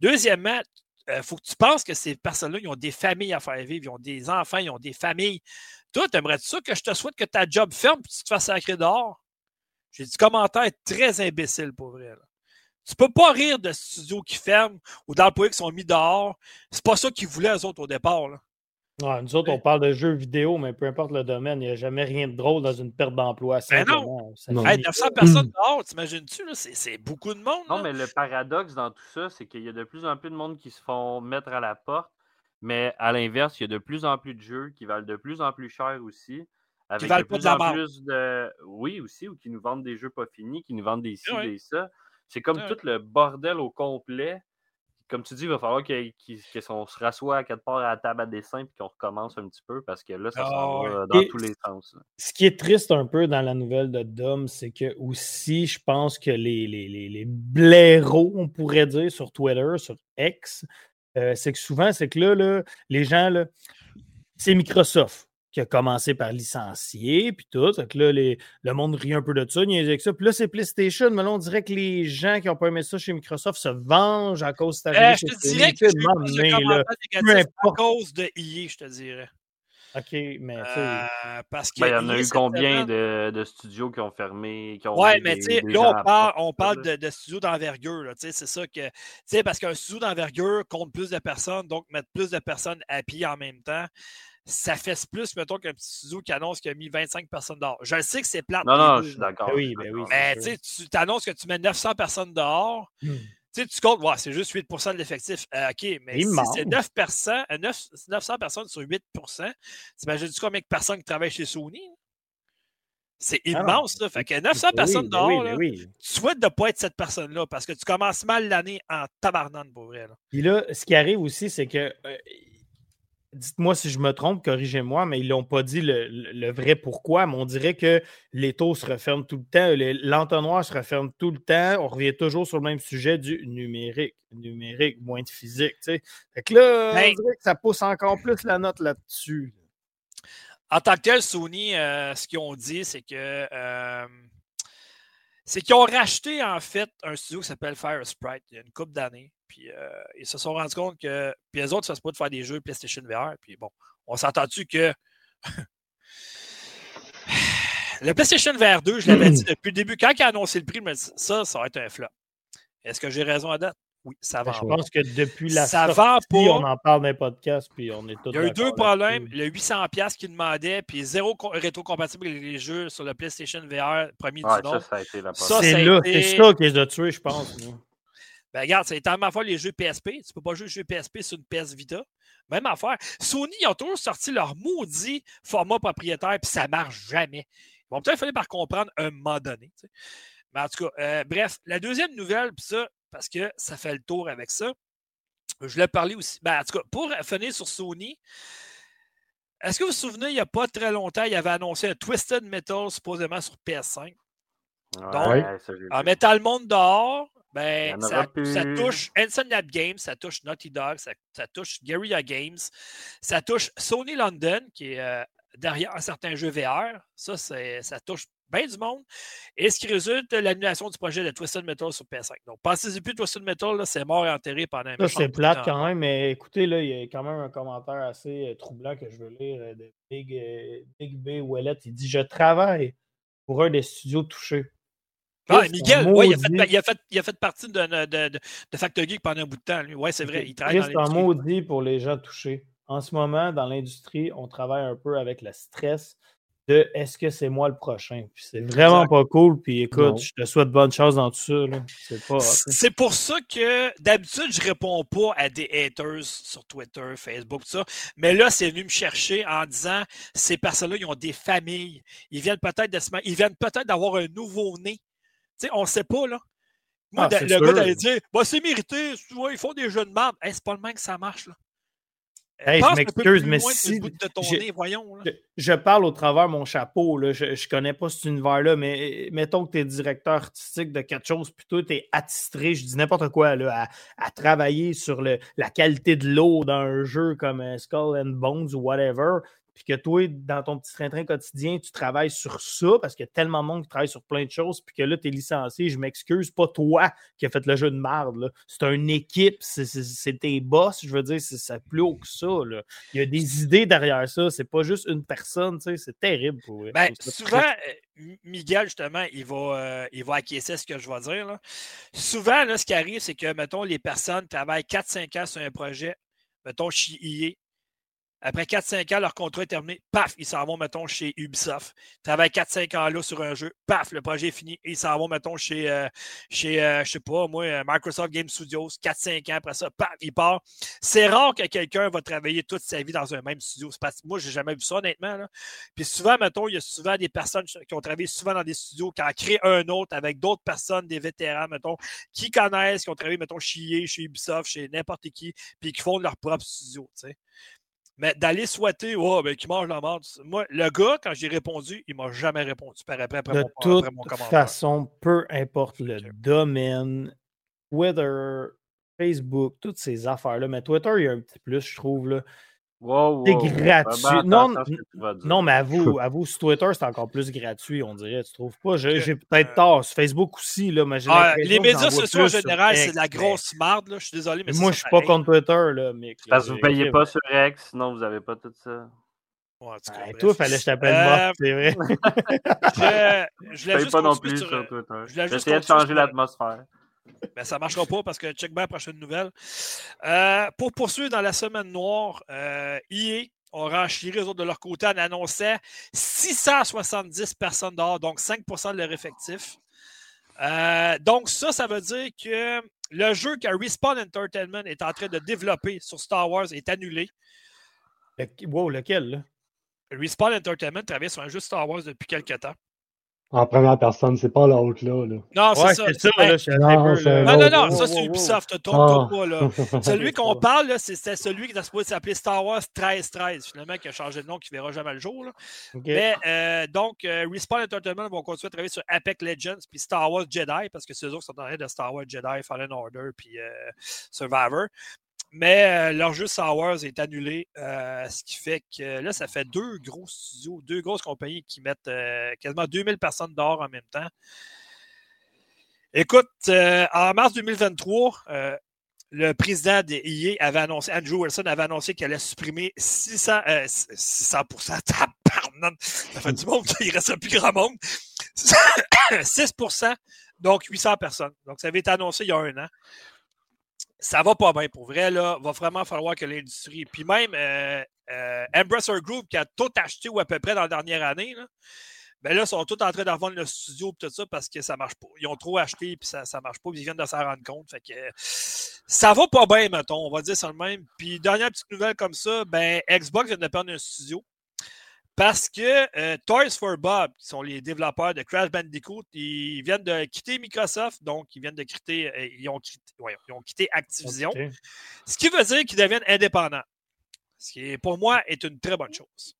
Speaker 1: Deuxièmement, il faut que tu penses que ces personnes-là, ils ont des familles à faire vivre, ils ont des enfants, ils ont des familles. Toi, aimerais-tu ça que je te souhaite que ta job ferme et que tu te fasses sacrer dehors? J'ai dit commentaire très imbécile pour vrai. Là. Tu peux pas rire de studios qui ferment ou d'employés qui sont mis dehors. C'est pas ça qu'ils voulaient, eux autres, au départ.
Speaker 3: Nous autres, on parle de jeux vidéo, mais peu importe le domaine, il n'y a jamais rien de drôle dans une perte d'emploi.
Speaker 1: Ben non. non. 900 personnes dehors, t'imagines-tu? C'est beaucoup de monde.
Speaker 2: Non, mais le paradoxe dans tout ça, c'est qu'il y a de plus en plus de monde qui se font mettre à la porte. Mais à l'inverse, il y a de plus en plus de jeux qui valent de plus en plus cher aussi. Avec de plus en plus de. Oui, aussi, ou qui nous vendent des jeux pas finis, qui nous vendent des ci, des ça. C'est comme tout le bordel au complet. Comme tu dis, il va falloir qu'on se rassoie à quelque part à la table à dessin et qu'on recommence un petit peu parce que là, ça s'en va ah dans tous les sens.
Speaker 3: Ce qui est triste un peu dans la nouvelle de Dom, c'est que aussi, je pense que les, les, les, blaireaux, on pourrait dire, sur Twitter, sur X, euh, c'est que souvent, c'est que là, là, les gens, là, c'est Microsoft qui a commencé par licencier, puis tout. Donc là, le monde rit un peu de ça, avec ça. Puis là, c'est PlayStation, mais là, on dirait que les gens qui n'ont pas aimé ça chez Microsoft se vengent à cause de
Speaker 1: ta euh, Je te dirais que c'est à cause de EA, je te dirais.
Speaker 3: OK, mais euh,
Speaker 1: parce
Speaker 2: ben, il y en a eu combien de, de, studios qui ont fermé?
Speaker 1: Oui, mais tu sais, là, on parle, on parle de, de, studios d'envergure. C'est ça que. Tu sais, parce qu'un studio d'envergure compte plus de personnes, donc mettre plus de personnes à pied en même temps ça fait plus, mettons, qu'un petit studio qui annonce qu'il a mis 25 personnes dehors. Je sais que c'est plate.
Speaker 2: Non, non, je suis d'accord.
Speaker 3: Oui, ben oui,
Speaker 1: mais tu annonces que tu mets 900 personnes dehors. Hmm. Tu comptes, c'est juste 8% de l'effectif. Euh, OK, mais si c'est 9 personnes, 900 personnes sur 8 t'imagines-tu combien de personnes qui travaillent chez Sony? C'est ah immense, là. Fait que 900 personnes ben dehors, ben tu souhaites de ne pas être cette personne-là parce que tu commences mal l'année en tabarnane, pour vrai. Là.
Speaker 3: Puis là, ce qui arrive aussi, c'est que euh, dites-moi si je me trompe, corrigez-moi, mais ils n'ont pas dit le, vrai pourquoi, mais on dirait que les taux se referment tout le temps, l'entonnoir se referme tout le temps, on revient toujours sur le même sujet du numérique. Numérique, moins de physique. Fait que là, on dirait que ça pousse encore plus la note là-dessus.
Speaker 1: En tant que tel, Sony, euh, ce qu'ils ont dit, c'est que euh, c'est qu'ils ont racheté en fait un studio qui s'appelle Fire Sprite il y a une couple d'années. Puis euh, ils se sont rendus compte que. Puis les autres, ça se peut de faire des jeux PlayStation VR. Puis bon, on s'entend-tu que. le PlayStation VR 2, je l'avais dit depuis le début. Quand il a annoncé le prix, il m'a dit ça, ça va être un flop. Est-ce que j'ai raison à date? Oui, ça va.
Speaker 3: Ben, je pense que depuis la ça sortie, on en parle dans les podcasts, puis on est tous
Speaker 1: Il y a eu deux problèmes. Le 800$ qu'il demandait, puis zéro rétro-compatible avec les jeux sur le PlayStation VR premier
Speaker 2: ouais,
Speaker 1: du
Speaker 2: nom. Ça, ça a été la
Speaker 3: C'est là, c'est ça qui les a tués, je pense.
Speaker 1: Ben, regarde, c'est tellement fois les jeux PSP. Tu peux pas jouer les jeux PSP sur une PS Vita. Même affaire. Sony, ils ont toujours sorti leur maudit format propriétaire, puis ça marche jamais. Ils vont peut-être falloir par comprendre un moment donné. Mais en tout cas, euh, bref, la deuxième nouvelle, puis ça, parce que ça fait le tour avec ça. Je l'ai parlé aussi. Ben, en tout cas, pour finir sur Sony, est-ce que vous vous souvenez, il n'y a pas très longtemps, il avait annoncé un Twisted Metal supposément sur PS5. Donc, en mettant le monde dehors, ben, ça, touche Insomniac Games, ça touche Naughty Dog, ça, touche Guerrilla Games, ça touche Sony London, qui est euh, derrière un certain jeu VR. Ça, ça touche bien du monde. Et ce qui résulte de l'annulation du projet de Twisted Metal sur PS5. Donc, pensez-y plus, Twisted Metal, c'est mort et enterré pendant un
Speaker 3: Ça, c'est plate quand même, mais écoutez, là, il y a quand même un commentaire assez euh, troublant que je veux lire euh, de Big, Big B Wallet. Il dit Je travaille pour un des studios touchés.
Speaker 1: Ah, Miguel, ouais, il, a fait, a a partie de, de, de, Factor Geek pendant un bout de temps. Lui. Ouais, c'est vrai. Il travaille
Speaker 3: C'est un maudit pour les gens touchés. En ce moment, dans l'industrie, on travaille un peu avec le stress de est-ce que c'est moi le prochain? c'est vraiment pas cool. Puis écoute, je te souhaite bonne chance dans tout ça.
Speaker 1: C'est pour ça que d'habitude, je réponds pas à des haters sur Twitter, Facebook, tout ça. Mais là, c'est venu me chercher en disant ces personnes-là, ils ont des familles. Ils viennent peut-être de ils viennent peut-être d'avoir un nouveau-né sais, on ne sait pas, là. Moi, ah, le gars d'aller dire, bah, c'est mérité, tu vois, ils font des jeux de merde. c'est pas le même que ça marche, là.
Speaker 3: Hey, je m'excuse, mais si. je, parle au travers mon chapeau. Là. Je ne connais pas cet univers-là, mais mettons que tu es directeur artistique de quelque chose, plutôt tu es attitré, je dis n'importe quoi, là, à, travailler sur le, la qualité de l'eau dans un jeu comme euh, Skull and Bones ou whatever puis que toi, dans ton petit train-train quotidien, tu travailles sur ça parce qu'il y a tellement de monde qui travaille sur plein de choses, puis que là, tu es licencié, je m'excuse, pas toi qui as fait le jeu de merde. C'est une équipe, c'est tes boss, je veux dire, c'est plus haut que ça. Là. Il y a des idées derrière ça, c'est pas juste une personne, c'est terrible pour
Speaker 1: ben, souvent, euh, Miguel, justement, il va, euh, il va acquiescer ce que je vais dire. Souvent, là, ce qui arrive, c'est que, mettons, les personnes travaillent 4-5 ans sur un projet, mettons, chez IE, après 4-5 ans, leur contrat est terminé. Paf, ils s'en vont, mettons, chez Ubisoft. Ils travaillent 4-5 ans là sur un jeu. Paf, le projet est fini. Ils s'en vont, mettons, chez, euh, chez euh, je sais pas, moi, euh, Microsoft Game Studios. 4-5 ans après ça, paf, il part. C'est rare que quelqu'un va travailler toute sa vie dans un même studio. Parce que moi, j'ai jamais vu ça, honnêtement. Puis souvent, mettons, il y a souvent des personnes qui ont travaillé souvent dans des studios, qui ont créé un autre avec d'autres personnes, des vétérans, mettons, qui connaissent, qui ont travaillé, mettons, chez, chez Ubisoft, chez n'importe qui, puis qui font leur propre studio, tu sais. Mais d'aller souhaiter, oh, ben, qui mange la merde. Moi, le gars, quand j'ai répondu, il ne m'a jamais répondu par après, après,
Speaker 3: de toute façon, peu importe le domaine, Twitter, Facebook, toutes ces affaires-là. Mais Twitter, il y a un petit plus, je trouve. Là. C'est gratuit. non, non, mais à vous, à vous, sur Twitter, c'est encore plus gratuit, on dirait. Tu trouves pas? J'ai peut-être tort. Sur Facebook aussi, là, mais
Speaker 1: ah, Les médias sociaux en général, c'est de la grosse marde. Je suis désolé, mais
Speaker 3: Moi, je suis pas contre Twitter, là, mec.
Speaker 2: Parce que vous ne payez pas sur X, sinon vous n'avez pas tout ça.
Speaker 3: Ouais, et toi, il fallait que je t'appelle euh... c'est vrai.
Speaker 1: je, je ne
Speaker 2: pas non plus sur, sur Twitter. J'essayais de changer l'atmosphère.
Speaker 1: Ben, ça ne marchera pas parce que check bien prochaine nouvelle. Euh, pour poursuivre dans la semaine noire, euh, EA ont renchéré autres de leur côté en annonçant 670 personnes dehors, donc 5% de leur effectif. Euh, donc, ça, ça veut dire que le jeu que Respawn Entertainment est en train de développer sur Star Wars est annulé.
Speaker 3: wow, lequel, là?
Speaker 1: Respawn Entertainment travaille sur un jeu Star Wars depuis quelques temps.
Speaker 4: En première personne, c'est pas l'autre là,
Speaker 1: Non, c'est ça. ça non, non, non, ça c'est Ubisoft, trompe pas là. celui qu'on parle, c'était celui qui supposé s'appeler Star Wars 1313, finalement, qui a changé de nom, qui ne verra jamais le jour. Mais euh, donc, euh, Respawn Entertainment vont continuer à travailler sur Apex Legends puis Star Wars Jedi, parce que c'est eux qui sont en train de Star Wars Jedi, Fallen Order puis euh, Survivor. Mais euh, leur est annulé, euh, ce qui fait que là, ça fait deux gros studios, deux grosses compagnies qui mettent euh, quasiment 2000 personnes dehors en même temps. Écoute, en mars 2023, le président de EA avait annoncé, Andrew Wilson avait annoncé qu'il allait supprimer 600, 600 ça fait du monde, il reste plus grand monde. 6% donc 800 personnes. Donc, ça avait été annoncé il y a un an ça va pas bien pour vrai. Là, va vraiment falloir que l'industrie. Puis même euh, euh, Embracer Group qui a tout acheté ou à peu près dans la dernière année, là, ben là, ils sont tous en train de revendre le studio et tout ça parce que ça marche pas. Ils ont trop acheté puis ça, ça marche pas. Ils viennent de s'en rendre compte. Fait que ça va pas bien, mettons. On va dire ça le même. Puis dernière petite nouvelle comme ça, ben Xbox vient de perdre un studio. Parce que euh, Toys for Bob, qui sont les développeurs de Crash Bandicoot, ils viennent de quitter Microsoft, donc ils viennent de quitter, euh, ils, ont quitté, ils ont quitté Activision. Ce qui veut dire qu'ils deviennent indépendants. Ce qui, pour moi, est une très bonne chose.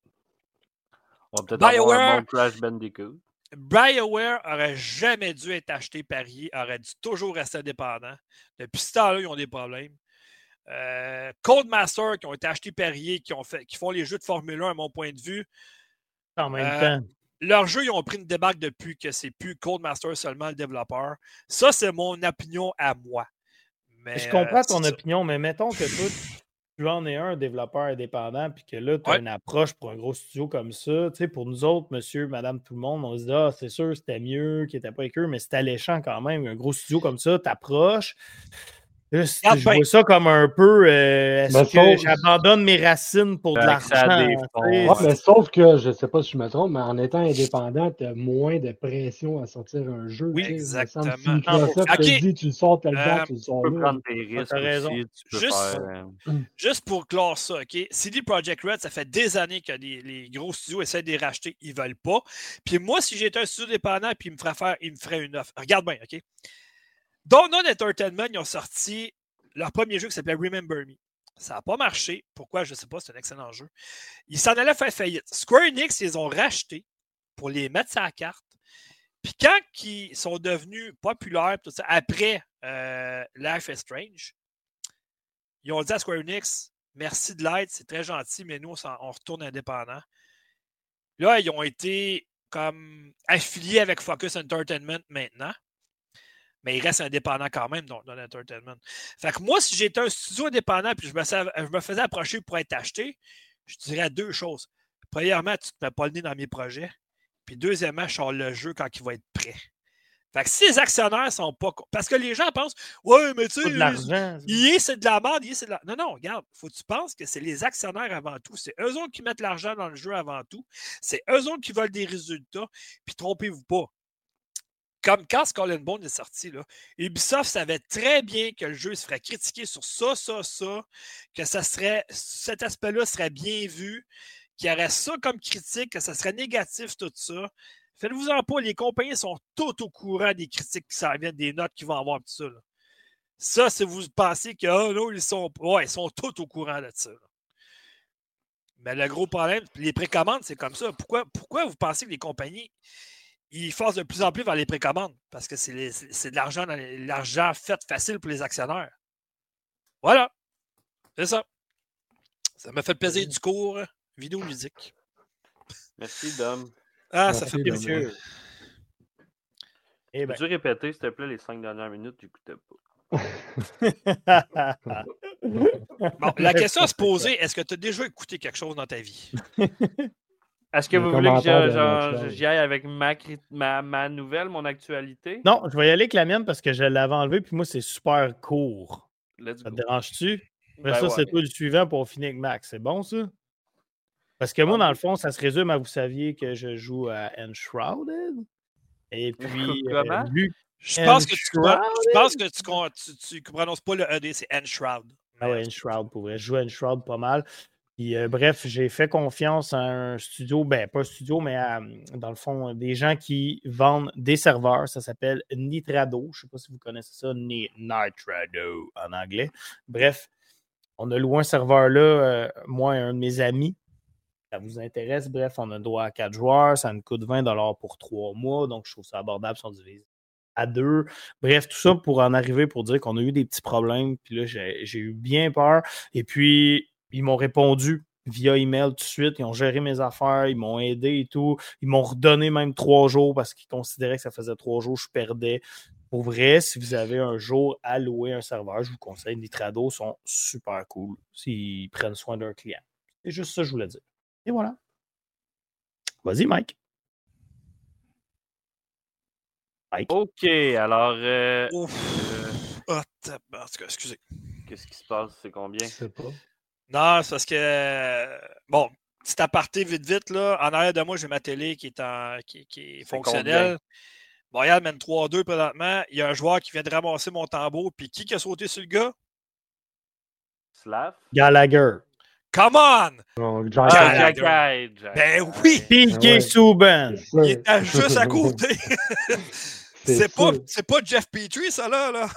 Speaker 2: On va peut-être avoir un bon Crash Bandicoot.
Speaker 1: BioWare aurait jamais dû être acheté par EA, aurait dû toujours rester indépendant. Depuis ce temps-là, ils ont des problèmes. Euh, Codemaster qui ont été achetés par qui, ont fait, qui font les jeux de Formule 1, à mon point de vue.
Speaker 3: En même euh, temps.
Speaker 1: Leurs jeux, ils ont pris une débarque depuis que c'est plus Codemaster seulement le développeur. Ça, c'est mon opinion à moi.
Speaker 3: Mais, je comprends ton opinion, mais mettons que toi, tu en es un développeur indépendant, puis que là, tu as une approche pour un gros studio comme ça. Tu sais, pour nous autres, monsieur, madame, tout le monde, on se dit, ah, c'est sûr, c'était mieux, qu'il n'était pas avec eux, mais c'est alléchant quand même. Un gros studio comme ça, t'approches je vois ça comme un peu euh, est-ce que j'abandonne mes racines pour de l'argent?
Speaker 4: mais sauf que je ne sais pas si je me trompe, mais en étant indépendant, tu as moins de pression à sortir un jeu.
Speaker 1: Oui, exactement. Si
Speaker 4: Microsoft te dit tu le sors tel euh, tu le sors
Speaker 2: tu peux prendre des risques. As raison.
Speaker 1: juste, euh, juste, pour clore ça, OK? CD Projekt Red, ça fait des années que les, les, gros studios essaient de les racheter, ils ne veulent pas. Puis moi, si j'étais un studio dépendant, puis il me ferait faire, il me ferait une offre. Regarde bien, OK? Donut Entertainment, ils ont sorti leur premier jeu qui s'appelait Remember Me. Ça n'a pas marché. Pourquoi? Je ne sais pas. C'est un excellent jeu. Ils s'en allaient faire faillite. Square Enix, ils ont racheté pour les mettre sur la carte. Puis quand ils sont devenus populaires, après euh, Life is Strange, ils ont dit à Square Enix merci de l'aide, c'est très gentil, mais nous, on, retourne indépendant. Là, ils ont été comme affiliés avec Focus Entertainment maintenant mais il reste indépendant quand même dans, l'entertainment. Fait que moi, si j'étais un studio indépendant et je me, je me faisais approcher pour être acheté, je dirais deux choses. Premièrement, tu ne te mets pas le nez dans mes projets. Puis deuxièmement, je sors le jeu quand il va être prêt. Fait que si les actionnaires sont pas. Parce que les gens pensent Ouais, mais tu sais, est, c'est de la merde, c'est de la. Non, non, regarde, faut que tu penses que c'est les actionnaires avant tout. C'est eux autres qui mettent l'argent dans le jeu avant tout. C'est eux autres qui veulent des résultats. Puis trompez-vous pas comme quand Skull Bone est sorti, Ubisoft savait très bien que le jeu se ferait critiquer sur ça, ça, ça, que ça serait, cet aspect-là serait bien vu, qu'il y aurait ça comme critique, que ça serait négatif, tout ça. Faites-vous-en pas, les compagnies sont tout au courant des critiques qui viennent, des notes qu'ils vont avoir, tout ça. Ça, si vous pensez que, oh non, ils sont, ouais, ils sont tous au courant de ça. Mais le gros problème, les précommandes, c'est comme ça. Pourquoi, pourquoi vous pensez que les compagnies ils forcent de plus en plus vers les précommandes parce que c'est de l'argent l'argent fait facile pour les actionnaires. Voilà. C'est ça. Ça m'a fait plaisir du cours vidéo musique.
Speaker 2: Merci, Dom.
Speaker 1: Ah, ça fait plaisir.
Speaker 2: Eh ben. Peux-tu répéter, s'il te plaît, les cinq dernières minutes? J'écoutais
Speaker 1: pas. bon, la question à se poser, est-ce que tu as déjà écouté quelque chose dans ta vie?
Speaker 2: Est-ce que vous voulez que j'y aille avec ma, ma, nouvelle, mon actualité?
Speaker 3: Non, je vais y aller avec la mienne parce que je l'avais enlevé, puis moi, c'est super court. ça te dérange-tu? Ben ça, c'est toi le suivant pour finir avec Max. C'est bon, ça? Parce que moi, dans le fond, ça se résume à vous saviez que je joue à Enshrouded. Et puis,
Speaker 2: Comment?
Speaker 1: Je pense que, tu, je pense que tu, tu, prononces pas le ED, c'est Enshroud.
Speaker 3: Ah ouais, Enshroud, pour vrai. Je joue à Enshroud pas mal. Euh, bref, j'ai fait confiance à un studio, ben pas studio, mais dans le fond, des gens qui vendent des serveurs. Ça s'appelle Nitrado. Je ne sais pas si vous connaissez ça, Nitrado en anglais. Bref, on a loué un serveur là, euh, moi et un de mes amis. Ça vous intéresse? Bref, on a droit à quatre joueurs. Ça nous coûte 20 pour trois mois. Donc, je trouve ça abordable si on divise à deux. Bref, tout ça pour en arriver pour dire qu'on a eu des petits problèmes. Puis là, j'ai eu bien peur. Et puis, ils m'ont répondu via email tout de suite. Ils ont géré mes affaires, ils m'ont aidé et tout. Ils m'ont redonné même trois jours parce qu'ils considéraient que ça faisait trois jours que je perdais. Pour vrai, si vous avez un jour à louer un serveur, je vous conseille. Nitrado sont super cool s'ils prennent soin d'un client. C'est juste ça que je voulais dire. Et voilà. Vas-y, Mike.
Speaker 2: Mike. OK, alors. Euh,
Speaker 1: euh... Oh, excusez.
Speaker 2: Qu'est-ce qui se passe? C'est combien? Je
Speaker 4: sais pas.
Speaker 1: Non, c'est parce que. Bon, petit aparté vite, vite, là. En arrière de moi, j'ai ma télé qui est, en, qui, qui est, fonctionnelle. Montréal mène 3-2 présentement. Il y a un joueur qui vient de ramasser mon tambour. Puis qui a sauté sur le gars?
Speaker 2: Slav?
Speaker 3: Gallagher.
Speaker 1: Come on!
Speaker 2: Oh, Gallagher.
Speaker 1: Ben oui!
Speaker 3: PK Souban.
Speaker 1: Il était juste à côté. c'est pas, pas Jeff Petrie, ça là. là.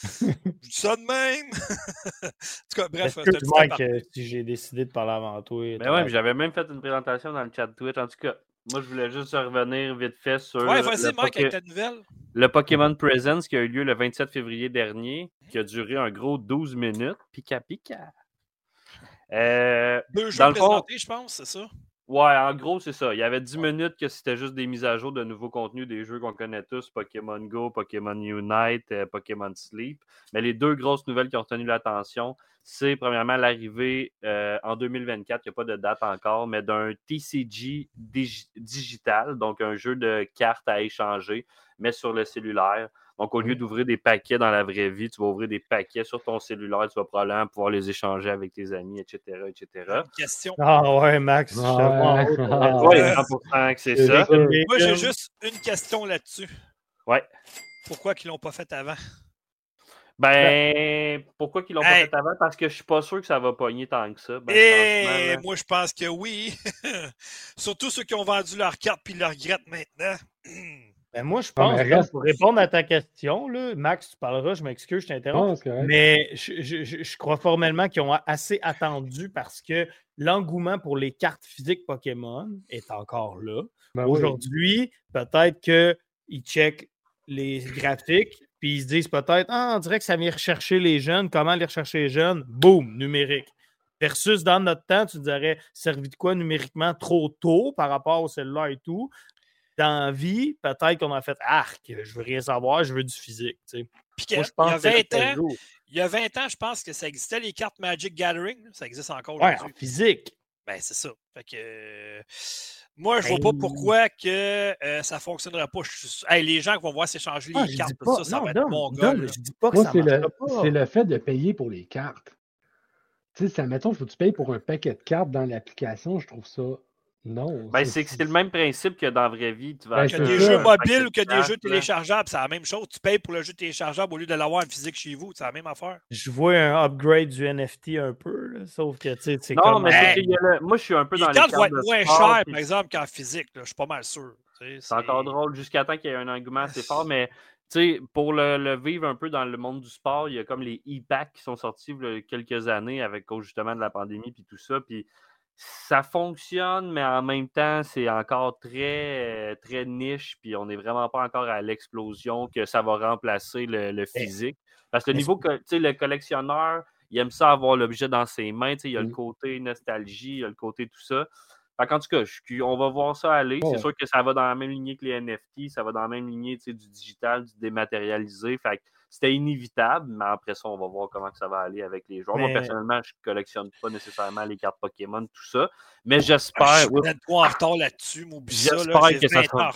Speaker 1: ça de même. en tout cas, bref.
Speaker 3: Mike, euh, si j'ai décidé de parler avant toi.
Speaker 2: Ben ouais, j'avais même fait une présentation dans le chat Twitch. En tout cas, moi, je voulais juste revenir vite fait sur.
Speaker 1: Ouais, vas-y, Mike, avec ta nouvelle.
Speaker 2: Le Pokémon Presence qui a eu lieu le 27 février dernier, qui a duré un gros 12 minutes. Pika Pika.
Speaker 1: Euh, Deux jeux présentés, je pense, c'est ça?
Speaker 2: Ouais, en gros, c'est ça. Il y avait 10 minutes que c'était juste des mises à jour de nouveaux contenus des jeux qu'on connaît tous, Pokémon Go, Pokémon Unite, euh, Pokémon Sleep. Mais les deux grosses nouvelles qui ont retenu l'attention, c'est premièrement l'arrivée euh, en 2024, il n'y a pas de date encore, mais d'un TCG digital, donc un jeu de cartes à échanger, mais sur le cellulaire. Donc, au lieu d'ouvrir des paquets dans la vraie vie, tu vas ouvrir des paquets sur ton cellulaire, tu vas probablement pouvoir les échanger avec tes amis, etc. etc.
Speaker 1: question.
Speaker 3: Ah ouais, Max.
Speaker 2: Ah, ouais, 100% que c'est ça.
Speaker 1: Moi, j'ai juste une question là-dessus.
Speaker 2: Ouais.
Speaker 1: Pourquoi qu'ils ne l'ont pas fait avant?
Speaker 2: Ben, pourquoi qu'ils l'ont pas fait avant? Parce que je suis pas sûr que ça va pogner tant que ça. Ben,
Speaker 1: Et moi, je pense que oui. Surtout ceux qui ont vendu leur carte puis le regrettent maintenant.
Speaker 3: Ben moi, je pense, pour répondre à ta question, là, Max, tu parleras, je m'excuse, je t'interromps. mais je, crois formellement qu'ils ont assez attendu parce que l'engouement pour les cartes physiques Pokémon est encore là. Ben Aujourd'hui, peut-être qu'ils checkent les graphiques, puis ils se disent peut-être, ah, on dirait que ça vient rechercher les jeunes. Comment aller rechercher les jeunes? Boum, numérique. Versus dans notre temps, tu dirais, servi de quoi numériquement trop tôt par rapport au cellulaire et tout? Dans la vie, peut-être qu'on a fait arc, je veux rien savoir, je veux du physique. Puis
Speaker 1: il, y a 20 ans, il y a 20 ans, je pense que ça existait, les cartes Magic Gathering. Ça existe encore.
Speaker 3: Ouais, en physique.
Speaker 1: Ben, c'est ça. Fait que, moi, je ne vois pas pourquoi que euh, ça ne fonctionnerait pas. les gens qui vont voir s'échanger les ah, cartes, ça, ça va être bon gars.
Speaker 4: Je dis pas que ça c'est le, C'est le fait de payer pour les cartes. Tu sais, mettons, il faut que tu payes pour un paquet de cartes dans l'application. Je trouve ça non.
Speaker 2: Ben, c'est c'est le même principe que dans la vraie vie. Tu
Speaker 1: vas ben, des jeux mobiles ou que des jeux téléchargeables, c'est la même chose. Tu payes pour le jeu téléchargeable au lieu de l'avoir en physique chez vous. C'est la même affaire.
Speaker 3: Je vois un upgrade du NFT un peu, sauf que tu sais, c'est
Speaker 2: Non, comme... mais moi, je suis un peu dans les cartes
Speaker 1: vont être moins cher, par exemple, qu'en physique. Je suis pas mal sûr.
Speaker 2: C'est encore drôle jusqu'à temps qu'il y ait un engouement assez fort, mais sais, pour le, vivre un peu dans le monde du sport, il y a comme les e-packs qui sont sortis il y a quelques années avec cause justement de la pandémie puis tout ça. Puis ça fonctionne, mais en même temps, c'est encore très, très niche, puis on n'est vraiment pas encore à l'explosion que ça va remplacer le, physique. Parce que le niveau, tu sais, le collectionneur, il aime ça avoir l'objet dans ses mains, il y a le côté nostalgie, il y a le côté tout ça. en tout cas, on va voir ça aller. C'est sûr que ça va dans la même lignée que les NFT, ça va dans la même lignée du digital, du dématérialisé. Fait c'était inévitable, mais après ça, on va voir comment ça va aller avec les joueurs. Moi, personnellement, je ne collectionne pas nécessairement les cartes Pokémon, tout ça. Mais ah, j'espère. je
Speaker 1: suis en retard là-dessus, J'espère que ça sera.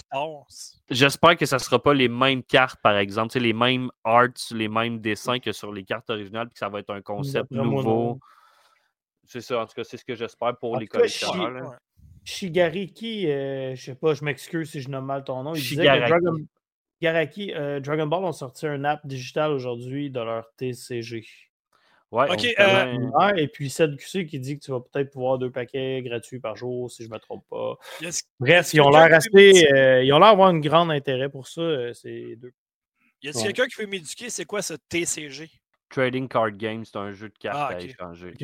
Speaker 2: J'espère que ça ne sera pas les mêmes cartes, par exemple, les mêmes arts, les mêmes dessins que sur les cartes originales, puis que ça va être un concept nouveau. c'est ça, en tout cas, c'est ce que j'espère pour les collectionneurs.
Speaker 3: Shigariki, euh, je sais pas, je m'excuse si je nomme mal ton nom. Il disait que Dragon, euh, Dragon Ball ont sorti un app digital aujourd'hui de leur TCG.
Speaker 1: Ouais, ok. Euh,
Speaker 3: et puis QC qui dit que tu vas peut-être pouvoir deux paquets gratuits par jour, si je ne me trompe pas. Bref, ils ont l'air assez. ils ont l'air d'avoir un grand intérêt pour ça, ces deux.
Speaker 1: Y a quelqu'un qui veut m'éduquer, c'est quoi ce TCG?
Speaker 2: Trading Card Game, c'est un jeu de cartes ah, à échanger.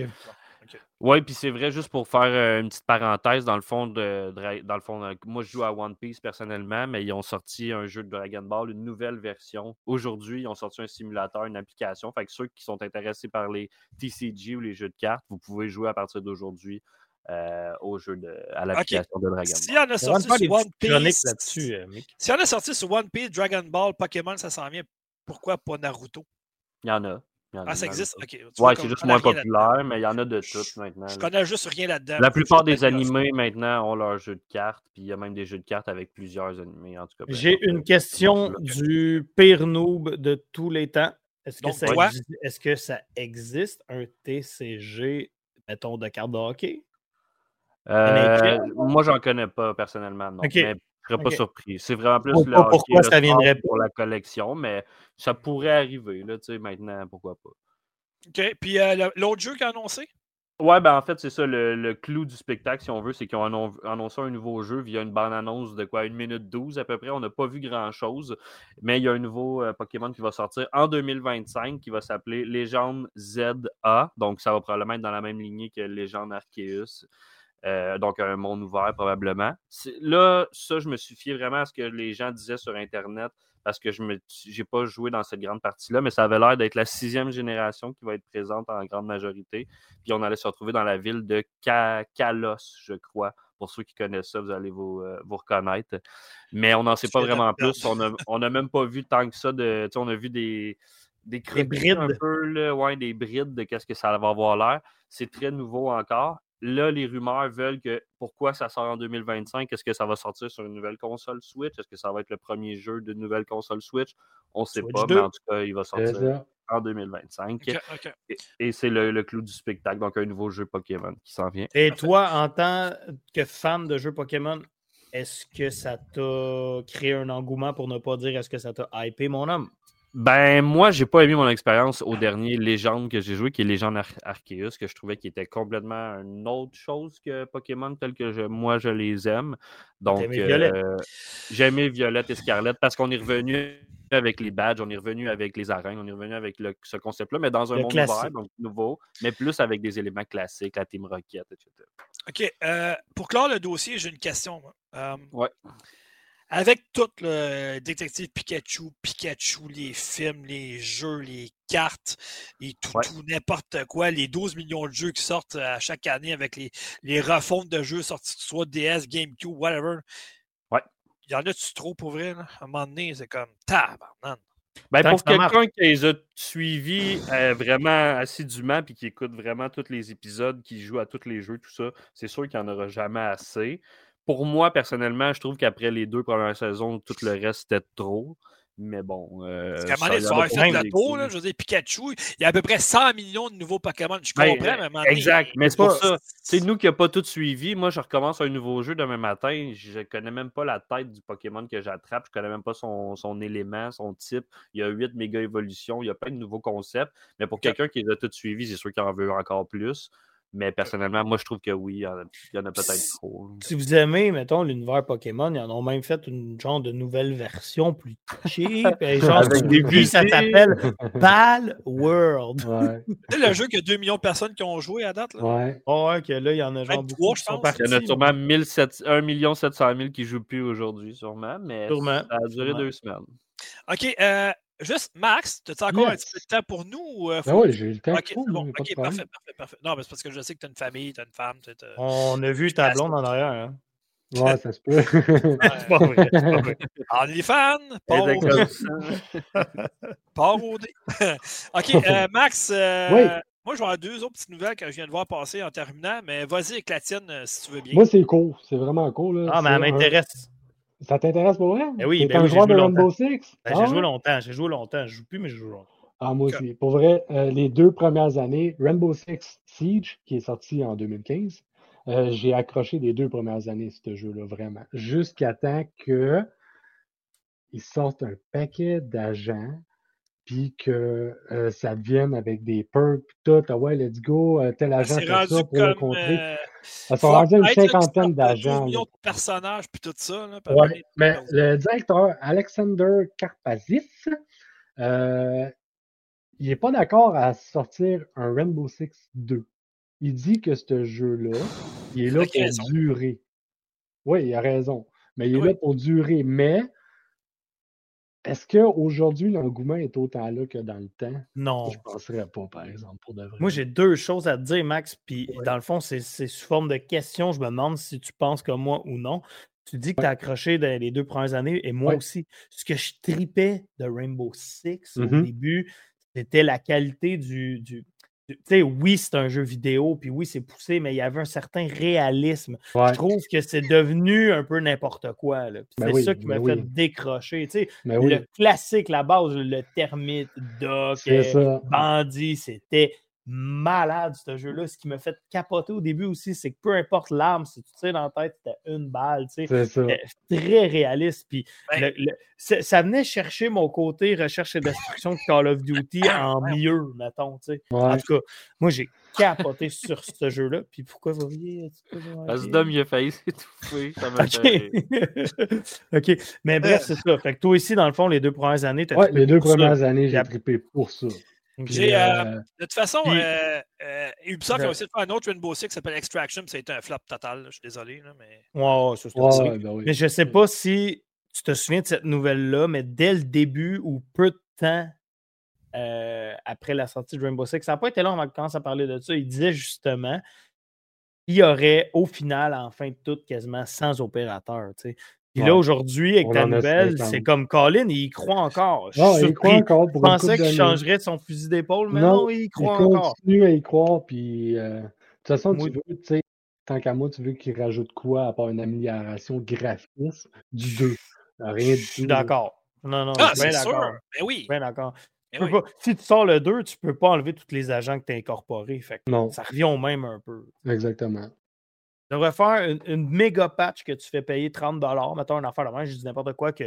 Speaker 2: Oui, puis c'est vrai, juste pour faire euh, une petite parenthèse, dans le fond, de, dans le fond, euh, moi je joue à One Piece personnellement, mais ils ont sorti un jeu de Dragon Ball, une nouvelle version. Aujourd'hui, ils ont sorti un simulateur, une application. Fait que ceux qui sont intéressés par les TCG ou les jeux de cartes, vous pouvez jouer à partir d'aujourd'hui euh, au jeu de, à l'application de Dragon Ball.
Speaker 1: Si on a sorti sur One Piece, si on a sorti sur One Piece, Dragon Ball, Pokémon, ça s'en vient. Pourquoi pas Naruto?
Speaker 2: Il y en a
Speaker 1: ah, ça existe? Ok.
Speaker 2: ouais, c'est juste moins populaire, mais il y en a de toutes maintenant.
Speaker 1: Je connais juste rien là-dedans.
Speaker 2: La plupart des animés maintenant ont leur jeu de cartes, puis il y a même des jeux de cartes avec plusieurs animés, en tout cas.
Speaker 3: J'ai une question du pire noob de tous les temps. Est-ce que, ça existe, est que ça existe un TCG, mettons, de cartes de hockey?
Speaker 2: Euh, moi, j'en connais pas personnellement. Non. Mais serais pas surpris. C'est vraiment plus
Speaker 3: le pourquoi ça viendrait
Speaker 2: pour la collection, mais ça pourrait arriver là, maintenant, pourquoi pas.
Speaker 1: OK. Puis euh, l'autre jeu qu'a annoncé?
Speaker 2: Ouais, ben en fait, c'est ça le, clou du spectacle, si on veut, c'est qu'ils ont annoncé un nouveau jeu via une bande-annonce de quoi, une minute 12 à peu près. On n'a pas vu grand-chose, mais il y a un nouveau euh, Pokémon qui va sortir en 2025 qui va s'appeler Légende ZA. Donc, ça va probablement être dans la même lignée que Légende Arceus. Euh, donc, un monde ouvert, probablement. Là, ça, je me suis fié vraiment à ce que les gens disaient sur Internet parce que je n'ai pas joué dans cette grande partie-là, mais ça avait l'air d'être la sixième génération qui va être présente en grande majorité. Puis on allait se retrouver dans la ville de Kalos, je crois. Pour ceux qui connaissent ça, vous allez vous, euh, reconnaître. Mais on n'en sait pas vraiment plus. On n'a même pas vu tant que ça. De, on a vu des, des,
Speaker 3: brides. un
Speaker 2: peu, ouais, des brides de qu'est-ce que ça va avoir l'air. C'est très nouveau encore. Là, les rumeurs veulent que pourquoi ça sort en 2025? Est-ce que ça va sortir sur une nouvelle console Switch? Est-ce que ça va être le premier jeu de nouvelle console Switch? On ne sait pas, mais en tout cas, il va sortir en 2025. Et, c'est le, clou du spectacle, donc un nouveau jeu Pokémon qui s'en vient.
Speaker 3: Et toi, en tant que fan de jeux Pokémon, est-ce que ça t'a créé un engouement pour ne pas dire est-ce que ça t'a hypé, mon homme?
Speaker 2: Ben, moi, j'ai pas aimé mon expérience au dernier Légende que j'ai joué, qui est Légende Arceus, que je trouvais qu'il était complètement une autre chose que Pokémon tel que moi je les aime. Donc, euh, j'ai aimé Violette et Scarlett parce qu'on est revenu avec les badges, on est revenu avec les arènes, on est revenu avec ce concept-là, mais dans un monde ouvert, donc nouveau, mais plus avec des éléments classiques, la Team Rocket, etc.
Speaker 1: OK. Euh, pour clore le dossier, j'ai une question.
Speaker 2: Euh, ouais.
Speaker 1: Avec tout le détective Pikachu, Pikachu, les films, les jeux, les cartes et tout, n'importe quoi, les 12 millions de jeux qui sortent à chaque année avec les, les refontes de jeux sortis soit DS, GameCube, whatever.
Speaker 2: Ouais.
Speaker 1: Il y en a-tu trop pour vrai? À un moment donné, c'est comme tabarnan.
Speaker 2: Ben, pour quelqu'un qui les a suivis euh, vraiment assidûment puis qui écoute vraiment tous les épisodes, qui joue à tous les jeux, tout ça, c'est sûr qu'il n'y en aura jamais assez pour moi, personnellement, je trouve qu'après les deux premières saisons, tout le reste était trop. Mais bon. Euh,
Speaker 1: Parce qu'à un moment donné, le tour, là, je veux dire, Pikachu, il y a à peu près 100 millions de nouveaux Pokémon. Je ben, comprends, mais à un moment
Speaker 2: Exact, mais c'est pour ça. C'est nous qui n'avons pas tout suivi. Moi, je recommence un nouveau jeu demain matin. Je ne connais même pas la tête du Pokémon que j'attrape. Je ne connais même pas son, son, élément, son type. Il y a 8 méga évolutions. Il y a pas de nouveaux concepts. Mais pour quelqu'un qui les a tout suivis, c'est sûr qu'il en veut encore plus. Mais personnellement, moi, je trouve que oui, il y en a, peut-être trop.
Speaker 3: Si vous aimez, mettons, l'univers Pokémon, ils en ont même fait une genre de nouvelle version plus cheap. genre, Avec des ça s'appelle Ball World.
Speaker 1: C'est le jeu que 2 millions de personnes qui ont joué à date. Là.
Speaker 3: Ouais. Oh, ouais, que là, il y en a genre beaucoup
Speaker 1: qui sont partis.
Speaker 2: Il y en a sûrement 1 700 000 qui ne jouent plus aujourd'hui, sûrement. Mais sûrement. ça a duré deux semaines.
Speaker 1: OK. Euh, Juste, Max, as-tu encore un petit peu de temps pour nous? Ou,
Speaker 4: euh, ben oui, j'ai le temps.
Speaker 1: Ok, bon. parfait, parfait, parfait. Non, mais c'est parce que je sais que tu as une famille, tu as une femme.
Speaker 3: On a vu ta blonde en arrière. Hein?
Speaker 4: Ouais, ça se peut.
Speaker 3: c'est pas vrai. Pas vrai.
Speaker 1: OnlyFans, pas au dé. OK, euh, Max, euh, oui. moi, je vais avoir deux autres petites nouvelles que je viens de voir passer en terminant, mais vas-y avec la tienne si tu veux bien.
Speaker 4: Moi, c'est cool. C'est vraiment cool. Là.
Speaker 3: Ah, mais elle m'intéresse.
Speaker 4: Ça t'intéresse pour vrai?
Speaker 3: Eh oui,
Speaker 4: ben un
Speaker 3: joueur
Speaker 4: de Rainbow Six?
Speaker 3: Ben, j'ai ah joué longtemps, j'ai joué longtemps. Je joue plus, mais je joue longtemps.
Speaker 4: Ah, moi aussi. Pour vrai, euh, les deux premières années, Rainbow Six Siege, qui est sorti en 2015, euh, j'ai accroché les deux premières années ce jeu-là, vraiment. Jusqu'à temps que ils sortent un paquet d'agents, puis que euh, ça vienne avec des perks, tout. Ah ouais, let's go, tel agent fait ça pour le contrer.
Speaker 1: Ça sont rendus une cinquantaine d'agents. millions de personnages, puis tout ça. Là,
Speaker 4: ouais, mais le directeur Alexander Karpazis, euh, il n'est pas d'accord à sortir un Rainbow Six 2. Il dit que ce jeu-là, il est là pour durer. Oui, il a raison. Mais il est là pour durer. Mais est-ce qu'aujourd'hui, l'engouement est autant là que dans le temps?
Speaker 3: Non.
Speaker 4: Je ne penserais pas, par exemple, pour de vrai.
Speaker 3: Moi, j'ai deux choses à te dire, Max. Puis, dans le fond, c'est sous forme de question. Je me demande si tu penses comme moi ou non. Tu dis que tu as accroché dans les deux premières années, et moi aussi. Ce que je tripais de Rainbow Six au mm-hmm. début, c'était la qualité du. Sais, oui, c'est un jeu vidéo, puis oui, c'est poussé, mais il y avait un certain réalisme. Je trouve que c'est devenu un peu n'importe quoi. Ben c'est ça qui m'a fait décrocher. Tu sais, ben le classique, la base, le termite, doc, euh, bandit, c'était malade, ce jeu-là. Ce qui m'a fait capoter au début aussi, c'est que peu importe l'arme, si tu sais dans la tête, c'était une balle. Tu sais. Très réaliste. Puis ça venait chercher mon côté recherche et destruction de Call of Duty en mieux, mettons. Tu sais. En tout cas, moi, j'ai capoté sur ce jeu-là. Puis pourquoi vous riez?
Speaker 2: Parce que Dom, il a failli s'étouffer. Ça m'a
Speaker 3: OK. Mais bref, c'est ça. Fait que toi aussi, dans le fond, les deux premières années,
Speaker 4: tu Ouais, les deux premières années, j'ai trippé pour ça.
Speaker 1: J'ai, euh, euh, de toute façon, euh, Ubisoft a aussi fait un autre Rainbow Six qui s'appelle Extraction, ça a été un flop total. je suis désolé. Là, mais...
Speaker 3: Ça, ben Mais je ne sais pas si tu te souviens de cette nouvelle-là, mais dès le début ou peu de temps après la sortie de Rainbow Six, ça n'a pas été long avant qu'on commence à parler de ça. Il disait justement qu'il y aurait au final, en fin de tout, quasiment 100 opérateurs. Puis là, aujourd'hui, avec ta nouvelle, c'est comme Colin, il croit encore.
Speaker 4: Je, non, il croit encore
Speaker 3: pour pensais qu'il changerait de son fusil d'épaule, mais non, il croit encore.
Speaker 4: Il continue à y croire. Puis, euh, de toute façon, tu veux, tu sais, tant qu'à moi, tu veux qu'il rajoute quoi à part une amélioration graphique du 2 Rien du tout. Je
Speaker 3: suis d'accord. Non, non,
Speaker 1: ah, c'est sûr. Mais ben oui.
Speaker 3: Bien d'accord. si tu sors le 2, tu ne peux pas enlever tous les agents que tu as incorporés. Fait non. Ça revient au même un peu.
Speaker 4: Exactement.
Speaker 3: Tu devrais faire une, méga patch que tu fais payer 30 Mettons une affaire de moi, je dis n'importe quoi que.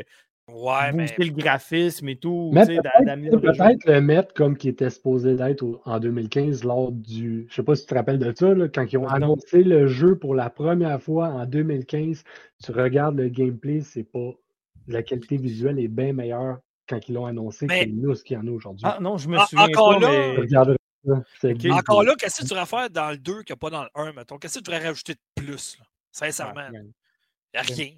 Speaker 1: Ouais, mais.
Speaker 3: le graphisme et tout.
Speaker 4: Peut-être le mettre comme qui était supposé d'être en 2015 lors du. Je sais pas si tu te rappelles de ça, là, quand ils ont annoncé le jeu pour la première fois en 2015. Tu regardes le gameplay, c'est pas. La qualité visuelle est bien meilleure quand ils l'ont annoncé que nous, ce qu'il y en a aujourd'hui.
Speaker 3: Ah non, je me souviens encore pas,
Speaker 1: là, encore là, qu'est-ce que tu devrais faire dans le 2 qu'il n'y a pas dans le 1, mettons? Qu'est-ce que tu devrais rajouter de plus, là? sincèrement? Il n'y a rien.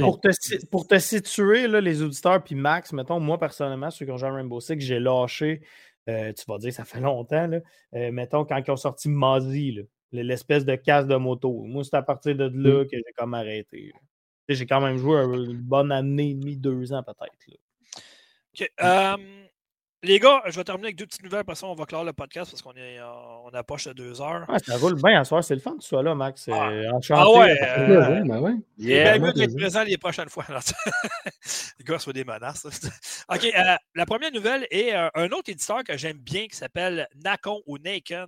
Speaker 3: Pour te, pour te, situer, là, les auditeurs, puis Max, mettons, moi personnellement, ceux qui ont joué à Rainbow Six, j'ai lâché, euh, tu vas dire, ça fait longtemps, là, euh, mettons, quand ils ont sorti Mazi, l'espèce de casse de moto. Moi, c'est à partir de là mm. que j'ai comme arrêté. J'ai quand même joué une bonne année et demie, deux ans peut-être.
Speaker 1: OK. Um... Les gars, je vais terminer avec deux petites nouvelles, après ça, on va clore le podcast parce qu'on est, on approche de deux heures.
Speaker 3: ça roule bien à soir, c'est le fun que tu sois là, Max. Ah,
Speaker 1: enchanté. Ah ouais, euh, ben ouais. Yeah, bien d'être présent les prochaines fois. les gars, soient des menaces. OK, euh, la première nouvelle est euh, un autre éditeur que j'aime bien qui s'appelle Nacon ou Naken,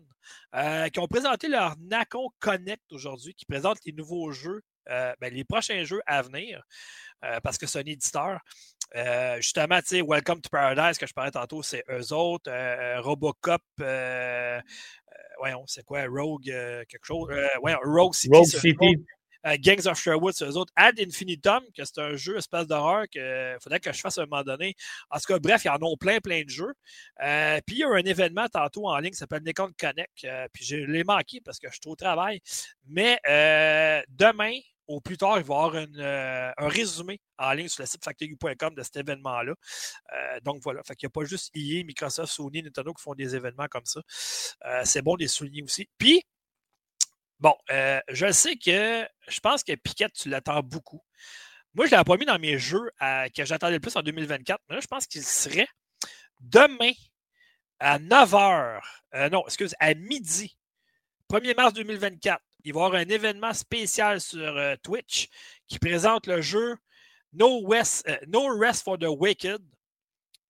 Speaker 1: qui ont présenté leur Nacon Connect aujourd'hui, qui présente les nouveaux jeux, ben, les prochains jeux à venir, parce que c'est un éditeur. Euh, justement, tu sais, Welcome to Paradise que je parlais tantôt, c'est eux autres. Euh, Robocop, euh, voyons, c'est quoi, Rogue, quelque chose? voyons, Rogue City. Rogue City. Gangs of Sherwood, c'est eux autres. Ad Infinitum, que c'est un jeu espèce d'horreur qu'il faudrait que je fasse à un moment donné. En tout cas, bref, il y en a plein, plein de jeux. puis il y a un événement tantôt en ligne qui s'appelle Nikon Connect. puis je l'ai manqué parce que je suis au travail. Mais demain, au plus tard, il va y avoir euh, un résumé en ligne sur le site factory.com de cet événement-là. Euh, donc voilà, il n'y a pas juste EA, Microsoft, Sony, Nintendo qui font des événements comme ça. Euh, c'est bon de les souligner aussi. Puis, bon, je sais que je pense que Piquette, tu l'attends beaucoup. Moi, je ne l'avais pas mis dans mes jeux que j'attendais le plus en 2024, mais là, je pense qu'il serait demain à 9h, non, excuse, à midi, 1er mars 2024 il va y avoir un événement spécial sur euh, Twitch qui présente le jeu No, West, euh, no Rest for the Wicked.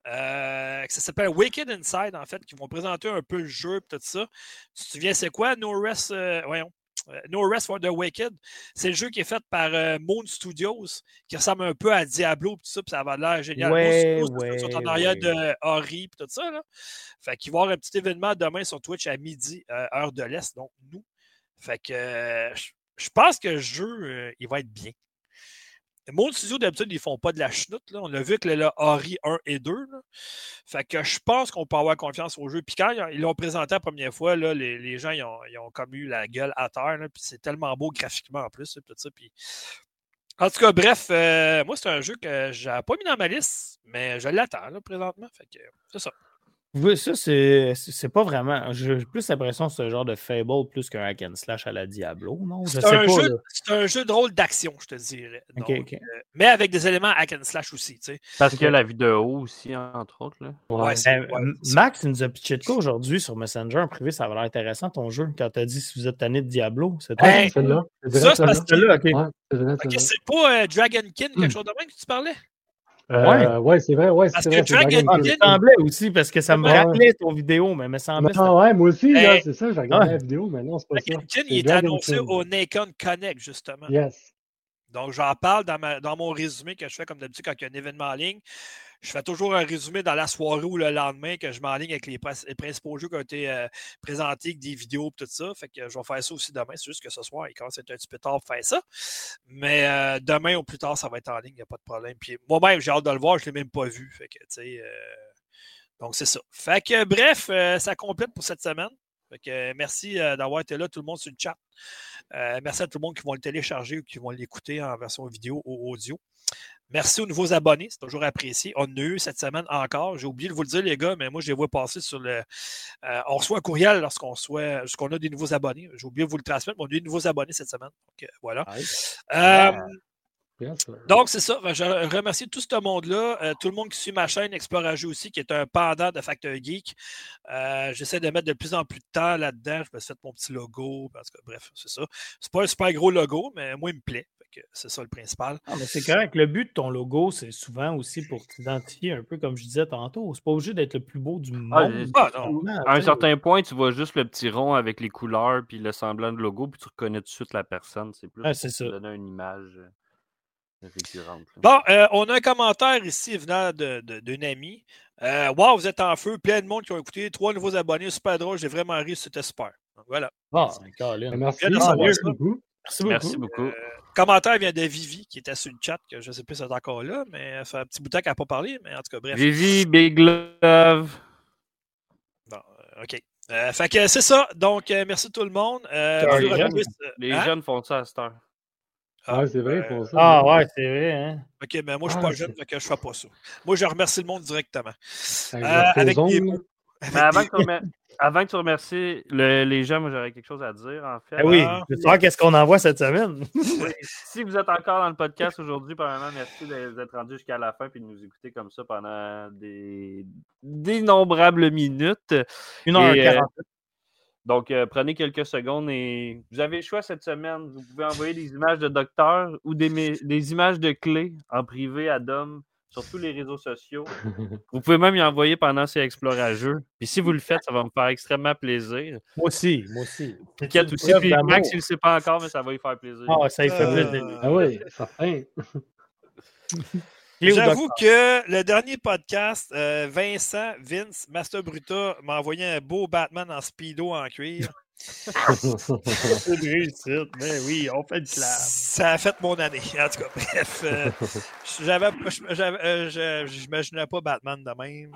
Speaker 1: Euh, ça s'appelle Wicked Inside, en fait, qui vont présenter un peu le jeu et tout ça. Tu te souviens, c'est quoi No Rest, voyons, no Rest for the Wicked? C'est le jeu qui est fait par Moon Studios, qui ressemble un peu à Diablo et tout ça, puis ça va l'air génial.
Speaker 3: Ouais, ouais,
Speaker 1: sont en arrière de Ori et tout ça. Là. Fait qu'il va y avoir un petit événement demain sur Twitch à midi, heure de l'Est, donc nous. Fait que je pense que le jeu, il va être bien. Mon studio, d'habitude, ils font pas de la chenoute. Là. On a vu que le Ori 1 et 2. Fait que je pense qu'on peut avoir confiance au jeu. Puis quand ils l'ont présenté la première fois, là, les, gens ils ont, ils ont, comme eu la gueule à terre. Puis c'est tellement beau graphiquement en plus. Tout ça. Puis... En tout cas, bref, euh, moi, c'est un jeu que j'ai pas mis dans ma liste, mais je l'attends présentement. Fait que c'est ça.
Speaker 3: Oui, ça, c'est pas vraiment. J'ai plus l'impression que c'est un genre de Fable plus qu'un hack and slash à la Diablo, non?
Speaker 1: C'est un, un, jeu de rôle d'action, je te dirais. Euh, mais avec des éléments hack and slash aussi. Tu sais.
Speaker 2: Parce qu'il y a la vidéo aussi, entre autres. Là.
Speaker 3: Ouais, ben, Max nous a pitché de quoi aujourd'hui sur Messenger en privé? Ça va l'air intéressant ton jeu quand tu as dit si vous êtes tanné de Diablo.
Speaker 4: C'est hey, celle-là.
Speaker 1: Ça, c'est parce que. c'est pas euh, Dragon King, quelque hmm. chose de même que tu parlais?
Speaker 4: Euh, ouais, c'est vrai. Ouais,
Speaker 1: parce que Dragon
Speaker 3: ah, me semblait aussi, parce que ça me rappelait ton vidéo, mais me semblait.
Speaker 4: Non, ouais, moi aussi, c'est ça, j'ai regardé la vidéo, mais non, c'est pas
Speaker 1: Dragon ça. il est annoncé au Nikon Connect, justement.
Speaker 4: Yes.
Speaker 1: Donc, j'en parle dans, ma, dans mon résumé que je fais comme d'habitude quand il y a un événement en ligne. Je fais toujours un résumé dans la soirée ou le lendemain que je m'enligne avec les, principaux jeux qui ont été euh, présentés, avec des vidéos et tout ça. Fait que je vais faire ça aussi demain. C'est juste que ce soir, il commence à être un petit peu tard pour faire ça. Mais euh, demain ou plus tard, ça va être en ligne, il n'y a pas de problème. Puis moi-même, j'ai hâte de le voir, je ne l'ai même pas vu. Euh, donc, c'est ça. Fait que, bref, ça complète pour cette semaine. Fait que, merci d'avoir été là, tout le monde sur le chat. merci à tout le monde qui vont le télécharger ou qui vont l'écouter en version vidéo ou audio. Merci aux nouveaux abonnés, c'est toujours apprécié. On a eu cette semaine encore. J'ai oublié de vous le dire, les gars, mais moi, je les vois passer sur le. Euh, on reçoit un courriel lorsqu'on lorsqu'on a des nouveaux abonnés. J'ai oublié de vous le transmettre, mais on a eu des nouveaux abonnés cette semaine. Donc, voilà. Euh, donc, c'est ça. Je remercie tout ce monde-là, euh, tout le monde qui suit ma chaîne Explorageux aussi, qui est un pendant de Facteur Geek. J'essaie de mettre de plus en plus de temps là-dedans. Je me suis fait mon petit logo. Parce que, bref, c'est ça. C'est pas un super gros logo, mais moi, il me plaît c'est ça le principal.
Speaker 3: Ah, c'est correct. Le but de ton logo, c'est souvent aussi pour t'identifier un peu comme je disais tantôt. C'est pas obligé d'être le plus beau du ah, monde.
Speaker 2: Ah, à un certain point, tu vois juste le petit rond avec les couleurs puis le semblant de logo, puis tu reconnais tout de suite la personne. C'est plus
Speaker 3: c'est ça.
Speaker 2: donner une image euh, récurrente.
Speaker 1: Bon, euh, on a un commentaire ici venant d'une de, amie. Euh, wow, vous êtes en feu, plein de monde qui ont écouté, trois nouveaux abonnés, super drôle, j'ai vraiment ri, c'était super. voilà.
Speaker 3: Ah,
Speaker 4: merci.
Speaker 3: beaucoup.
Speaker 2: Merci beaucoup.
Speaker 1: commentaire vient de Vivi qui était sur le chat, que je ne sais plus si c'est encore là, mais ça fait un petit bout de temps qu'elle n'a pas parlé, mais en tout cas, bref.
Speaker 2: Vivi, Big Love.
Speaker 1: Bon, euh, OK. Euh, fait que c'est ça. Donc, euh, merci tout le monde.
Speaker 2: les, hein? jeunes, font ça à cette heure.
Speaker 4: Ah, c'est vrai, ils font ça.
Speaker 3: Ah, ouais, c'est vrai. Hein?
Speaker 1: OK, mais moi, je ne suis pas ah, jeune, fait que je ne fais pas ça. Moi, je remercie le monde directement. avec des mots.
Speaker 2: Mais avant que, avant que tu remercies les gens, moi j'aurais quelque chose à dire en fait.
Speaker 3: Eh oui, ah. je veux savoir qu'est-ce qu'on envoie cette semaine.
Speaker 2: si vous êtes encore dans le podcast aujourd'hui, premièrement, merci d'être rendu jusqu'à la fin et de nous écouter comme ça pendant des d'innombrables minutes.
Speaker 3: Une heure quarante.
Speaker 2: Euh, donc, euh, prenez quelques secondes et vous avez le choix cette semaine. Vous pouvez envoyer des images de docteur ou des, des images de clés en privé à Dom sur tous les réseaux sociaux. vous pouvez même y envoyer pendant ces explorageux. Puis si vous le faites, ça va me faire extrêmement plaisir.
Speaker 3: Moi aussi, moi aussi.
Speaker 2: Piquette aussi. Puis Max, il ne le sait pas encore, mais ça va lui faire plaisir.
Speaker 3: Ah, ça lui fait plaisir.
Speaker 4: Ah oui, ça fait.
Speaker 1: J'avoue que le dernier podcast, euh, Vincent, Vince, Master Bruta m'a envoyé un beau Batman en speedo en cuir.
Speaker 3: C'est une réussite, mais oui, on fait du classe.
Speaker 1: Ça a fait mon année. En tout cas, bref. Euh, j'avais, euh, j'imaginais pas Batman de même.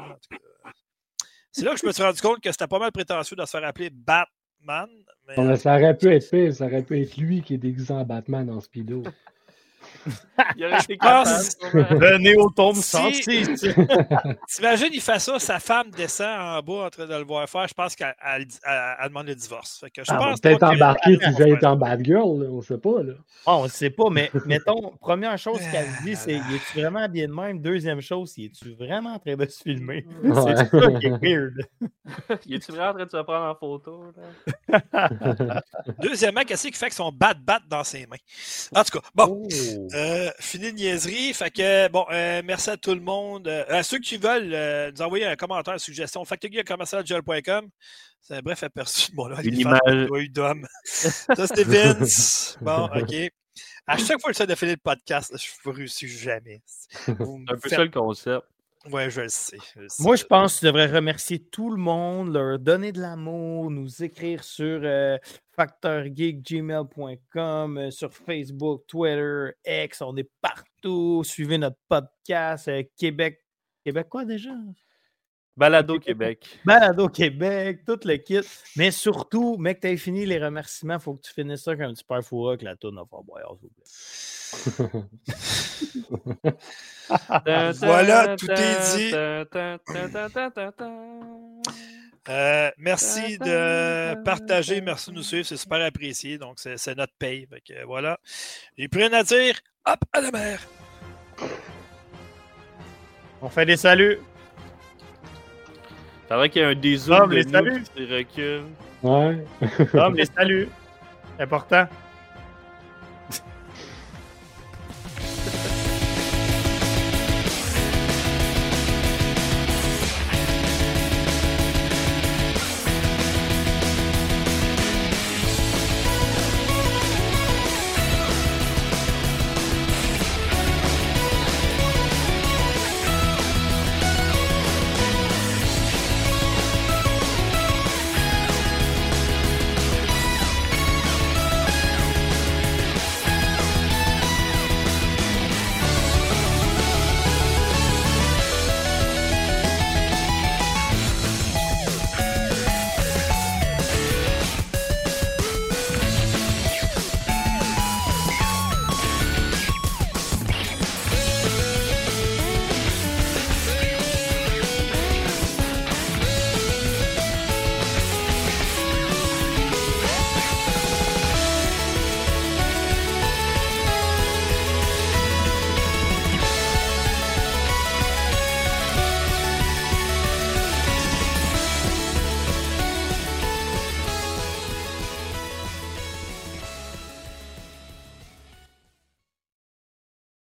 Speaker 1: C'est là que je me suis rendu compte que c'était pas mal prétentieux de se faire appeler Batman.
Speaker 4: Mais... ça aurait pu être fait, ça aurait pu être lui qui est déguisé en Batman en speedo.
Speaker 2: Il aurait été Le
Speaker 3: néo tombe si...
Speaker 1: T'imagines, il fait ça, sa femme descend en bas en train de le voir faire. Je pense qu'elle demande le divorce. Fait que je ah,
Speaker 4: Peut-être embarqué si j'ai été en bad girl, on ne sait pas. Là.
Speaker 3: Oh, on ne sait pas, mais mettons, première chose qu'elle dit, c'est es-tu vraiment bien de même? Deuxième chose, es-tu vraiment en train de se filmer? C'est ça qui est weird.
Speaker 2: es-tu vraiment en train de se prendre en photo?
Speaker 1: Deuxièmement, qu'est-ce qu'il fait avec son bat-bat dans ses mains? En tout cas, bon. Oh. Euh, fini de niaiserie. Fait que, bon, euh, merci à tout le monde. Euh, à ceux qui veulent nous envoyer un commentaire, une suggestion, factory.com. C'est un bref aperçu de mon là.
Speaker 2: Une image.
Speaker 1: d'homme. Ça, c'était Vince. Bon, OK. À chaque fois que j'essaie de finir le podcast, je ne réussis jamais?
Speaker 2: C'est un peu ça le concept.
Speaker 1: Oui, je le sais.
Speaker 3: Moi, je pense que tu devrais remercier tout le monde, leur donner de l'amour, nous écrire sur euh, facteurgeekgmail.com, euh, sur Facebook, Twitter, X, on est partout. Suivez notre podcast euh, Québec. Québec quoi déjà?
Speaker 2: Balado Québec.
Speaker 3: Balado Québec, tout le kit. Mais surtout, mec, tu as fini les remerciements, il faut que tu finisses ça comme un petit père fourra que la tourne a Fort Boyard, s'il vous plaît.
Speaker 1: voilà, tout est dit. Euh, merci de partager, merci de nous suivre, c'est super apprécié. Donc, c'est notre paye. voilà. J'ai plus rien à dire. Hop, à la mer.
Speaker 3: On fait des saluts.
Speaker 2: C'est vrai qu'il y a un dézoom de
Speaker 3: les saluts.
Speaker 2: qui recule.
Speaker 4: Ouais.
Speaker 3: les saluts. Important.